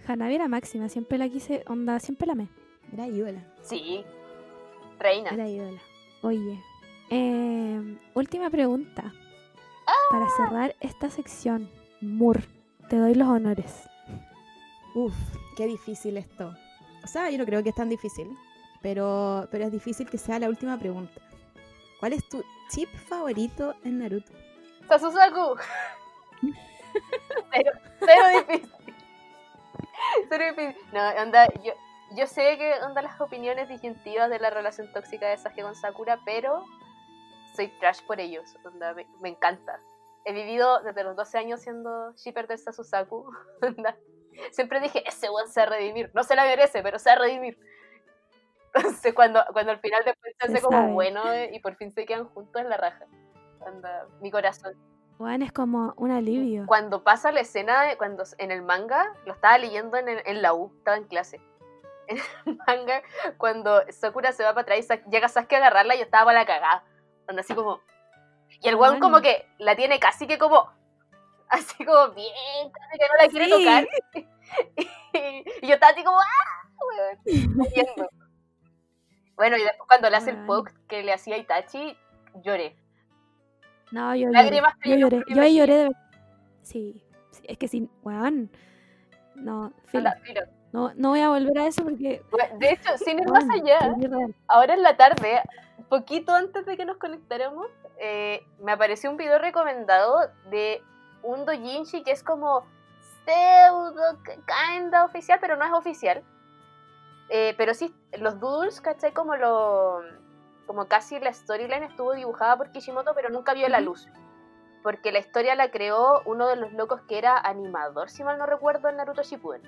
Hanabi era máxima, siempre la quise, onda, siempre la amé.
Era Yola.
Sí, reina.
Era ídola. Oye, eh, última pregunta. Para cerrar esta sección, Mur, te doy los honores.
Uf, qué difícil esto. O sea, yo no creo que es tan difícil, pero, pero es difícil que sea la última pregunta. ¿Cuál es tu chip favorito en Naruto?
Sasusaku. cero, cero difícil. Cero difícil. No, onda, yo, yo sé que onda las opiniones disyuntivas de la relación tóxica de Sasuke con Sakura, pero soy trash por ellos. Onda, me, me encanta. He vivido desde los 12 años siendo shipper de Sasusaku. Siempre dije, ese one se va a redimir. No se la merece, pero se va a redimir. Entonces, cuando, cuando al final después se
Se
hace como
sabe.
bueno eh, y por fin se quedan juntos en la raja. Onda, mi corazón.
Juan es como un alivio.
Cuando pasa la escena, de, cuando en el manga, lo estaba leyendo en, el- en la U, estaba en clase. En el manga, cuando Sakura se va para atrás y llega Sasuke a agarrarla, yo estaba para la cagada. Onda así como. Y el weón como que la tiene casi que como. Así como bien, casi que no la quiere
Sí.
tocar. Y, yo estaba así como, ¡ah! weón! Bueno, y después cuando le hace el poke que le hacía a Itachi, lloré.
No, yo lloré.
Lágrimas
Yo lloré.
por mi
Yo ahí lloré de Sí, sí, es que sin. Juan. No, filo. No, no voy a volver a eso porque.
De hecho, sin ir más
weón,
allá, ahora en la tarde, poquito antes de que nos conectáramos, eh, me apareció un video recomendado de un doujinshi que es como pseudo, kinda oficial, pero no es oficial. Eh, pero sí, los doodles, ¿cachai? Como lo como casi la storyline estuvo dibujada por Kishimoto, pero nunca vio la luz. Porque la historia la creó uno de los locos que era animador, si mal no recuerdo, en Naruto Shippuden.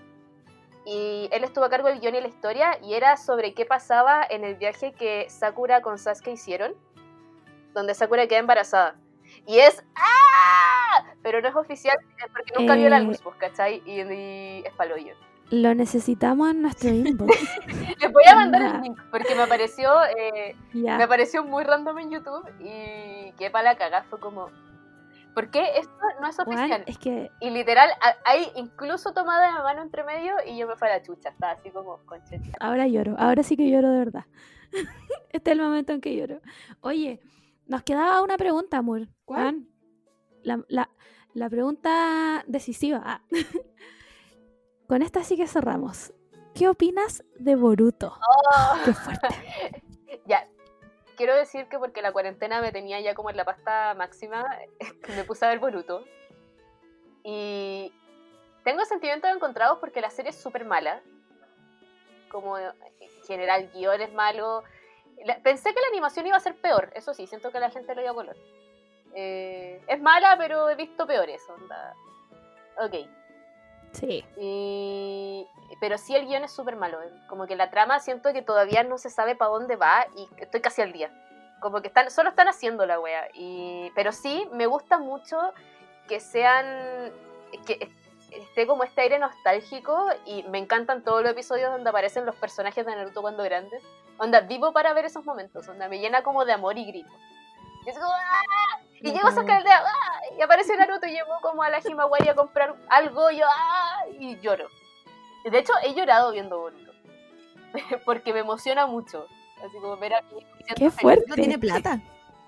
Y él estuvo a cargo del guion y la historia, y era sobre qué pasaba en el viaje que Sakura con Sasuke hicieron, donde Sakura queda embarazada. Y es ¡Ah! Pero no es oficial eh, porque nunca vio la
Eh.
luz, ¿cachai? Y, y es paloyo.
Lo necesitamos en nuestro inbox.
Les voy a mandar
Anda.
el link porque me apareció, eh, me
ya.
apareció muy random en YouTube y que para la cagada fue como. ¿Por qué esto no es oficial?
es que.
Y literal, a- hay incluso tomada de mano entre medio y yo me fui a la chucha. Estaba así como, concheta.
Ahora lloro. Ahora sí que lloro de verdad. este es el momento en que lloro. Oye, nos quedaba una pregunta, amor.
¿Cuál?
La, la- la pregunta decisiva. Ah. Con esta sí que cerramos. ¿Qué opinas de Boruto? Qué fuerte.
Ya, quiero decir que porque la cuarentena me tenía ya como en la pasta máxima, me puse a ver Boruto. Y tengo sentimientos encontrados porque la serie es súper mala. Como en general, guion es malo. Pensé que la animación iba a ser peor, eso sí, siento que la gente lo dio a color. Eh, es mala, pero he visto peores, onda. Ok.
Sí.
Y... Pero sí el guion es súper malo. eh. Como que la trama siento que todavía no se sabe para dónde va y estoy casi al día. Como que están, solo están haciendo la wea. Y... Pero sí, me gusta mucho que sean... que esté como este aire nostálgico y me encantan todos los episodios donde aparecen los personajes de Naruto cuando grandes. Onda, vivo para ver esos momentos. Onda, me llena como de amor y grito. Y es como, ¡ah! Y llego a sacar el dedo, ¡ah! Y aparece Naruto y llego como a la Himawari a comprar algo y yo, ¡ah! Y lloro. De hecho, he llorado viendo Boruto. Porque me emociona mucho. Así como ver a siendo
Qué fuerte.
No tiene plata.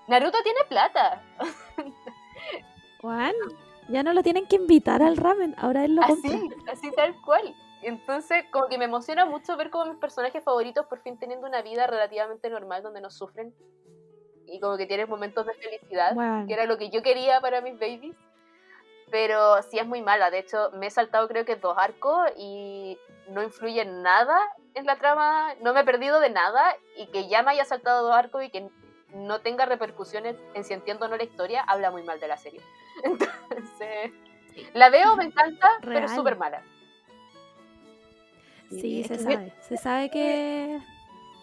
Naruto tiene plata.
Juan, ya no lo tienen que invitar al ramen, ahora él lo compra.
Así, así tal cual. Entonces, como que me emociona mucho ver como mis personajes favoritos por fin teniendo una vida relativamente normal donde no sufren. Y como que tienen momentos de felicidad,
Bueno.
que era lo que yo quería para mis babies. Pero sí es muy mala. De hecho, me he saltado creo que dos arcos y no influye nada en la trama. No me he perdido de nada. Y que ya me haya saltado dos arcos y que no tenga repercusiones en si entiendo o no la historia, habla muy mal de la serie. Entonces, la veo, me encanta, pero es súper mala.
Sí, se sabe. Se sabe que.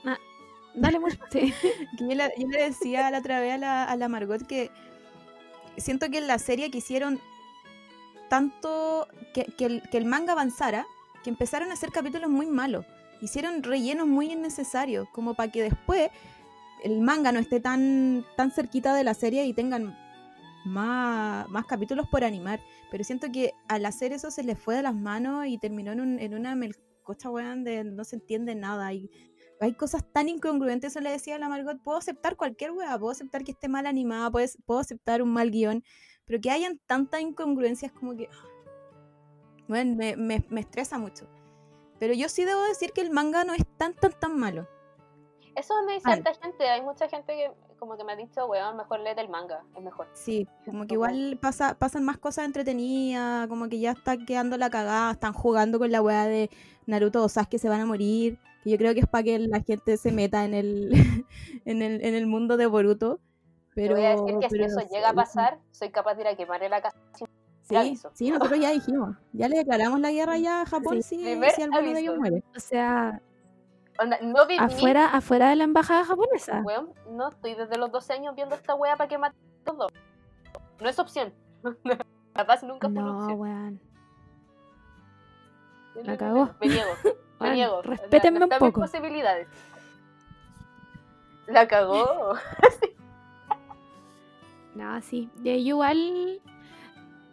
Ah, dale mucho. Sí.
Que yo, la- yo le decía la otra vez a la, a la Margot que siento que en la serie quisieron tanto que, que el, que el manga avanzara que empezaron a hacer capítulos muy malos. Hicieron rellenos muy innecesarios, como para que después el manga no esté tan, tan cerquita de la serie y tengan más, más capítulos por animar. Pero siento que al hacer eso se les fue de las manos y terminó en, un- en una melcocha, weón, de no se entiende nada. Y hay cosas tan incongruentes, eso le decía a la Margot, puedo aceptar cualquier weá, puedo aceptar que esté mal animada, puedes- puedo aceptar un mal guion, pero que hayan tantas incongruencias como que... Bueno, me, me- me estresa mucho. Pero yo sí debo decir que el manga no es tan, tan, tan malo.
Eso me dice harta gente. Hay mucha gente que como que me ha dicho, weón, mejor léete el manga, es mejor.
Sí, como que igual pasa, pasan más cosas entretenidas, como que ya está quedando la cagada, están jugando con la weá de Naruto o Sasuke se van a morir, que yo creo que es para que la gente se meta en el, en el, en el mundo de Boruto.
Te
Pero,
voy a decir que si
pero
eso
no
llega a pasar, soy capaz de ir a quemarle la casa.
Sí,
aviso.
sí, nosotros ya dijimos, ya le declaramos la guerra ya a Japón
Sí,
si, si alguno de ellos muere.
O sea,
Onda, no vi
afuera, afuera de la embajada japonesa.
weón, no estoy desde los 12 años viendo esta wea para que mate a dos. No es opción. La paz nunca fue
No,
opción.
weón. La cagó.
Me niego, me niego.
Respétenme un
mis
poco.
posibilidades. La cagó.
No, sí. Yo igual,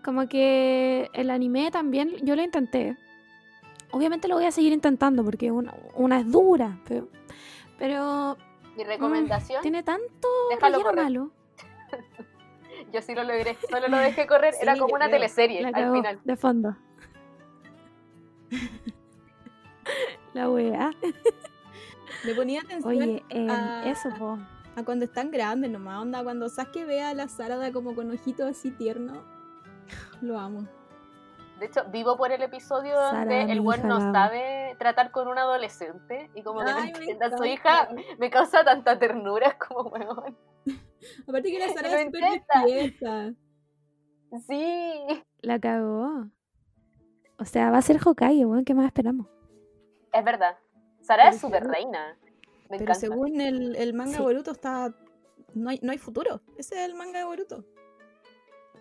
como que el anime también, yo lo intenté. Obviamente lo voy a seguir intentando porque una, una es dura, pero, pero
Mi recomendación,
tiene tanto
Déjalo correr.
malo.
yo sí lo logré. Solo lo dejé correr.
Sí,
Era como una
creo.
teleserie
La
al final.
de fondo. La wea.
Le ponía atención
Oye, em,
Ah.
eso, po.
a cuando están grandes nomás, onda, cuando Sasuke ve a la Sarada como con ojitos así tiernos, lo amo.
De hecho, vivo por el episodio
Sara,
donde el buen no sabe tratar con un adolescente y como que
Ay,
a su hija me causa tanta ternura como weón.
Aparte que la Sarada
Lo
es súper.
Sí,
La cagó. O sea, va a ser Hokage, weón. ¿Qué más esperamos?
es verdad. Sara
Pero
es súper reina. Me
Pero
encanta.
según el, el manga
Sí.
Boruto está... No hay, no hay futuro. Ese es el manga de Boruto.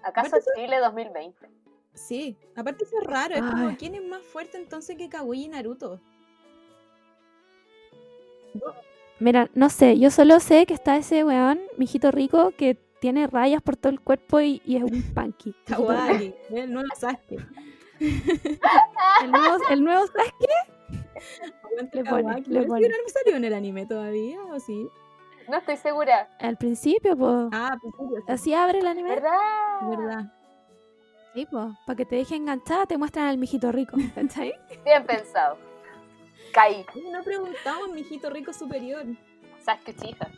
¿Acaso Chile 2020?
Sí. Aparte eso es raro. Es como. ¿quién es más fuerte entonces que Kaguya y Naruto?
Mira, no sé. Yo solo sé que está ese weón, mijito rico, que tiene rayas por todo el cuerpo y, y es un punky.
el nuevo Sasuke.
El nuevo, el nuevo Sasuke. Le pone, le
no salió en el anime todavía, ¿o sí?
No estoy segura.
Al principio, pues.
Ah, sí, sí,
Así abre el anime.
¿Verdad?
verdad.
Sí, pues. Para que te deje enganchada, te muestran al mijito rico. ¿Cachai?
Bien pensado. Caí.
No preguntamos, mijito rico superior.
Sasuke Uchiha.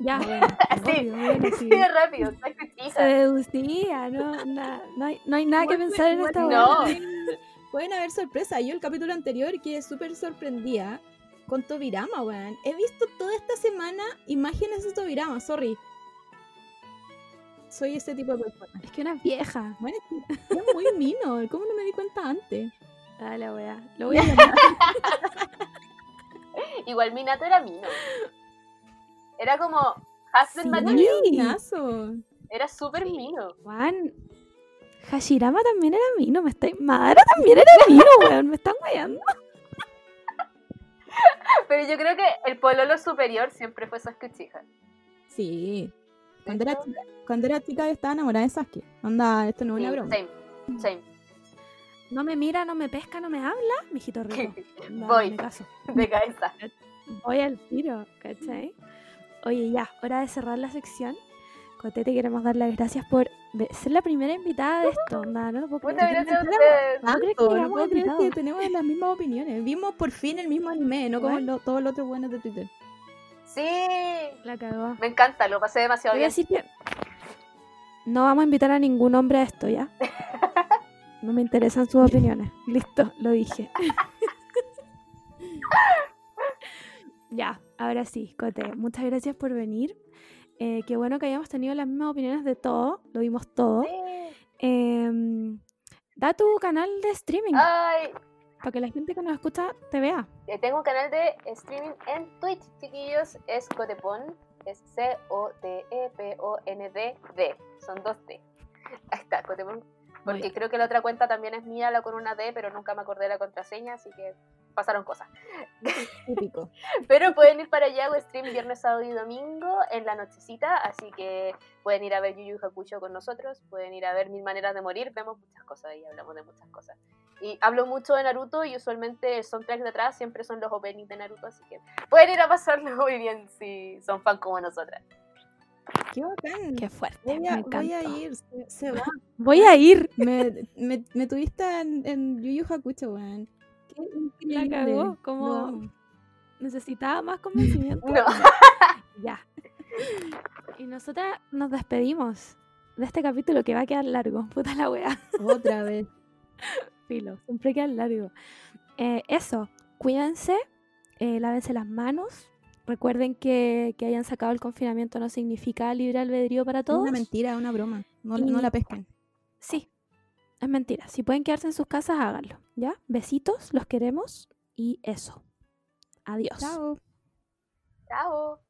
Ya. Obvio, bueno,
así
sí.
de rápido. Sasuke
Se deducía, no, na- no, hay, no hay nada que pensar en esta
no.
pueden haber sorpresas. Yo el capítulo anterior quedé súper sorprendida con Tobirama, weón. He visto toda esta semana imágenes de Tobirama, sorry. Soy ese tipo de persona.
Es que una vieja.
Bueno, es que es muy mino. ¿Cómo no me di cuenta antes?
Ah, la wea. Lo voy a llamar.
Igual Minato era mino. Era como husband
Sí.
material.
Minazo.
Era súper mino.
Juan. Hashirama también era mino, me está... Madara también era mino, weón, me están guayando.
Pero yo creo que el pololo superior siempre fue Sasuke Uchiha.
Sí. Cuando era, chica, cuando era chica yo estaba enamorada de Sasuke. Onda, esto no es una
Sí,
broma.
Same. Same.
No me mira, no me pesca, no me habla, mijito rico. Anda,
Voy.
me caso.
De cabeza.
Voy al tiro, ¿cachai? Oye, ya, hora de cerrar la sección. Cote, te queremos dar las gracias por ser la primera invitada de esto, onda, ¿no? lo puedo
Muchas
creer.
gracias a ustedes.
¿No crees que
no
éramos
puedo creer que
invitados?
tenemos las mismas opiniones. Vimos por fin el mismo anime, no como lo- todos los otros buenos de Twitter.
Sí.
La cagó.
Me encanta, lo pasé demasiado bien.
que no vamos a invitar a ningún hombre a esto, ¿ya? No me interesan sus opiniones. Listo, lo dije. ya, ahora sí, Cote, muchas gracias por venir. Eh, qué bueno que hayamos tenido las mismas opiniones de todo, lo vimos todo.
Sí.
Em, da tu canal de streaming
Ay,
para que la gente que nos escucha te vea.
eh, tengo un canal de streaming en Twitch, chiquillos. Es Cotepon. Es C-O-T-E-P-O-N-D-D. Son dos D. Ahí está, Cotepon. Porque creo que la otra cuenta también es mía, la con una D, pero nunca me acordé de la contraseña, así que pasaron cosas.
Típico.
Pero pueden ir para allá, hago stream viernes, sábado y domingo en la nochecita, así que pueden ir a ver Yu Yu Hakusho con nosotros, pueden ir a ver Mil Maneras de Morir, vemos muchas cosas y hablamos de muchas cosas. Y hablo mucho de Naruto y usualmente el soundtrack de atrás siempre son los openings de Naruto, así que pueden ir a pasarlo muy bien si son fan como nosotras.
Qué bacán.
Qué fuerte,
Voy
me
a,
encantó.
voy a ir, se, se va.
Voy a ir.
Me, me, me tuviste en, en Yu Yu Hakucho, weón. Qué
La
increíble.
cagó,
Lo
como
amo.
necesitaba más convencimiento.
No.
Ya. Y nosotras nos despedimos de este capítulo que va a quedar largo. Puta la wea.
Otra vez.
Filo, siempre queda largo. Eh, eso, cuídense, eh, lávense las manos. Recuerden que, que hayan sacado el confinamiento no significa libre albedrío para
Es
todos.
una mentira, es una broma. No,
Y-
no la pesquen.
Sí, es mentira. Si pueden quedarse en sus casas, háganlo. ¿Ya? Besitos, los queremos y eso. Adiós.
Chao.
Chao.